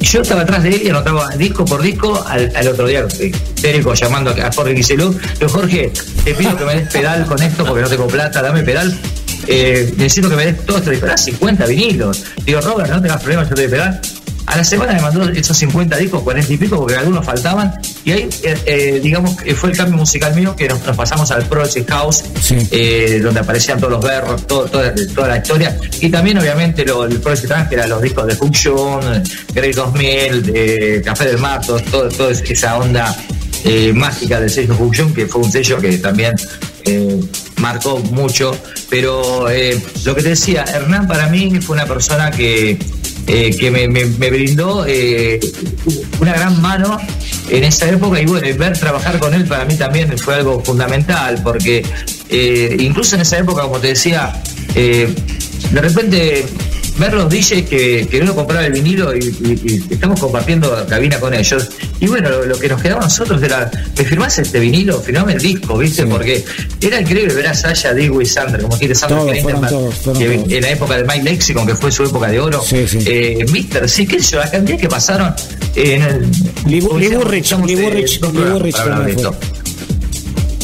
G: Y yo estaba atrás de él y anotaba disco por disco al, al otro día, eh, Térico llamando a Jorge Guiselú. Digo, Jorge, te pido que me des pedal con esto porque no tengo plata, dame pedal. Eh, necesito que me des todo esto. Dijo, "Ah, 50 vinilos. Digo, Robert, no tengas problemas, yo te doy pedal. A la semana me mandó esos 50 discos, 40 y pico, porque algunos faltaban. Y ahí, eh, eh, digamos, fue el cambio musical mío, que nos, nos pasamos al Project House,
A: Sí.
G: eh, donde aparecían todos los berros, todo, toda, toda la historia. Y también, obviamente, lo, el Project Trance, que eran los discos de Function, Grey 2000, de Café del Mar, todo, todo, toda esa onda mágica del sello Function, que fue un sello que también marcó mucho. Pero eh, lo que te decía, Hernán para mí fue una persona que, eh, que me, brindó eh, una gran mano en esa época y bueno, ver trabajar con él para mí también fue algo fundamental porque incluso en esa época, como te decía, de repente ver los DJs que, que uno compraba el vinilo y, y- y estamos compartiendo cabina con ellos. Y bueno, lo, lo que nos quedaba a nosotros era, ¿me firmás este vinilo? Firmame el disco, ¿viste? Porque era increíble ver a Sasha, Digo y Sander, como quiere Sander
A: Todos, fueron todos, fueron
G: que
A: todos.
G: en la época de Mike Lexicon, que fue su época de oro.
A: Sí, sí.
G: Eh, Mister, sí, qué sé yo, la cantidad que pasaron en el.
A: Liburrich, Liburrich, Liburrich.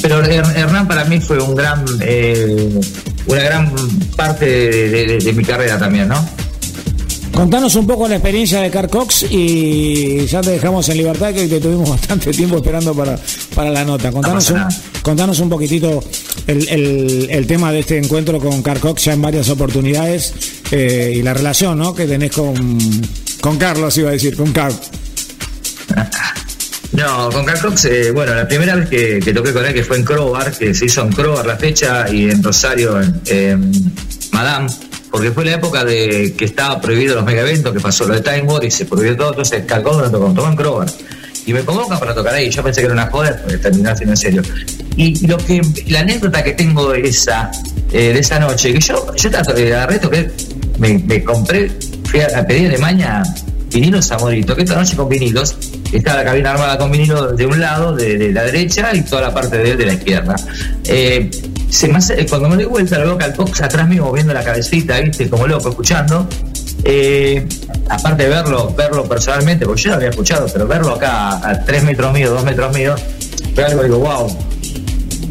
G: Pero Her- Hernán para mí fue un gran, eh, una gran parte de, de- mi carrera también, ¿no?
A: Contanos un poco la experiencia de Car Cox y ya te dejamos en libertad que te tuvimos bastante tiempo esperando para, para la nota. Contanos
G: pasa
A: un, contanos un poquitito el, el- el tema de este encuentro con Car Cox ya en varias oportunidades eh, y la relación ¿no? que tenés con, con Carlos, iba a decir, con Car.
G: No, con Carl Cox, eh, bueno, la primera vez que, toqué con él, que fue en Crobar, que se hizo en Crobar la fecha y en Rosario, en, Madame, porque fue la época de que estaba prohibido los mega eventos, que pasó lo de Time War y se prohibió todo, entonces Carl Cox lo tocó, tocó en Crobar. Y me convocan para tocar ahí, yo pensé que era una joda, porque terminó siendo en serio. Y lo que, la anécdota que tengo de esa, eh, de esa noche, que yo, yo estaba- eh, agarré, toqué, me, me compré, fui a, a pedir de maña vinilos a toda la noche con vinilos. Estaba la cabina armada con vinilo de un lado, de, la derecha, y toda la parte de de la izquierda. Eh, se me hace- cuando me doy vuelta, veo que al Cox atrás mío moviendo la cabecita, ¿viste? Como loco, escuchando. Eh, aparte de verlo, verlo personalmente, porque yo lo había escuchado, pero verlo acá a 3 metros mío, 2 metros mío, fue algo, digo, wow,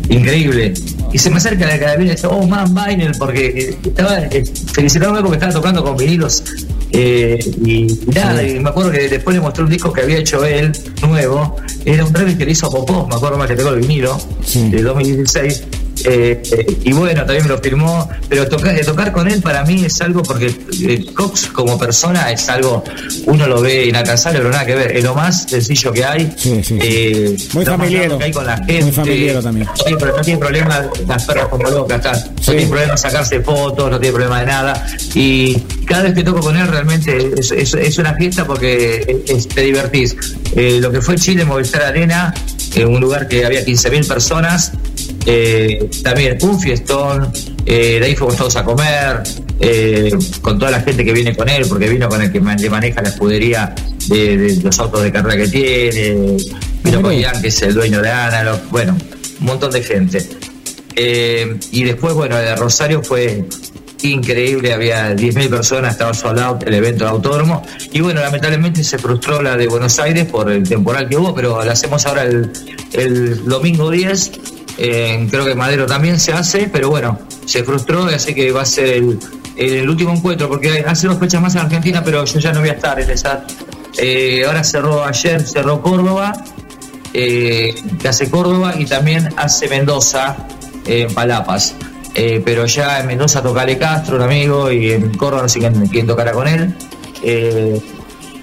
G: increíble. Y se me acerca la carabina y dice, oh man, Vinyl, porque estaba eh, felicitándome porque estaba tocando con vinilos. Eh, y, nada, y me acuerdo que después le mostré un disco que había hecho él, nuevo. Era un remix que le hizo a Popó, me acuerdo más que tengo el vinilo,
A: Sí.
G: de 2016. Eh, eh, y bueno, también me lo firmó, pero tocar, tocar con él para mí es algo, porque Cox como persona es algo, uno lo ve inalcanzable, pero nada que ver, es lo más sencillo que hay.
A: Sí, sí. Muy
G: que hay con la gente.
A: Muy familiero también.
G: No tiene, no tiene problema las perras como locas, no
A: Sí.
G: tiene problema sacarse fotos, no tiene problema de nada. Y cada vez que toco con él realmente es, es- es una fiesta porque es- te divertís. Eh, lo que fue Chile, Movistar Arena, en un lugar que había 15.000 personas, eh, también un fiestón, eh, de ahí fuimos todos a comer, eh, con toda la gente que viene con él, porque vino con el que le maneja la escudería de, de los autos de carrera que tiene, vino con
A: Mirá.
G: Ian, que es el dueño de Analog, bueno, un montón de gente. Eh, y después, bueno, de Rosario fue increíble, había 10.000 personas, estaba sold out el evento de autódromo. Y bueno, lamentablemente se frustró la de Buenos Aires por el temporal que hubo, pero la hacemos ahora el, el domingo 10. Eh, creo que Madero también se hace, pero bueno, se frustró, así que va a ser el, el último encuentro, porque hace dos fechas más en Argentina, pero yo ya no voy a estar en esa. Eh, ahora cerró ayer, cerró Córdoba, eh, hace Córdoba y también hace Mendoza en Palapas. Eh, pero ya en Mendoza toca Ale Castro, un amigo, y en Córdoba no sé quién, tocará con él. Eh,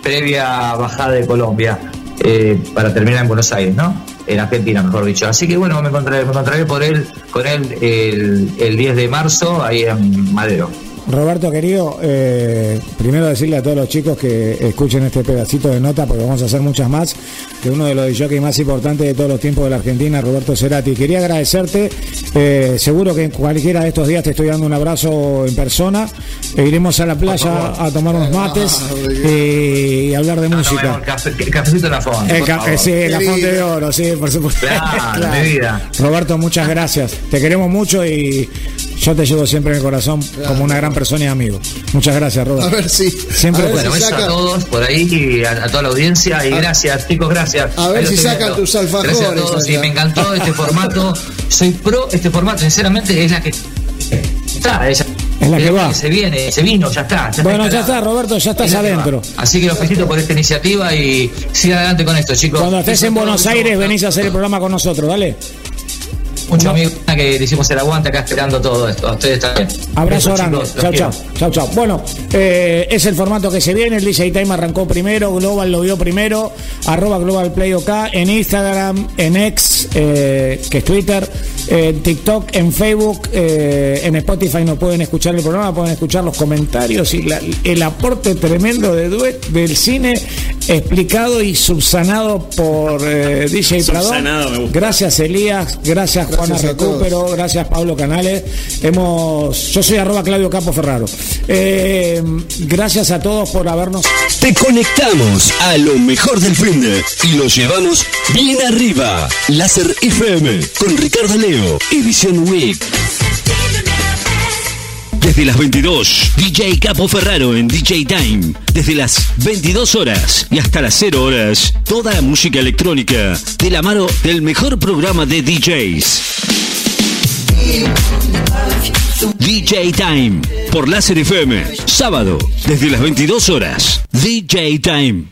G: previa bajada de Colombia eh, para terminar en Buenos Aires, ¿no? En Argentina, mejor dicho. Así que bueno, me encontraré, me por él, con él el, el 10 de marzo ahí en Madero.
A: Roberto, querido, eh, primero decirle a todos los chicos que escuchen este pedacito de nota, porque vamos a hacer muchas más, que uno de los jockeys más importantes de todos los tiempos de la Argentina, Roberto Cerati. Quería agradecerte, eh, seguro que en cualquiera de estos días te estoy dando un abrazo en persona, e iremos a la playa a tomar unos mates eh, y hablar de música.
G: Café, cafecito en la fonte.
A: El
G: favor.
A: sí, la fonte de oro, sí, por supuesto.
G: Claro, mi vida.
A: Roberto, muchas gracias. Te queremos mucho y yo te llevo siempre en el corazón como una gran persona y amigo. Muchas gracias,
C: A
A: Roberto.
C: ver si.
A: Siempre
C: a ver
G: Bueno,
C: si
G: besos a todos por ahí y a, a toda la audiencia y gracias chicos, gracias.
C: A ver si sacan tus alfajores
G: Gracias a todos y me encantó este formato. Soy pro este formato, sinceramente es la que está, es,
A: Es la que va.
G: Se viene, se vino, ya está. ya
A: Bueno, ya está, Roberto, ya estás
G: Es
A: adentro.
G: Así que los felicito por esta iniciativa y sigan adelante con esto, chicos.
A: Cuando estés en
G: a
A: Buenos Aires, venís a hacer el programa con nosotros, dale.
G: Muchos amigos que le hicimos el aguante acá esperando todo esto. A ustedes también.
A: Abrazo
G: Besos,
A: grande. Chao, chao. Chao, chao. Bueno, eh, es el formato que se viene. El DJ Time arrancó primero. Global lo vio primero. Arroba Global Play OK. En Instagram, en X, eh, que es Twitter. En TikTok, en Facebook, eh, en Spotify no pueden escuchar el programa, pueden escuchar los comentarios y la- el aporte tremendo de Duet del cine explicado y subsanado por eh, DJ
B: gusta.
A: Gracias Elías, gracias Juana. Recupero, gracias Pablo Canales. Hemos, yo soy arroba Claudio Capo Ferraro. Eh, gracias a todos por habernos.
H: Te conectamos a lo mejor del fin de y lo llevamos bien arriba. Láser FM con Ricardo Leo, Edición Week. Desde las 22, DJ Capo Ferraro en DJ Time. Desde las 22 horas y hasta las 0 horas, toda la música electrónica de la mano del mejor programa de DJs. DJ Time por Láser FM. Sábado, desde las 22 horas. DJ Time.